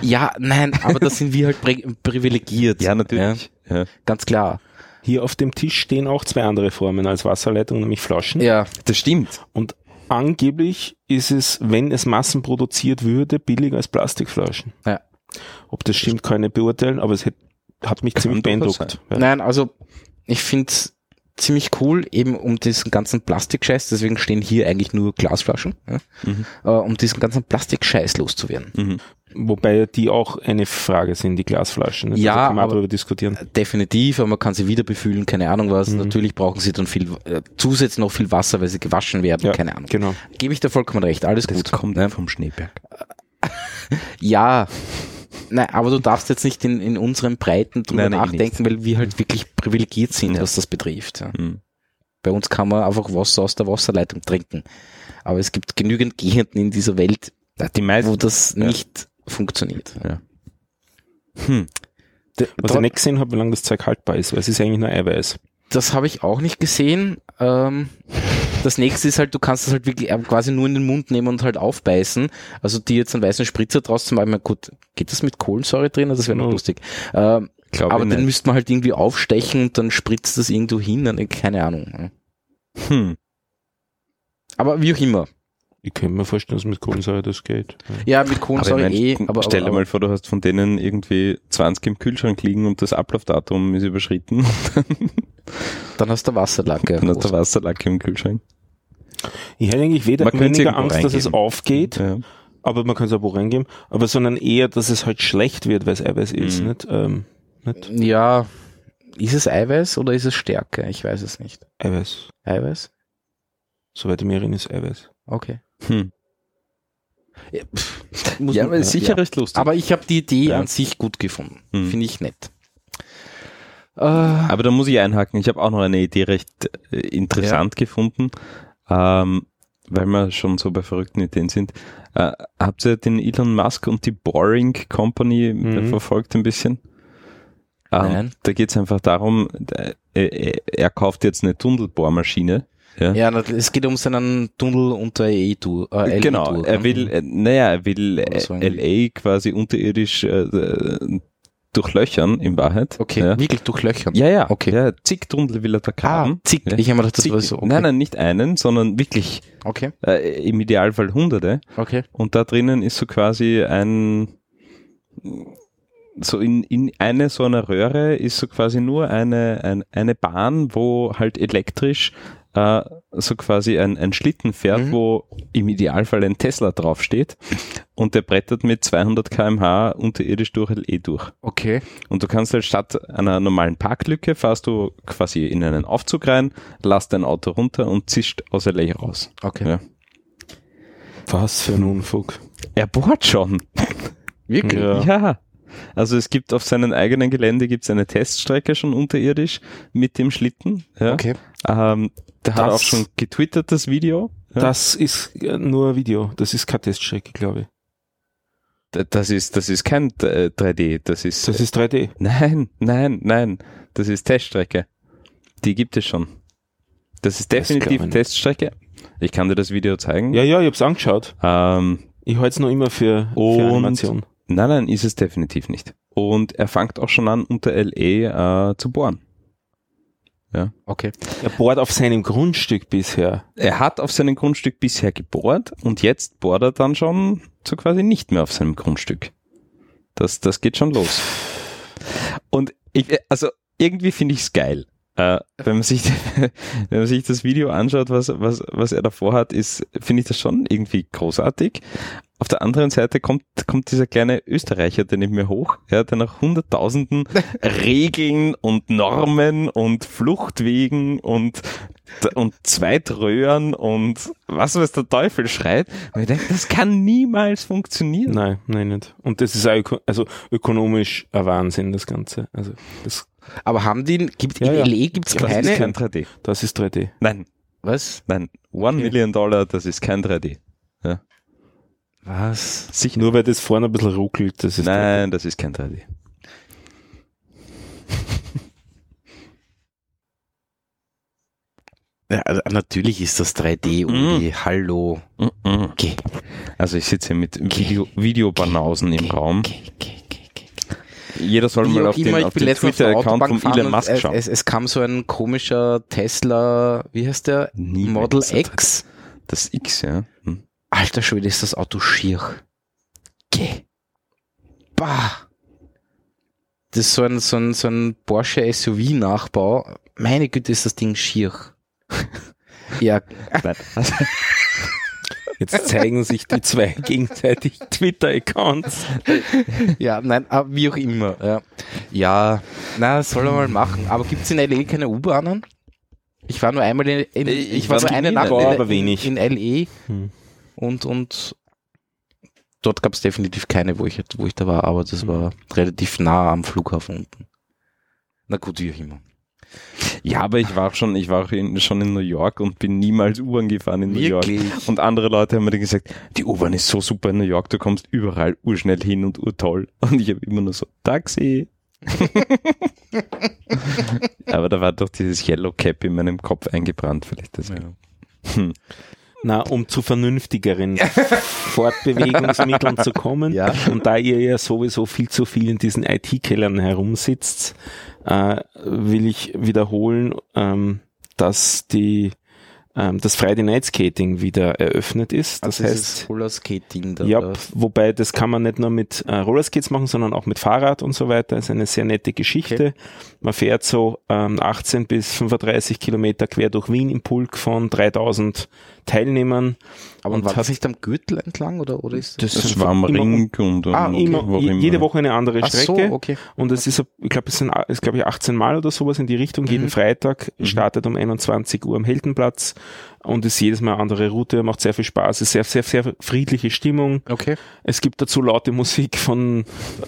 Ja, nein, aber da sind wir halt pri privilegiert. Ja, natürlich. Ja. Ganz klar. Hier auf dem Tisch stehen auch zwei andere Formen als Wasserleitung, nämlich Flaschen. Ja, Das stimmt. Und angeblich ist es, wenn es massenproduziert würde, billiger als Plastikflaschen. Ja. Ob das stimmt, kann ich nicht beurteilen, aber es hat, hat mich Kann ziemlich beeindruckt. Ja. Nein, also ich finde ziemlich cool, eben um diesen ganzen Plastikscheiß, deswegen stehen hier eigentlich nur Glasflaschen, ja, Mhm. äh, um diesen ganzen Plastikscheiß loszuwerden. Mhm. Wobei die auch eine Frage sind, die Glasflaschen. Ja, also kann man aber- darüber diskutieren. Definitiv, aber man kann sie wieder befüllen, keine Ahnung was. Mhm. Natürlich brauchen sie dann viel, äh, zusätzlich noch viel Wasser, weil sie gewaschen werden, Ja, keine Ahnung. Genau. Gebe ich dir vollkommen recht, alles Das gut. kommt ne? vom Schneeberg. (laughs) Ja, nein, aber du darfst jetzt nicht in, in unseren Breiten drüber Nein, nein, nachdenken, weil wir halt wirklich privilegiert sind, Ja. was das betrifft. Ja. Mhm. Bei uns kann man einfach Wasser aus der Wasserleitung trinken. Aber es gibt genügend Gegenden in dieser Welt, Die meisten. wo das Ja. nicht funktioniert. Hm. Was ich nicht gesehen habe, wie lange das Zeug haltbar ist, weil es ist eigentlich nur Eiweiß. Das habe ich auch nicht gesehen. Ähm, das nächste ist halt, du kannst es halt wirklich äh, quasi nur in den Mund nehmen und halt aufbeißen. Also die jetzt einen weißen Spritzer draus zu machen, gut, geht das mit Kohlensäure drin? Das wäre noch No. lustig. Ähm, aber den nicht. müsste man halt irgendwie aufstechen und dann spritzt das irgendwo hin. Dann- Keine Ahnung. Hm. Aber wie auch immer. Ich könnte mir vorstellen, dass mit Kohlensäure das geht. Ja. Mit Aber Kohlensäure ich eh. Aber, stell dir aber, mal vor, du hast von denen irgendwie 20 im Kühlschrank liegen und das Ablaufdatum ist überschritten. (laughs) dann hast du Wasserlacke. Dann hast du Wasserlacke im Kühlschrank. Ich hätte eigentlich weder, Man weniger Angst, dass es aufgeht, Ja. aber man kann es auch wo reingeben, aber sondern eher, dass es halt schlecht wird, weil es Eiweiß ist. Mhm. Nicht, ähm, nicht Ja, ist es Eiweiß oder ist es Stärke? Ich weiß es nicht. Eiweiß. Eiweiß? Soweit ich mich erinnere, ist Eiweiß. Okay. Hm. Ja, muss ja, man- sicher ja. recht lustig. Aber ich habe die Idee Ja. an sich gut gefunden. Hm. Finde ich nett. Äh, Aber da muss ich einhaken. Ich habe auch noch eine Idee recht äh, interessant gefunden, ähm, weil wir schon so bei verrückten Ideen sind. Äh, habt ihr den Elon Musk und die Boring Company Mhm. verfolgt ein bisschen? Ähm, Nein. Da geht es einfach darum, äh, er, er kauft jetzt eine Tunnelbohrmaschine. Ja. ja, es geht um seinen Tunnel unter EE-Tour. Äh, LE Genau, Tour, er will, äh, naja, er will Oder so äh, LA quasi unterirdisch äh, äh, durchlöchern, in Wahrheit. Okay, Ja, wirklich durchlöchern. ja, ja Okay. Ja, zig Tunnel will er da Ah, graben. zick. Ja. Ich habe mir gedacht, das Zig- war so. Okay. Nein, nein, nicht einen, sondern wirklich Okay, äh, im Idealfall hunderte. okay. Und da drinnen ist so quasi ein so in, in eine so einer Röhre ist so quasi nur eine, ein, eine Bahn, wo halt elektrisch äh, so quasi ein, ein Schlitten fährt, Mhm. wo im Idealfall ein Tesla draufsteht und der brettert mit 200 kmh unterirdisch durch LE durch. Okay. Und du kannst halt statt einer normalen Parklücke fährst du quasi in einen Aufzug rein, lässt dein Auto runter und zischt aus LA raus. Okay. Ja. Was für ein Unfug. Er bohrt schon. Wirklich? Ja. Ja. Also es gibt auf seinem eigenen Gelände gibt's eine Teststrecke schon unterirdisch mit dem Schlitten. Ja. Okay. Ähm, der hat Das- auch schon getwittert, das Video. Ja. Das ist äh, nur Video. Das ist keine Teststrecke, glaube ich. Das ist, das ist kein äh, 3D, das ist, Das ist 3D. nein, nein, nein, das ist Teststrecke. Die gibt es schon. Das ist Das definitiv nicht. Teststrecke. Ich kann dir das Video zeigen. Ja, ja, ich hab's angeschaut. Ähm, Ich halte es noch immer für, für Animation. Nein, nein, ist es definitiv nicht. Und er fängt auch schon an, unter LE äh, zu bohren. Okay. Er bohrt auf seinem Grundstück bisher. Er hat auf seinem Grundstück bisher gebohrt und jetzt bohrt er dann schon so quasi nicht mehr auf seinem Grundstück. Das, das geht schon los. Und ich, also irgendwie finde ich es geil. Äh, wenn man sich, (laughs) wenn man sich das Video anschaut, was, was, was er davor hat, ist, finde ich das schon irgendwie großartig. Auf der anderen Seite kommt, kommt dieser kleine Österreicher, der neben mir hoch, ja, der nach hunderttausenden (laughs) Regeln und Normen und Fluchtwegen und, und Zweitröhren und was weiß der Teufel schreit. Und ich denke, das kann niemals funktionieren. Nein, nein, nicht. Und das ist auch öko also ökonomisch ein Wahnsinn, das Ganze. Also das, Aber haben die, gibt Ja, in ja. LE gibt's Das keine, ist kein 3D. das ist 3D. Nein, was? nein. One Okay. Million Dollar, das ist kein 3D. Was? Sicher. Nur weil das vorne ein bisschen ruckelt, das ist Nein, das ist kein 3D. (laughs) Ja, also natürlich ist das 3D, Uli. Hallo. Mhm. Okay. Also ich sitze hier mit Video, Videobanausen im Raum. Okay, okay, okay, okay. Jeder soll Wie mal auf den, ich auf den Twitter-Account von Elon Musk es, schauen. es, es kam so ein komischer Tesla, wie heißt der? Nie Model. X. Das X, ja. Alter Schwede, ist das Auto schier. Geh. Bah. Das ist so ein, so ein, so ein Porsche SUV-Nachbau. Meine Güte, ist das Ding schier. (laughs) ja, Jetzt zeigen sich die zwei gegenseitig Twitter-Accounts. ja, nein, aber wie auch immer. Ja, ja na, soll er mal machen. Aber gibt's in LE keine U-Bahnen? Ich war nur einmal in, in ich, Ich war nur eine Nacht da, in, wenig. in LE Hm. Und, und dort gab's definitiv keine, wo ich, wo ich da war, aber das Hm. war relativ nah am Flughafen unten. Na gut, wie auch immer. ja, aber ich war auch schon, ich war auch in, schon in New York und bin niemals U-Bahn gefahren in New York. Und andere Leute haben mir dann gesagt, die U-Bahn ist so super in New York, du kommst überall urschnell hin und urtoll. Und ich habe immer nur so, Taxi. (laughs) aber da war doch dieses Yellow Cap in meinem Kopf eingebrannt, vielleicht das. Hm. Na, um zu vernünftigeren (laughs) Fortbewegungsmitteln zu kommen. Ja. Und da ihr ja sowieso viel zu viel in diesen IT-Kellern herumsitzt, äh, will ich wiederholen, ähm, dass die ähm, das Friday Night Skating wieder eröffnet ist. Das Also heißt, Rollerskating da. ja, wobei das kann man nicht nur mit äh, Rollerskates machen, sondern auch mit Fahrrad und so weiter. ist eine sehr nette Geschichte. Man fährt so ähm, 18 bis 35 Kilometer quer durch Wien im Pulk von 3000 Teilnehmern. Aber und war das hat- nicht am Gürtel entlang oder, oder ist Das Das ist war am Ring und, und Ah, okay. immer, jede Woche eine andere Ach so, Strecke. okay. Und es ist, ich glaube, es sind, es glaube ich 18 Mal oder sowas in die Richtung. Jeden Mhm. Freitag startet um 21 Uhr am Heldenplatz und ist jedes Mal eine andere Route, macht sehr viel Spaß, ist sehr, sehr, sehr friedliche Stimmung. Okay. Es gibt dazu laute Musik von,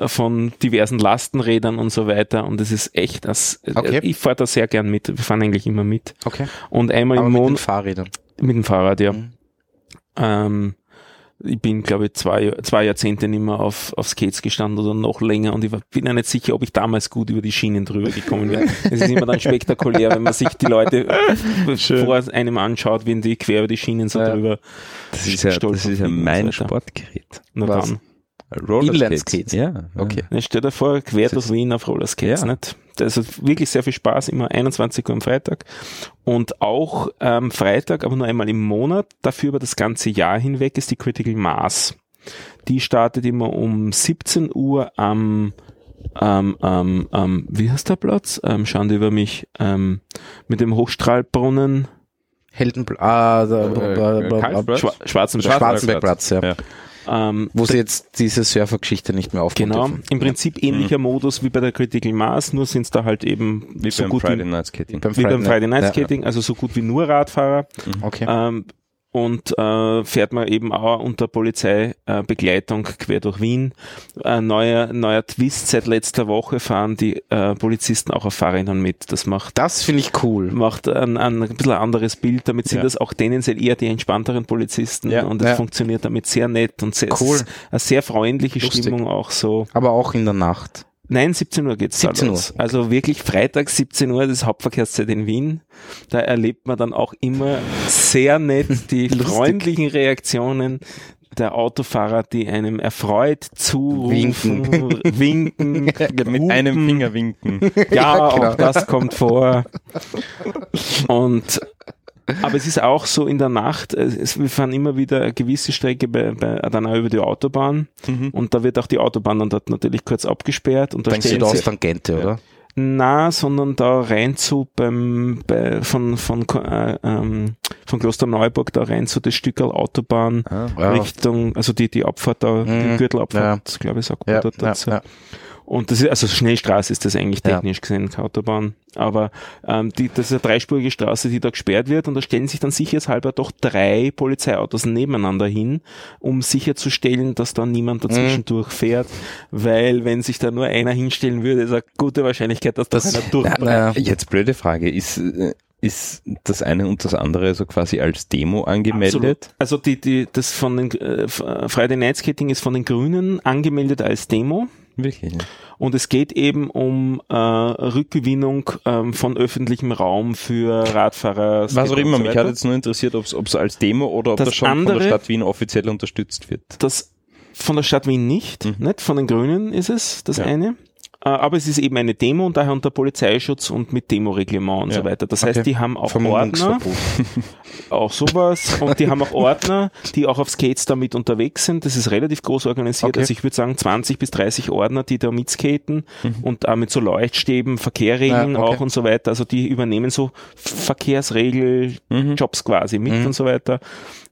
von diversen Lastenrädern und so weiter und es ist echt, das, Okay. ich fahre da sehr gern mit, wir fahren eigentlich immer mit. Okay. Und einmal Aber im Monat Fahrrädern. Mit dem Fahrrad, ja. Mhm. Ähm, ich bin, glaube ich, zwei, zwei Jahrzehnte nicht mehr auf, auf Skates gestanden oder noch länger und ich war, bin ja nicht sicher, ob ich damals gut über die Schienen drüber gekommen wäre. (laughs) Es ist immer dann spektakulär, wenn man sich die Leute Schön. vor einem anschaut, wenn die quer über die Schienen so Ja. drüber Das ist ja, das ist ja mein. Sportgerät. Na Was? dann. Rollerskates. Ja. Okay. Ja, stell dir vor, quer Das durch Wien auf Rollerskates, Ja. nicht? Das hat wirklich sehr viel Spaß, immer 21 Uhr am Freitag. Und auch ähm, Freitag, aber nur einmal im Monat, dafür über das ganze Jahr hinweg ist die Critical Mass. Die startet immer um 17 Uhr am ähm, ähm, ähm, wie heißt der Platz? Ähm, schauen die über mich, ähm, mit dem Hochstrahlbrunnen, Heldenplatz, ah, der, Äh, bla- bla- bla- Karlsplatz? Schwa Schwarzenberg. Schwarzenbergplatz, ja. Ja. Ähm, Wo sie jetzt diese Surfergeschichte nicht mehr aufbauen Genau, dürfen. im Prinzip ähnlicher Modus wie bei der Critical Mass, nur sind es da halt eben Wie so beim gut Friday wie, Night Skating. Beim wie beim Friday Night Ja, Skating, also so gut wie nur Radfahrer. Okay. Ähm, und äh, fährt man eben auch unter Polizeibegleitung äh, quer durch Wien. Ein neuer, neuer Twist seit letzter Woche fahren die äh, Polizisten auch auf Fahrrädern mit. Das macht Das finde ich cool. macht ein, ein, ein bisschen anderes Bild. Damit sind Ja. das auch tendenziell eher die entspannteren Polizisten Ja, und es ja. funktioniert damit sehr nett und sehr, Cool. eine sehr freundliche Lustig. Stimmung auch so. Aber auch in der Nacht. Nein, 17 Uhr geht's 17 da los. Also wirklich Freitag 17 Uhr, das Hauptverkehrszeit in Wien. Da erlebt man dann auch immer sehr nett (laughs) die freundlichen Reaktionen der Autofahrer, die einem erfreut zurufen, winken, (laughs) (laughs) Mit einem. Finger winken. Ja, genau. auch das kommt vor. Und aber es ist auch so in der Nacht, äh, es, wir fahren immer wieder eine gewisse Strecke bei, bei, dann auch über die Autobahn Mhm. und da wird auch die Autobahn dann dort natürlich kurz abgesperrt und da Dann stehen steht aus sie, Tangente, Ja. oder? na, sondern da rein zu beim, bei, von, von, äh, ähm, von Klosterneuburg da rein zu das Stück Autobahn Ah. Ja. Richtung, also die, die Abfahrt da, die Mhm. Gürtelabfahrt, glaube ich, sagt man Ja, dort ja, dazu. ja. Und das ist, also Schnellstraße ist das eigentlich Ja. technisch gesehen, keine Autobahn. Aber ähm, die, das ist eine dreispurige Straße, die da gesperrt wird und da stellen sich dann sicherheitshalber doch drei Polizeiautos nebeneinander hin, um sicherzustellen, dass da niemand dazwischen Mhm. durchfährt, weil wenn sich da nur einer hinstellen würde, ist eine gute Wahrscheinlichkeit, dass das, Das- einer durchbrennt. Ja, Jetzt blöde Frage, ist, äh, ist das eine und das andere so quasi als Demo angemeldet? Absolut. Also die, die, das von den äh, Friday Night Skating ist von den Grünen angemeldet als Demo. Wirklich? Und es geht eben um äh, Rückgewinnung ähm, von öffentlichem Raum für Radfahrer. Was auch Skater immer, so mich hat jetzt nur interessiert, ob es als Demo oder ob Das das, schon von andere- der Stadt Wien offiziell unterstützt wird. das von der Stadt Wien nicht, Mhm. nicht von den Grünen ist es, das Ja. eine. Äh, Aber es ist eben eine Demo und daher unter Polizeischutz und mit Demoreglement und Ja. so weiter. Das Okay. heißt, die haben auch Ordner, (laughs) auch sowas, und die haben auch Ordner, die auch auf Skates damit unterwegs sind. Das ist relativ groß organisiert. Okay. Also ich würde sagen 20 bis 30 Ordner, die da mitskaten und auch mit so Leuchtstäben, Verkehrregeln Ja, okay. auch und so weiter. Also die übernehmen so Verkehrsregel-Jobs quasi mit Mhm. und so weiter.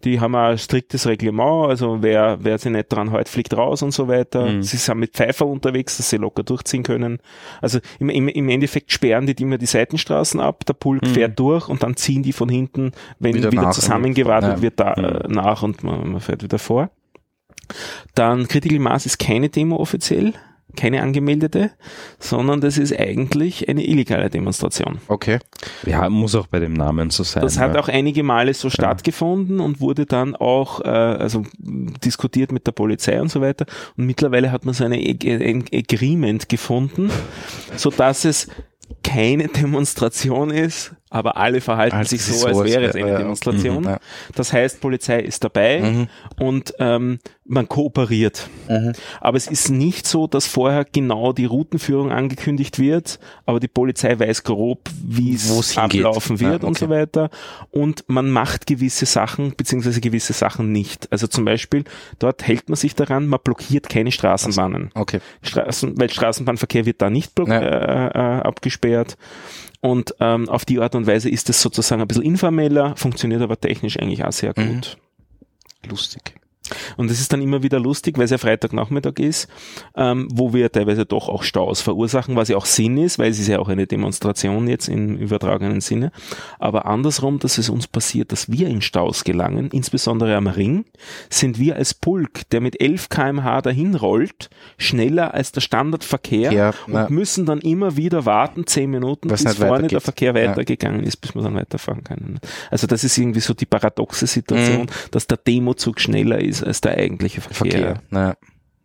Die haben ein striktes Reglement, also wer, wer sich nicht dran hält, fliegt raus und so weiter. Mhm. Sie sind mit Pfeifer unterwegs, dass sie locker durchziehen können. Also im, im, im Endeffekt sperren die immer die Seitenstraßen ab, der Pulk Mhm. fährt durch und dann ziehen die von hinten, wenn Wieder wieder, zusammengewartet wird, da, Mhm. äh, nach und man, man fährt wieder vor. Dann Critical Mass ist keine Demo offiziell, keine angemeldete, sondern das ist eigentlich eine illegale Demonstration. Okay. Ja, muss auch bei dem Namen so sein. Das hat ja. auch einige Male so stattgefunden und wurde dann auch äh, also diskutiert mit der Polizei und so weiter. Und mittlerweile hat man so eine ein Agreement gefunden, so dass es keine (laughs) Demonstration ist, aber alle verhalten Als sich so, als wäre es eine ja. Demonstration. Mhm, ja. Das heißt, Polizei ist dabei Mhm. und ähm, man kooperiert. Mhm. Aber es ist nicht so, dass vorher genau die Routenführung angekündigt wird, aber die Polizei weiß grob, wie es ablaufen wird Ja, und so okay. weiter. Und man macht gewisse Sachen, beziehungsweise gewisse Sachen nicht. Also zum Beispiel, dort hält man sich daran, man blockiert keine Straßenbahnen. Okay. Straßen, weil Straßenbahnverkehr wird da nicht äh, äh, abgesperrt. Und ähm, auf die Art und Weise ist es sozusagen ein bisschen informeller, funktioniert aber technisch eigentlich auch sehr Mhm. gut. Lustig. Und es ist dann immer wieder lustig, weil es ja Freitagnachmittag ist, ähm, wo wir teilweise doch auch Staus verursachen, was ja auch Sinn ist, weil es ist ja auch eine Demonstration jetzt im übertragenen Sinne. Aber andersrum, dass es uns passiert, dass wir in Staus gelangen, insbesondere am Ring, sind wir als Pulk, der mit 11 kmh dahin rollt, schneller als der Standardverkehr Ja, und ja. müssen dann immer wieder warten, 10 Minuten, Was bis nicht vorne der weitergeht. Verkehr Ja. weitergegangen ist, bis wir dann weiterfahren können. Also das ist irgendwie so die paradoxe Situation, Mhm. dass der Demozug schneller ist als der eigentliche Verkehr. Verkehr. Ja.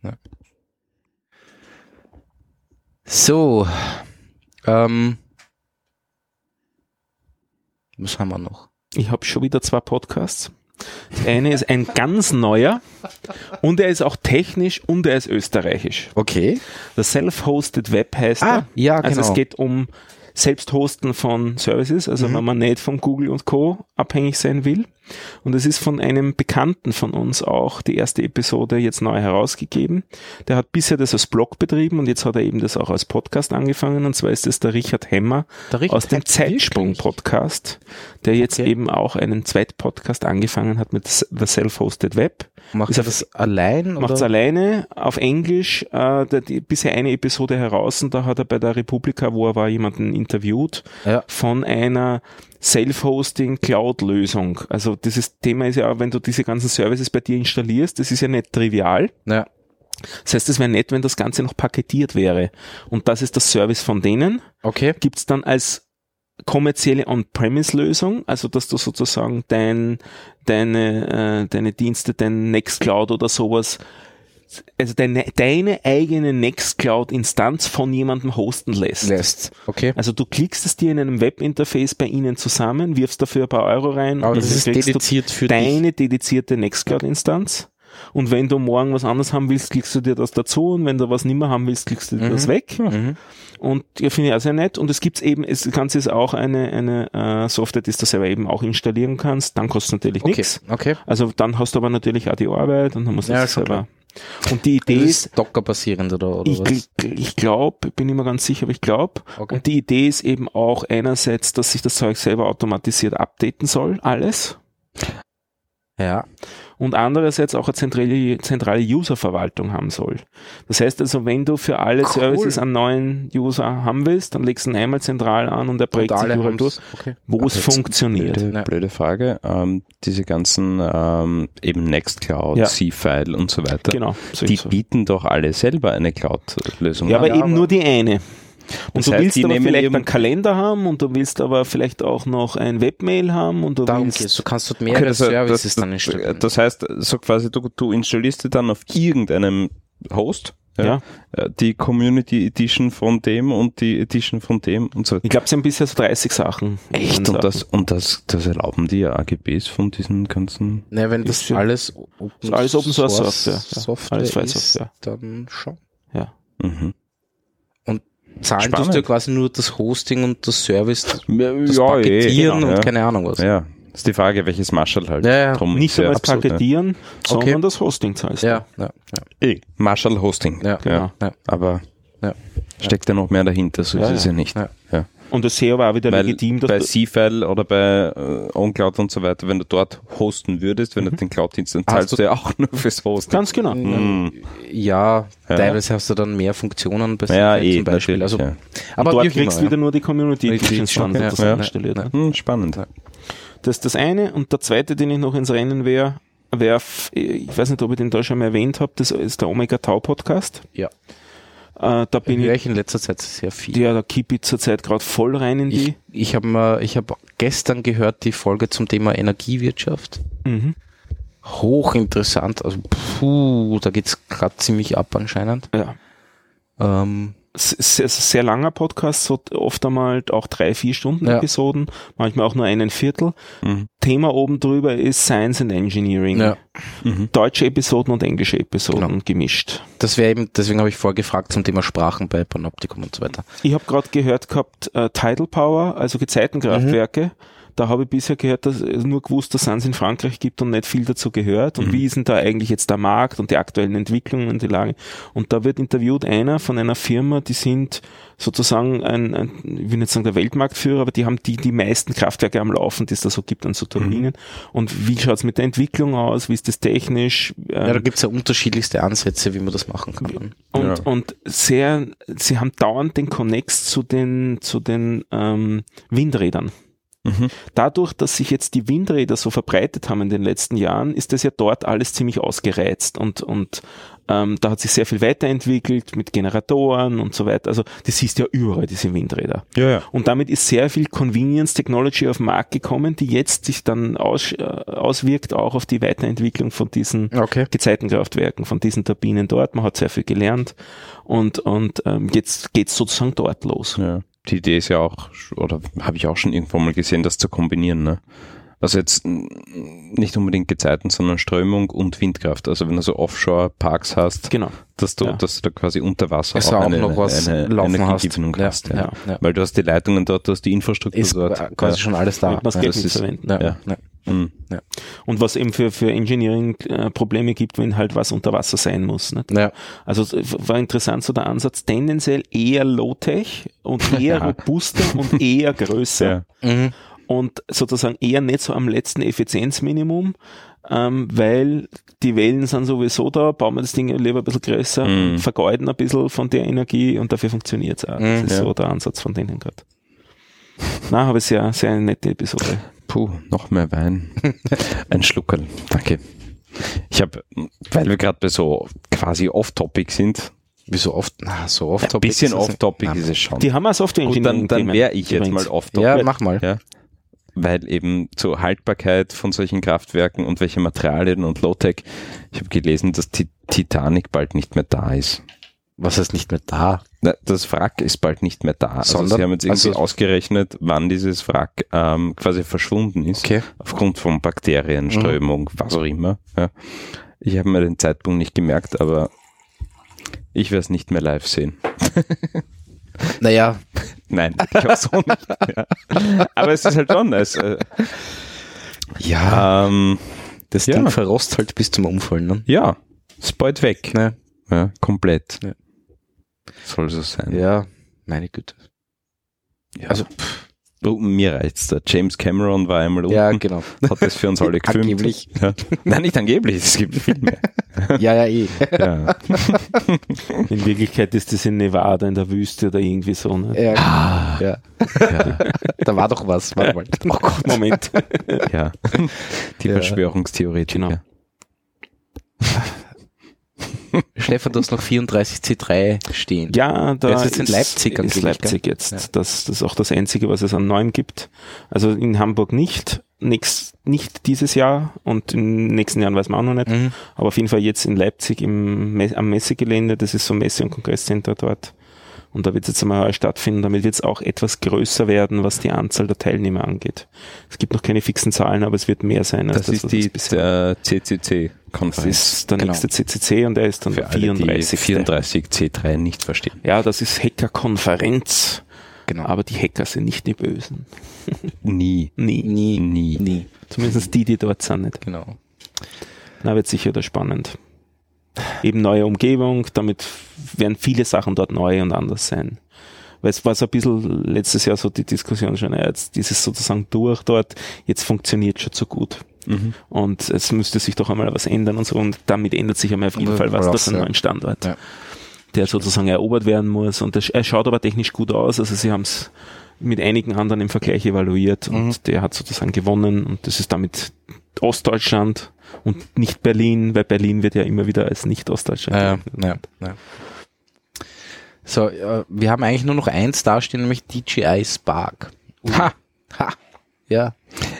Ja. So. Ähm, was haben wir noch? Ich habe schon wieder zwei Podcasts. Das eine ist ein ganz neuer und er ist auch technisch und er ist österreichisch. Okay. Der Self-Hosted Web heißt Ah, er. ja, Also genau. es geht um Selbsthosten von Services, also Mhm. wenn man nicht von Google und Co. abhängig sein will. Und es ist von einem Bekannten von uns auch die erste Episode jetzt neu herausgegeben. Der hat bisher das als Blog betrieben und jetzt hat er eben das auch als Podcast angefangen. Und zwar ist es der Richard Hemmer Der Richard aus dem Zeitsprung-Podcast, der jetzt Okay. eben auch einen Zweitpodcast angefangen hat mit The Self-Hosted Web. Macht Ist er das allein? Macht's oder? alleine auf Englisch. Äh, der, die, bisher eine Episode heraus und da hat er bei der Republika, wo er war, jemanden interviewt Ja. von einer Self-Hosting Cloud-Lösung. Also dieses Thema ist ja, auch, wenn du diese ganzen Services bei dir installierst, das ist ja nicht trivial. Ja. Das heißt, es wäre nett, wenn das Ganze noch paketiert wäre. Und das ist das Service von denen. Okay. Gibt's dann als kommerzielle On-Premise-Lösung, also dass du sozusagen dein, deine, äh, deine Dienste, dein Nextcloud oder sowas, also deine, deine eigene Nextcloud-Instanz von jemandem hosten lässt. Lässt. Okay. Also du klickst es dir in einem Webinterface bei ihnen zusammen, wirfst dafür ein paar Euro rein Aber und das ist dediziert für dich. deine dedizierte Nextcloud-Instanz. Und wenn du morgen was anderes haben willst, klickst du dir das dazu und wenn du was nimmer haben willst, klickst du dir das weg. Mhm. Und ja, finde ich auch sehr nett. Und es gibt eben, es, das Ganze ist auch eine, eine äh, Software, die du selber eben auch installieren kannst. Dann kostet natürlich Okay. nichts. Okay. Also dann hast du aber natürlich auch die Arbeit und dann musst du Ja, es schon selber. Und die Idee Das ist, ist Docker-basierend oder, oder ich, was? ich glaube, bin nicht mehr ganz sicher, aber ich glaube. Okay. Und die Idee ist eben auch einerseits, dass sich das Zeug selber automatisiert updaten soll, alles. Ja. Und andererseits auch eine zentrale, zentrale User-Verwaltung haben soll. Das heißt also, wenn du für alle Cool. Services einen neuen User haben willst, dann legst du ihn einmal zentral an und er prägt sich überall durch. Okay. wo es Jetzt funktioniert. Blöde, Ja. blöde Frage. Ähm, diese ganzen ähm, eben Nextcloud, Ja. C-File und so weiter. Genau. so Die so. bieten doch alle selber eine Cloud-Lösung Ja, aber an. eben nur die eine. Und Das du heißt, willst die aber vielleicht einen Kalender haben und du willst aber vielleicht auch noch ein Webmail haben und du Darum willst geht's. Du kannst dort mehrere Okay, Services das, dann installieren. das heißt, so quasi du, du installierst dir dann auf irgendeinem Host Ja. äh, die Community Edition von dem und die Edition von dem und so. Ich glaube, sie haben bisher so 30 Sachen. Echt? Und das, und das, das erlauben die AGBs von diesen ganzen. Ne, wenn das ja- alles Open alles Open Source Software, ja. Software Alles ist, Software. dann schon. Ja. Mhm. Zahlen Spannend. tust du ja quasi nur das Hosting und das Service, das Ja, Paketieren genau, und ja. keine Ahnung was. Ja, ist die Frage, welches Marshall halt Ja, ja. drum Nicht einmal das ne? Paketieren, sondern Okay. das Hosting zahlst. du. Ja, ja, Eh, Marshall Hosting. ja, Genau. ja. Aber Ja. steckt ja noch mehr dahinter, so Ja, ist es ja. ja nicht. Ja. Und das SEO war auch wieder Weil legitim, dass bei C-File oder bei äh, OnCloud und so weiter, wenn du dort hosten würdest, wenn du den Cloud-Dienst, dann Hast zahlst du- du ja auch (laughs) nur fürs Hosting. Ganz genau. Mhm. Ja, Ja. teilweise hast du dann mehr Funktionen bei Ja, eh, zum Beispiel. Also, ja. aber Dort wie auch kriegst du wieder nur die Community Edition ja, ja. installiert. Ja. Hm, spannend. Das ist das eine. Und der zweite, den ich noch ins Rennen wäre, wäre, f- ich weiß nicht, ob ich den da schon mal erwähnt habe, das ist der Omega Tau Podcast. Ja. Äh, da bin höre ich, ich in letzter Zeit sehr viel. ja, da kippe ich zurzeit gerade voll rein in die. Ich, ich habe ich hab gestern gehört die Folge zum Thema Energiewirtschaft. Mhm. Hochinteressant. Also, puh, da geht's gerade ziemlich ab anscheinend. Ja. Ähm, S- Sehr, sehr langer Podcast, so oft einmal auch drei, vier Stunden Ja. Episoden, manchmal auch nur einen Viertel. Mhm. Thema oben drüber ist Science and Engineering. ja. Mhm. Deutsche Episoden und englische Episoden Genau. gemischt. Das wäre eben, deswegen habe ich vorgefragt zum Thema Sprachen bei Panoptikum und so weiter. Ich habe gerade gehört gehabt, äh, Tidal Power, also Gezeitenkraftwerke. Mhm. Da habe ich bisher gehört, dass es nur gewusst, dass es in Frankreich gibt und nicht viel dazu gehört. Und Mhm. wie ist denn da eigentlich jetzt der Markt und die aktuellen Entwicklungen und die Lage? Und da wird interviewt einer von einer Firma, die sind sozusagen ein, ein ich will nicht sagen der Weltmarktführer, aber die haben die, die meisten Kraftwerke am Laufen, die es da so gibt an so Turbinen. Und wie schaut's mit der Entwicklung aus? Wie ist das technisch? Ja, da Ähm, gibt's ja unterschiedlichste Ansätze, wie man das machen kann. und, Ja. und sehr, sie haben dauernd den Connex zu den, zu den ähm, Windrädern. Mhm. Dadurch, dass sich jetzt die Windräder so verbreitet haben in den letzten Jahren, ist das ja dort alles ziemlich ausgereizt und, und ähm, da hat sich sehr viel weiterentwickelt mit Generatoren und so weiter. Also das siehst du ja überall, diese Windräder. Ja, ja. Und damit ist sehr viel Convenience Technology auf den Markt gekommen, die jetzt sich dann aus, äh, auswirkt auch auf die Weiterentwicklung von diesen Okay. Gezeitenkraftwerken, von diesen Turbinen dort. Man hat sehr viel gelernt und, und ähm, jetzt geht's sozusagen dort los. ja. Die Idee ist ja auch, oder habe ich auch schon irgendwo mal gesehen, das zu kombinieren, ne? Also jetzt nicht unbedingt Gezeiten, sondern Strömung und Windkraft. Also wenn du so Offshore-Parks hast, Genau. dass du, Ja. dass du da quasi unter Wasser Also auch eine, noch was eine laufen Energiegewinnung hast. hast. Ja, ja. ja. Weil du hast die Leitungen dort, du hast die Infrastruktur Ist dort. quasi schon alles da. Ja, Geld das ist- mitverwenden. Ja, Ja. ja. Mhm. Und was eben für, für Engineering äh, Probleme gibt, wenn halt was unter Wasser sein muss. Nicht? Ja. Also es war interessant so der Ansatz, tendenziell eher Low-Tech und (laughs) eher Ja. robuster und eher größer. (laughs) Mhm. und sozusagen eher nicht so am letzten Effizienzminimum, ähm, weil die Wellen sind sowieso da, bauen wir das Ding lieber ein bisschen größer, Mhm. vergeuden ein bisschen von der Energie und dafür funktioniert es auch. Das Mhm, ist so der Ansatz von denen gerade. Na, habe ich sehr, sehr nette Episode. Puh, noch mehr Wein. (laughs) Ein Schluckerl. Danke. Ich habe, weil wir gerade bei so quasi off-topic sind, Wie so oft, na, so oft. ein bisschen off-topic ist es schon. Die haben auch Software Gut, Engineering. dann, dann wäre ich jetzt mal off-topic. Ja, mach mal. Ja. Weil eben zur Haltbarkeit von solchen Kraftwerken und welche Materialien und Low-Tech, ich habe gelesen, dass die Titanic bald nicht mehr da ist. Was ist nicht mehr da? Na, das Wrack ist bald nicht mehr da. Also Sondern? sie haben jetzt irgendwie Also- ausgerechnet, wann dieses Wrack ähm, quasi verschwunden ist. Okay. Aufgrund von Bakterienströmung, was auch immer. Ja. Ich habe mir den Zeitpunkt nicht gemerkt, aber ich werde es nicht mehr live sehen. (laughs) Naja, Nein, ich auch so nicht. Ja. Aber es ist halt schon, äh, (laughs) ja, ähm, das ja. Ding verrost halt bis zum Umfallen. Ne? ja, ist bald weg. Ne? Ja, komplett. Ja. Soll so sein. Ja, meine Güte. Ja. Also, Oh, mir reicht's. Der James Cameron war einmal unten, ja, genau. hat das für uns alle gefilmt. Angeblich. Ja. Nein, nicht angeblich, es gibt viel mehr. Ja, ja, eh. Ja. In Wirklichkeit ist das in Nevada in der Wüste oder irgendwie so. Ne? Ja, Ah, ja. ja. (laughs) Da war doch was. Warte mal. Oh Gott, Moment. ja. Die Ja. Verschwörungstheoretiker. Genau. (laughs) Stefan, du hast noch 34C3 stehen. Ja, da ist jetzt in Leipzig ist Leipzig jetzt. Ja. Das, das ist auch das Einzige, was es an Neuem gibt. Also in Hamburg nicht, nix, nicht dieses Jahr und in den nächsten Jahren weiß man auch noch nicht. Mhm. Aber auf jeden Fall jetzt in Leipzig im, am Messegelände, das ist so ein Messe- und Kongresscenter dort. Und da wird es jetzt einmal heuer stattfinden. Damit wird es auch etwas größer werden, was die Anzahl der Teilnehmer angeht. Es gibt noch keine fixen Zahlen, aber es wird mehr sein als Das, das, ist was die es bisher äh, CCC Das Konferenz. ist der Genau. nächste CCC und der ist dann Für der alle, die 34. 34 C3 nicht verstehen. Ja, das ist Hacker-Konferenz. Genau. Aber die Hacker sind nicht die Bösen. (laughs) Nie. Nie. nie, Nie. nie. Zumindest die, die dort sind nicht. Genau. Na, wird sicher wieder spannend. Eben neue Umgebung, damit werden viele Sachen dort neu und anders sein. Weil es war so ein bisschen letztes Jahr so die Diskussion schon, ja, jetzt dieses sozusagen durch dort, jetzt funktioniert schon so gut. Mhm. Und es müsste sich doch einmal was ändern und so. Und damit ändert sich einmal auf jeden Fall was voraus, durch einen ja. neuen Standort, Ja. der sozusagen erobert werden muss. Und das, er schaut aber technisch gut aus. Also sie haben es mit einigen anderen im Vergleich evaluiert und Mhm. der hat sozusagen gewonnen. Und das ist damit Ostdeutschland und nicht Berlin, weil Berlin wird ja immer wieder als Nicht-Ostdeutschland. Ja, genannt. ja, ja. So, äh, wir haben eigentlich nur noch eins dastehen, nämlich DJI Spark. Ha! Ha! Ja.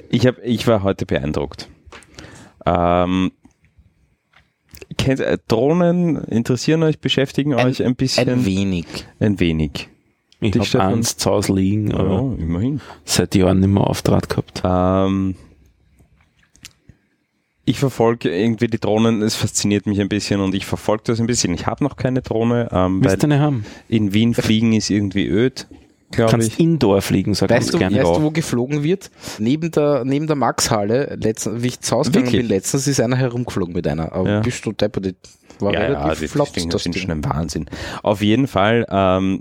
Ich, hab, ich war heute beeindruckt. Ähm, kennt, äh, Drohnen interessieren euch, beschäftigen Ein- euch ein bisschen? Ein wenig. Ein wenig. Ich habe eins zu Hause liegen, aber Ja, immerhin. seit Jahren nicht mehr Auftrag gehabt. Ähm, ich verfolge irgendwie die Drohnen, es fasziniert mich ein bisschen und ich verfolge das ein bisschen. Ich habe noch keine Drohne, ähm, weil Willst du eine haben? in Wien fliegen ist irgendwie öd, glaube Kannst ich. Indoor fliegen, sag Weißt ganz du, gerne. weißt Ja. du, wo geflogen wird? Neben der, neben der Max-Halle, letztens, wie ich zu Hause gegangen Wirklich? bin, letztens ist einer herumgeflogen mit einer. Aber Ja. bist du deppert, das war ja, ja, relativ die flott, Dinger das sind schon ein Wahnsinn. Auf jeden Fall, ähm,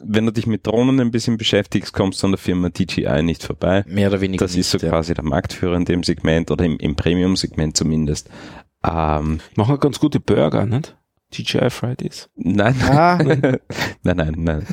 wenn du dich mit Drohnen ein bisschen beschäftigst, kommst du an der Firma DJI nicht vorbei. Mehr oder weniger Das ist so nicht, ja. quasi der Marktführer in dem Segment oder im, im Premium-Segment zumindest. Ähm, Machen wir ganz gute Burger, nicht? TGI Fridays. nein, Ah, nein, (laughs) nein, nein.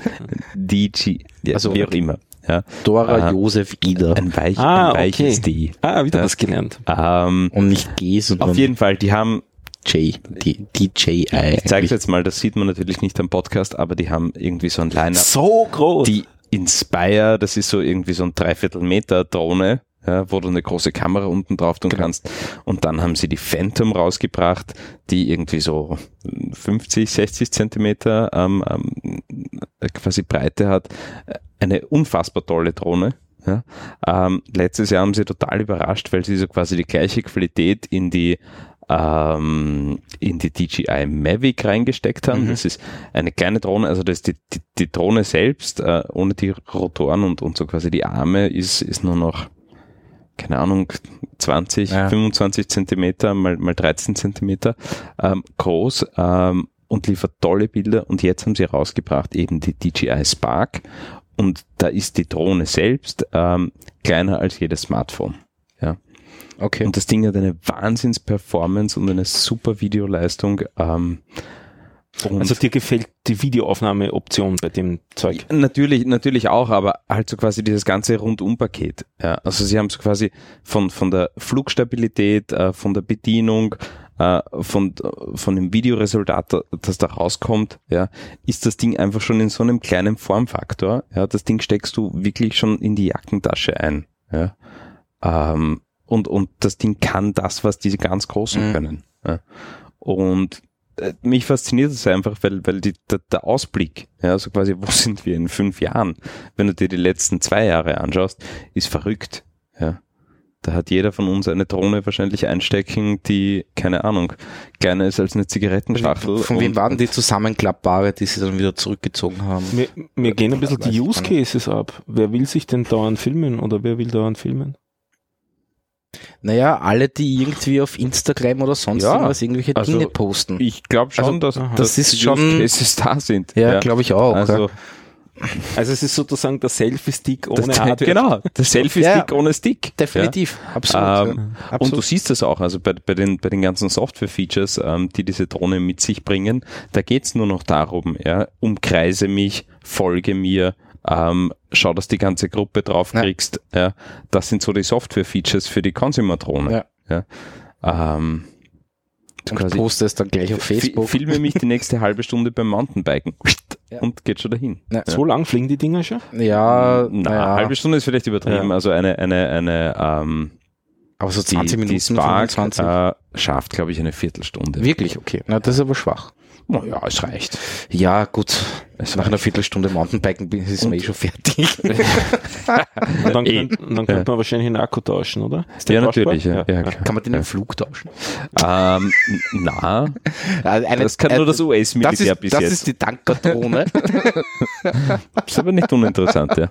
DJ, ja, Also, wie auch okay. immer. Ja, Dora, Ah. Josef, Ida. ein, weich, Ah, ein weiches okay. D. Ah, wieder Ja. was gelernt. Ähm, Und nicht G, sondern auf jeden Fall, die haben, J. Die, DJI. ich zeige jetzt mal, das sieht man natürlich nicht am Podcast, aber die haben irgendwie so ein Line-Up. So groß. Die Inspire, das ist so irgendwie so ein Dreiviertel Meter Drohne, ja, wo du eine große Kamera unten drauf tun kannst. Und dann haben sie die Phantom rausgebracht, die irgendwie so 50, 60 Zentimeter ähm, ähm, quasi Breite hat. Eine unfassbar tolle Drohne. Ja. Ähm, letztes Jahr haben sie total überrascht, weil sie so quasi die gleiche Qualität in die ähm, in die DJI Mavic reingesteckt haben. Mhm. Das ist eine kleine Drohne, also das ist die, die, die Drohne selbst, äh, ohne die Rotoren und, und so quasi die Arme, ist, ist nur noch, keine Ahnung, 20, Ja. 25 Zentimeter mal, mal 13 Zentimeter ähm, groß ähm, und liefert tolle Bilder. Und jetzt haben sie rausgebracht eben die DJI Spark und da ist die Drohne selbst ähm, kleiner als jedes Smartphone. Okay. Und das Ding hat eine Wahnsinns-Performance und eine super Videoleistung. Ähm, und Also dir gefällt die Videoaufnahmeoption bei dem Zeug. natürlich, natürlich auch, aber halt so quasi dieses ganze Rundumpaket. Ja, also sie haben so quasi von, von der Flugstabilität, äh, von der Bedienung, äh, von, von dem Videoresultat, das da rauskommt, ja, ist das Ding einfach schon in so einem kleinen Formfaktor. Ja, das Ding steckst du wirklich schon in die Jackentasche ein. Ja. Ähm, und, und das Ding kann das, was diese ganz Großen Mhm. können. Ja. Und äh, mich fasziniert es einfach, weil, weil die, der, der Ausblick, ja, also quasi, wo (laughs) sind wir in fünf Jahren, wenn du dir die letzten zwei Jahre anschaust, ist verrückt. Ja. Da hat jeder von uns eine Drohne wahrscheinlich einstecken, die, keine Ahnung, kleiner ist als eine Zigarettenschachtel. Von wem waren die zusammenklappbare, die sie dann wieder zurückgezogen haben? Mir, mir gehen ein bisschen die Use. Cases ab. Wer will sich denn dauernd filmen oder wer will dauernd filmen? Naja, alle, die irgendwie auf Instagram oder sonst Ja, irgendwas irgendwelche also Dinge posten. Ich glaube schon, Also, dass, aha. das ist die schon- Cases da sind. ja, glaube ich auch. Also, Also es ist sozusagen der Selfie-Stick ohne das, Hardware. genau, (laughs) der Selfie-Stick Ja. ohne Stick. ja. Definitiv, absolut. Ähm, ja. Und du absolut. siehst das auch, also bei, bei, den, bei den ganzen Software-Features, ähm, die diese Drohne mit sich bringen, da geht's nur noch darum, ja, umkreise mich, folge mir, ähm, schau, dass die ganze Gruppe draufkriegst. Ja. Das sind so die Software-Features für die Consumer-Drohne. Ja. Ähm, Und quasi- poste es dann gleich auf Facebook. Filme mich die nächste halbe Stunde beim Mountainbiken (laughs) Ja. und geht schon dahin. Ja. So lang fliegen die Dinger schon? Ja, Na, naja, halbe Stunde ist vielleicht übertrieben, Ja. also eine, eine, eine, ähm, aber so die, 20 Minuten, die Spark 25. äh, schafft, glaube ich, eine Viertelstunde. Wirklich, okay. Na, das ist aber schwach. Naja, es reicht. Ja, gut. Es Nach einer Viertelstunde Mountainbiken bin- ist man eh schon fertig. (laughs) Und dann, Eh. könnt, und dann könnte man wahrscheinlich einen Akku tauschen, oder? Ja, natürlich. Ja, ja, klar. Kann man den im Flug tauschen? Ähm, na, (laughs) Eine, das kann nur das das US-Militär ist, bis das jetzt. ist die Tankerdrohne. (laughs) ist aber nicht uninteressant, ja.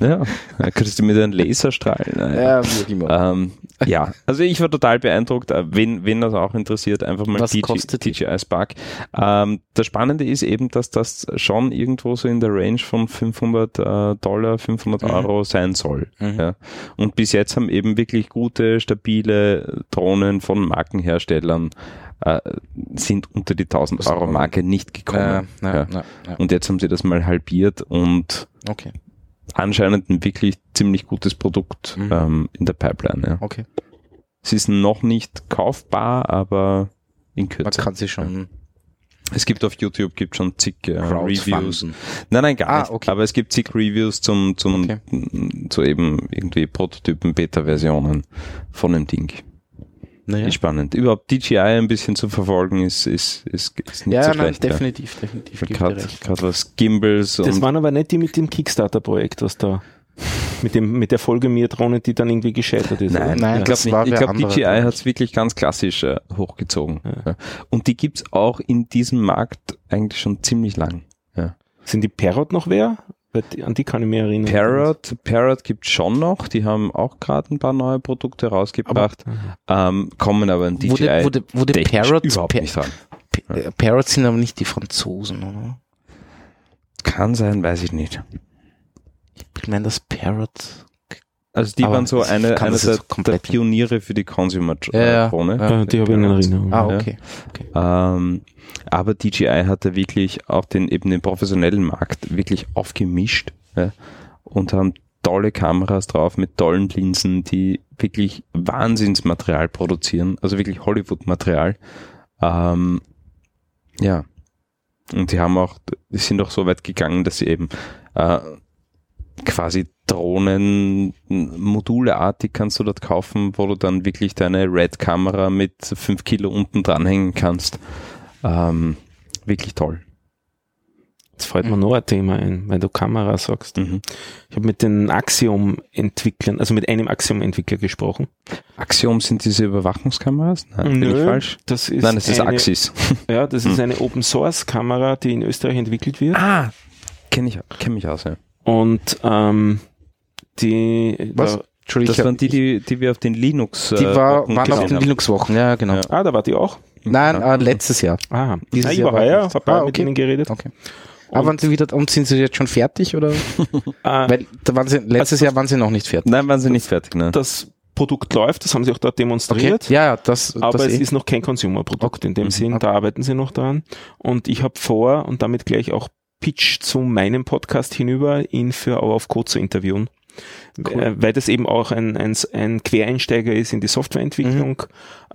Ja, da könntest du mit einem Laserstrahl. Naja. ja, wie immer. Ähm, ja, also ich war total beeindruckt. Äh, Wen, wen das auch interessiert, einfach mal Was DG? DJI Spark. Ähm, das Spannende ist eben, dass das schon irgendwo so in der Range von 500 äh, Dollar, 500 Mhm. Euro sein soll. Mhm. Ja. Und bis jetzt haben eben wirklich gute, stabile Drohnen von Markenherstellern äh, sind unter die 1000 Euro Marke nicht gekommen. Äh, ja, ja. ja, ja. Und jetzt haben sie das mal halbiert und Okay, anscheinend ein wirklich ziemlich gutes Produkt Mhm. ähm, in der Pipeline. Ja. okay. Es ist noch nicht kaufbar, aber in Man Kürze. kann sie schon Es gibt auf YouTube gibt schon zig äh, Reviews. Nein, nein, gar Ah, nicht. okay. Aber es gibt zig Reviews zum, zum, Okay. zu eben irgendwie Prototypen, Beta-Versionen von dem Ding. Naja. Ist spannend. Überhaupt DJI ein bisschen zu verfolgen ist, ist, ist, ist nicht Ja, so nein, schlecht. definitiv, definitiv. gebe ich dir Gerade was Gimbals Das und waren aber nicht die mit dem Kickstarter-Projekt, was da mit dem mit der Folge mir Drohne, die dann irgendwie gescheitert ist. Nein? Nein, ich das glaube nicht. Ich glaube, DJI hat es wirklich ganz klassisch äh, hochgezogen. Ja. Ja. Und die gibt's auch in diesem Markt eigentlich schon ziemlich lang. Sind die Parrot noch wer? An die kann ich mich erinnern. Parrot, Parrot gibt schon noch, die haben auch gerade ein paar neue Produkte rausgebracht, ähm, kommen aber in DJI Wurde, wurde, wurde Parrots, überhaupt Pa- nicht dran. Pa- äh, Parrots sind aber nicht die Franzosen, oder? Kann sein, weiß ich nicht. Ich meine, das Parrot. Also die Aber waren so eine, eine der, der Pioniere für die Consumer-Drohne. Ja, ja. Ja, die habe ich in Erinnerung. Ah, Ja. okay. Ähm, aber DJI hatte wirklich auch den eben den professionellen Markt wirklich aufgemischt ja, und haben tolle Kameras drauf mit tollen Linsen, die wirklich Wahnsinnsmaterial produzieren, also wirklich Hollywood-Material. Ähm, ja. Und die haben auch, die sind auch so weit gegangen, dass sie eben äh, quasi Drohnen, moduleartig kannst du dort kaufen, wo du dann wirklich deine Red-Kamera mit 5 Kilo unten dranhängen kannst. Ähm, wirklich toll. Jetzt fällt mir noch ein Thema ein, weil du Kamera sagst. Mhm. Ich habe mit den Axiom-Entwicklern, also mit einem Axiom-Entwickler gesprochen. Axiom sind diese Überwachungskameras? Nein, bin ich falsch? das ist Nein, das ist eine, Axis. (laughs) Ja, das ist eine Open-Source-Kamera, die in Österreich entwickelt wird. Ah, kenne ich, kenn mich aus, ja. Und ähm, die, Was? Da, Entschuldigung, Das waren die, die, die wir auf den Linux die äh, war, Wochen waren auf gesehen den haben. Linux-Wochen, ja, genau. Ja. ah, da war die auch. Nein, äh, letztes Jahr. Ah, Dieses ja, ich Jahr war war heuer, nicht. habe Ah, mit okay. ihnen geredet. Okay. Aber waren sie wieder, und sind sie jetzt schon fertig oder? Äh, (laughs) Weil da waren sie, letztes Also- Jahr waren sie noch nicht fertig. Nein, waren sie nicht fertig, ne? das Produkt läuft, das haben sie auch dort Okay. demonstriert. Ja, ja, das, Aber das es eh. ist noch kein Consumer-Produkt in dem Mhm. Sinn, da arbeiten sie noch dran. Und ich habe vor, und damit gleich auch Pitch zu meinem Podcast hinüber, ihn für Hour of Code zu interviewen. Cool. Äh, Weil das eben auch ein, ein, ein Quereinsteiger ist in die Softwareentwicklung,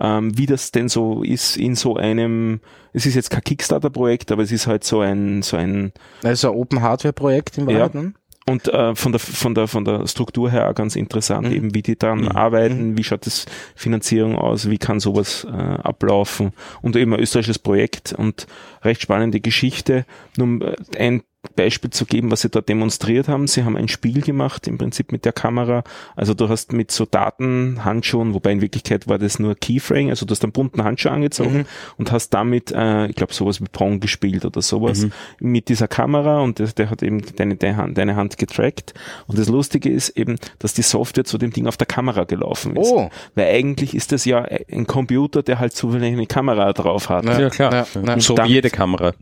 Mhm. ähm, wie das denn so ist in so einem, es ist jetzt kein Kickstarter-Projekt, aber es ist halt so ein, so ein, Also ein Open Hardware Projekt im Ja. Wahrheit, ne? Und äh, von der von der von der Struktur her auch ganz interessant, Mhm. eben wie die dann Mhm. arbeiten, wie schaut das Finanzierung aus, wie kann sowas äh, ablaufen und eben ein österreichisches Projekt und recht spannende Geschichte. Nur äh, ein Beispiel zu geben, was sie da demonstriert haben. Sie haben ein Spiel gemacht, im Prinzip mit der Kamera. Also du hast mit so Datenhandschuhen, wobei in Wirklichkeit war das nur Keyframe, also du hast einen bunten Handschuh angezogen Mhm. und hast damit, äh, ich glaube, sowas wie Pong gespielt oder sowas Mhm. mit dieser Kamera und das, der hat eben deine, deine, Hand, deine Hand getrackt. Und das Lustige ist eben, dass die Software zu dem Ding auf der Kamera gelaufen ist. Oh. Weil eigentlich ist das ja ein Computer, der halt zufällig eine Kamera drauf hat. Ja, Ja, klar. ja, ja. So wie jede Kamera.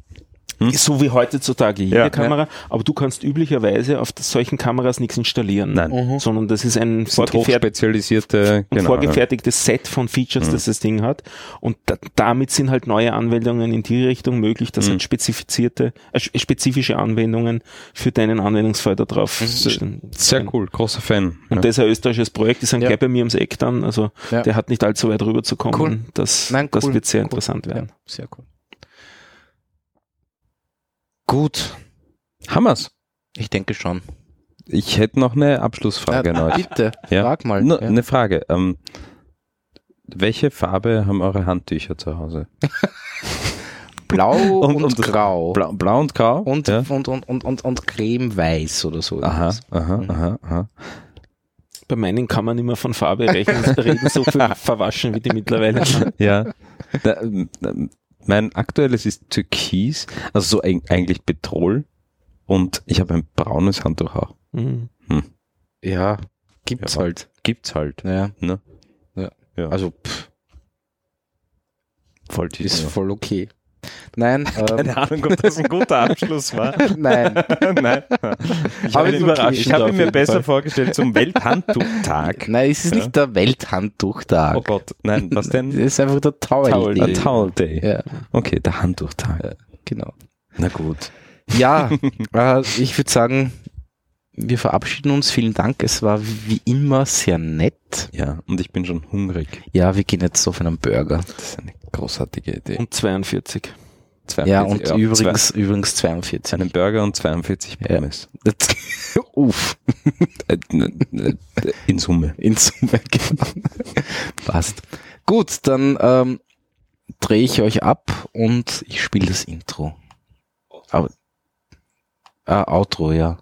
So wie heutzutage jede Ja. Kamera, aber du kannst üblicherweise auf solchen Kameras nichts installieren. Nein. Mhm. Sondern das ist ein Das sind hochspezialisierte, ein genau. vorgefertigtes Set von Features, Mhm. das das Ding hat. Und da, damit sind halt neue Anwendungen in die Richtung möglich, dass Mhm. halt spezifizierte, äh, spe- spezifische Anwendungen für deinen Anwendungsfall da drauf Mhm. stehen. Sehr cool, großer Fan. Und ja. das ist ein österreichisches Projekt, die sind Ja. gleich bei mir ums Eck dann, also Ja. der hat nicht allzu weit rüber zu kommen. Cool. Das, Nein, das cool, wird sehr cool. interessant werden. Ja, sehr cool. Gut, Hammers. ich denke schon. Ich hätte noch eine Abschlussfrage an Ja, euch. bitte, Ja. frag mal. Nur ja. Eine Frage. Ähm, welche Farbe haben eure Handtücher zu Hause? (laughs) Blau (laughs) und, Und- und- grau. Blau, blau und grau? Und, ja? und, und, und, und, und cremeweiß oder so. Aha, aha, Mhm. aha, aha. Bei meinen kann man immer von Farbe rechnen, (laughs) reden, so viel verwaschen wie die mittlerweile. Ja. Da, ähm, ähm, mein aktuelles ist Türkis, also so eig- eigentlich Petrol. Und ich habe ein braunes Handtuch auch. Mhm. Ja, gibt's Ja, halt. Gibt's halt. Ja. Ne? Ja. Ja. Also, pff, voll ist voll okay. Nein, (laughs) ähm, Keine Ahnung, ob das ein guter Abschluss war. (laughs) nein. (laughs) Nein. Ich habe okay. Auf ihn mir besser Fall. vorgestellt zum Welthandtuchtag. Nein, es ist Ja. nicht der Welthandtuchtag. Oh Gott, nein, was Es denn? ist einfach der Towel. Towel Day. Towel Day. Ja, Okay, der Handtuchtag. genau. Na gut. Ja, äh, ich würde sagen, wir verabschieden uns. Vielen Dank. Es war wie immer sehr nett. Ja, und ich bin schon hungrig. Ja, wir gehen jetzt auf einen Burger. Das ist eine großartige Idee. Und 42. Ja, und ja, übrigens, übrigens 42. Zwei, einen Burger und 42 Ja. Pommes. (laughs) Uff, Äh, n- n- In Summe. in Summe, (laughs) genau. Passt. Gut, dann ähm, drehe ich euch ab und ich spiele das Intro. Aber, ah, Outro, ja.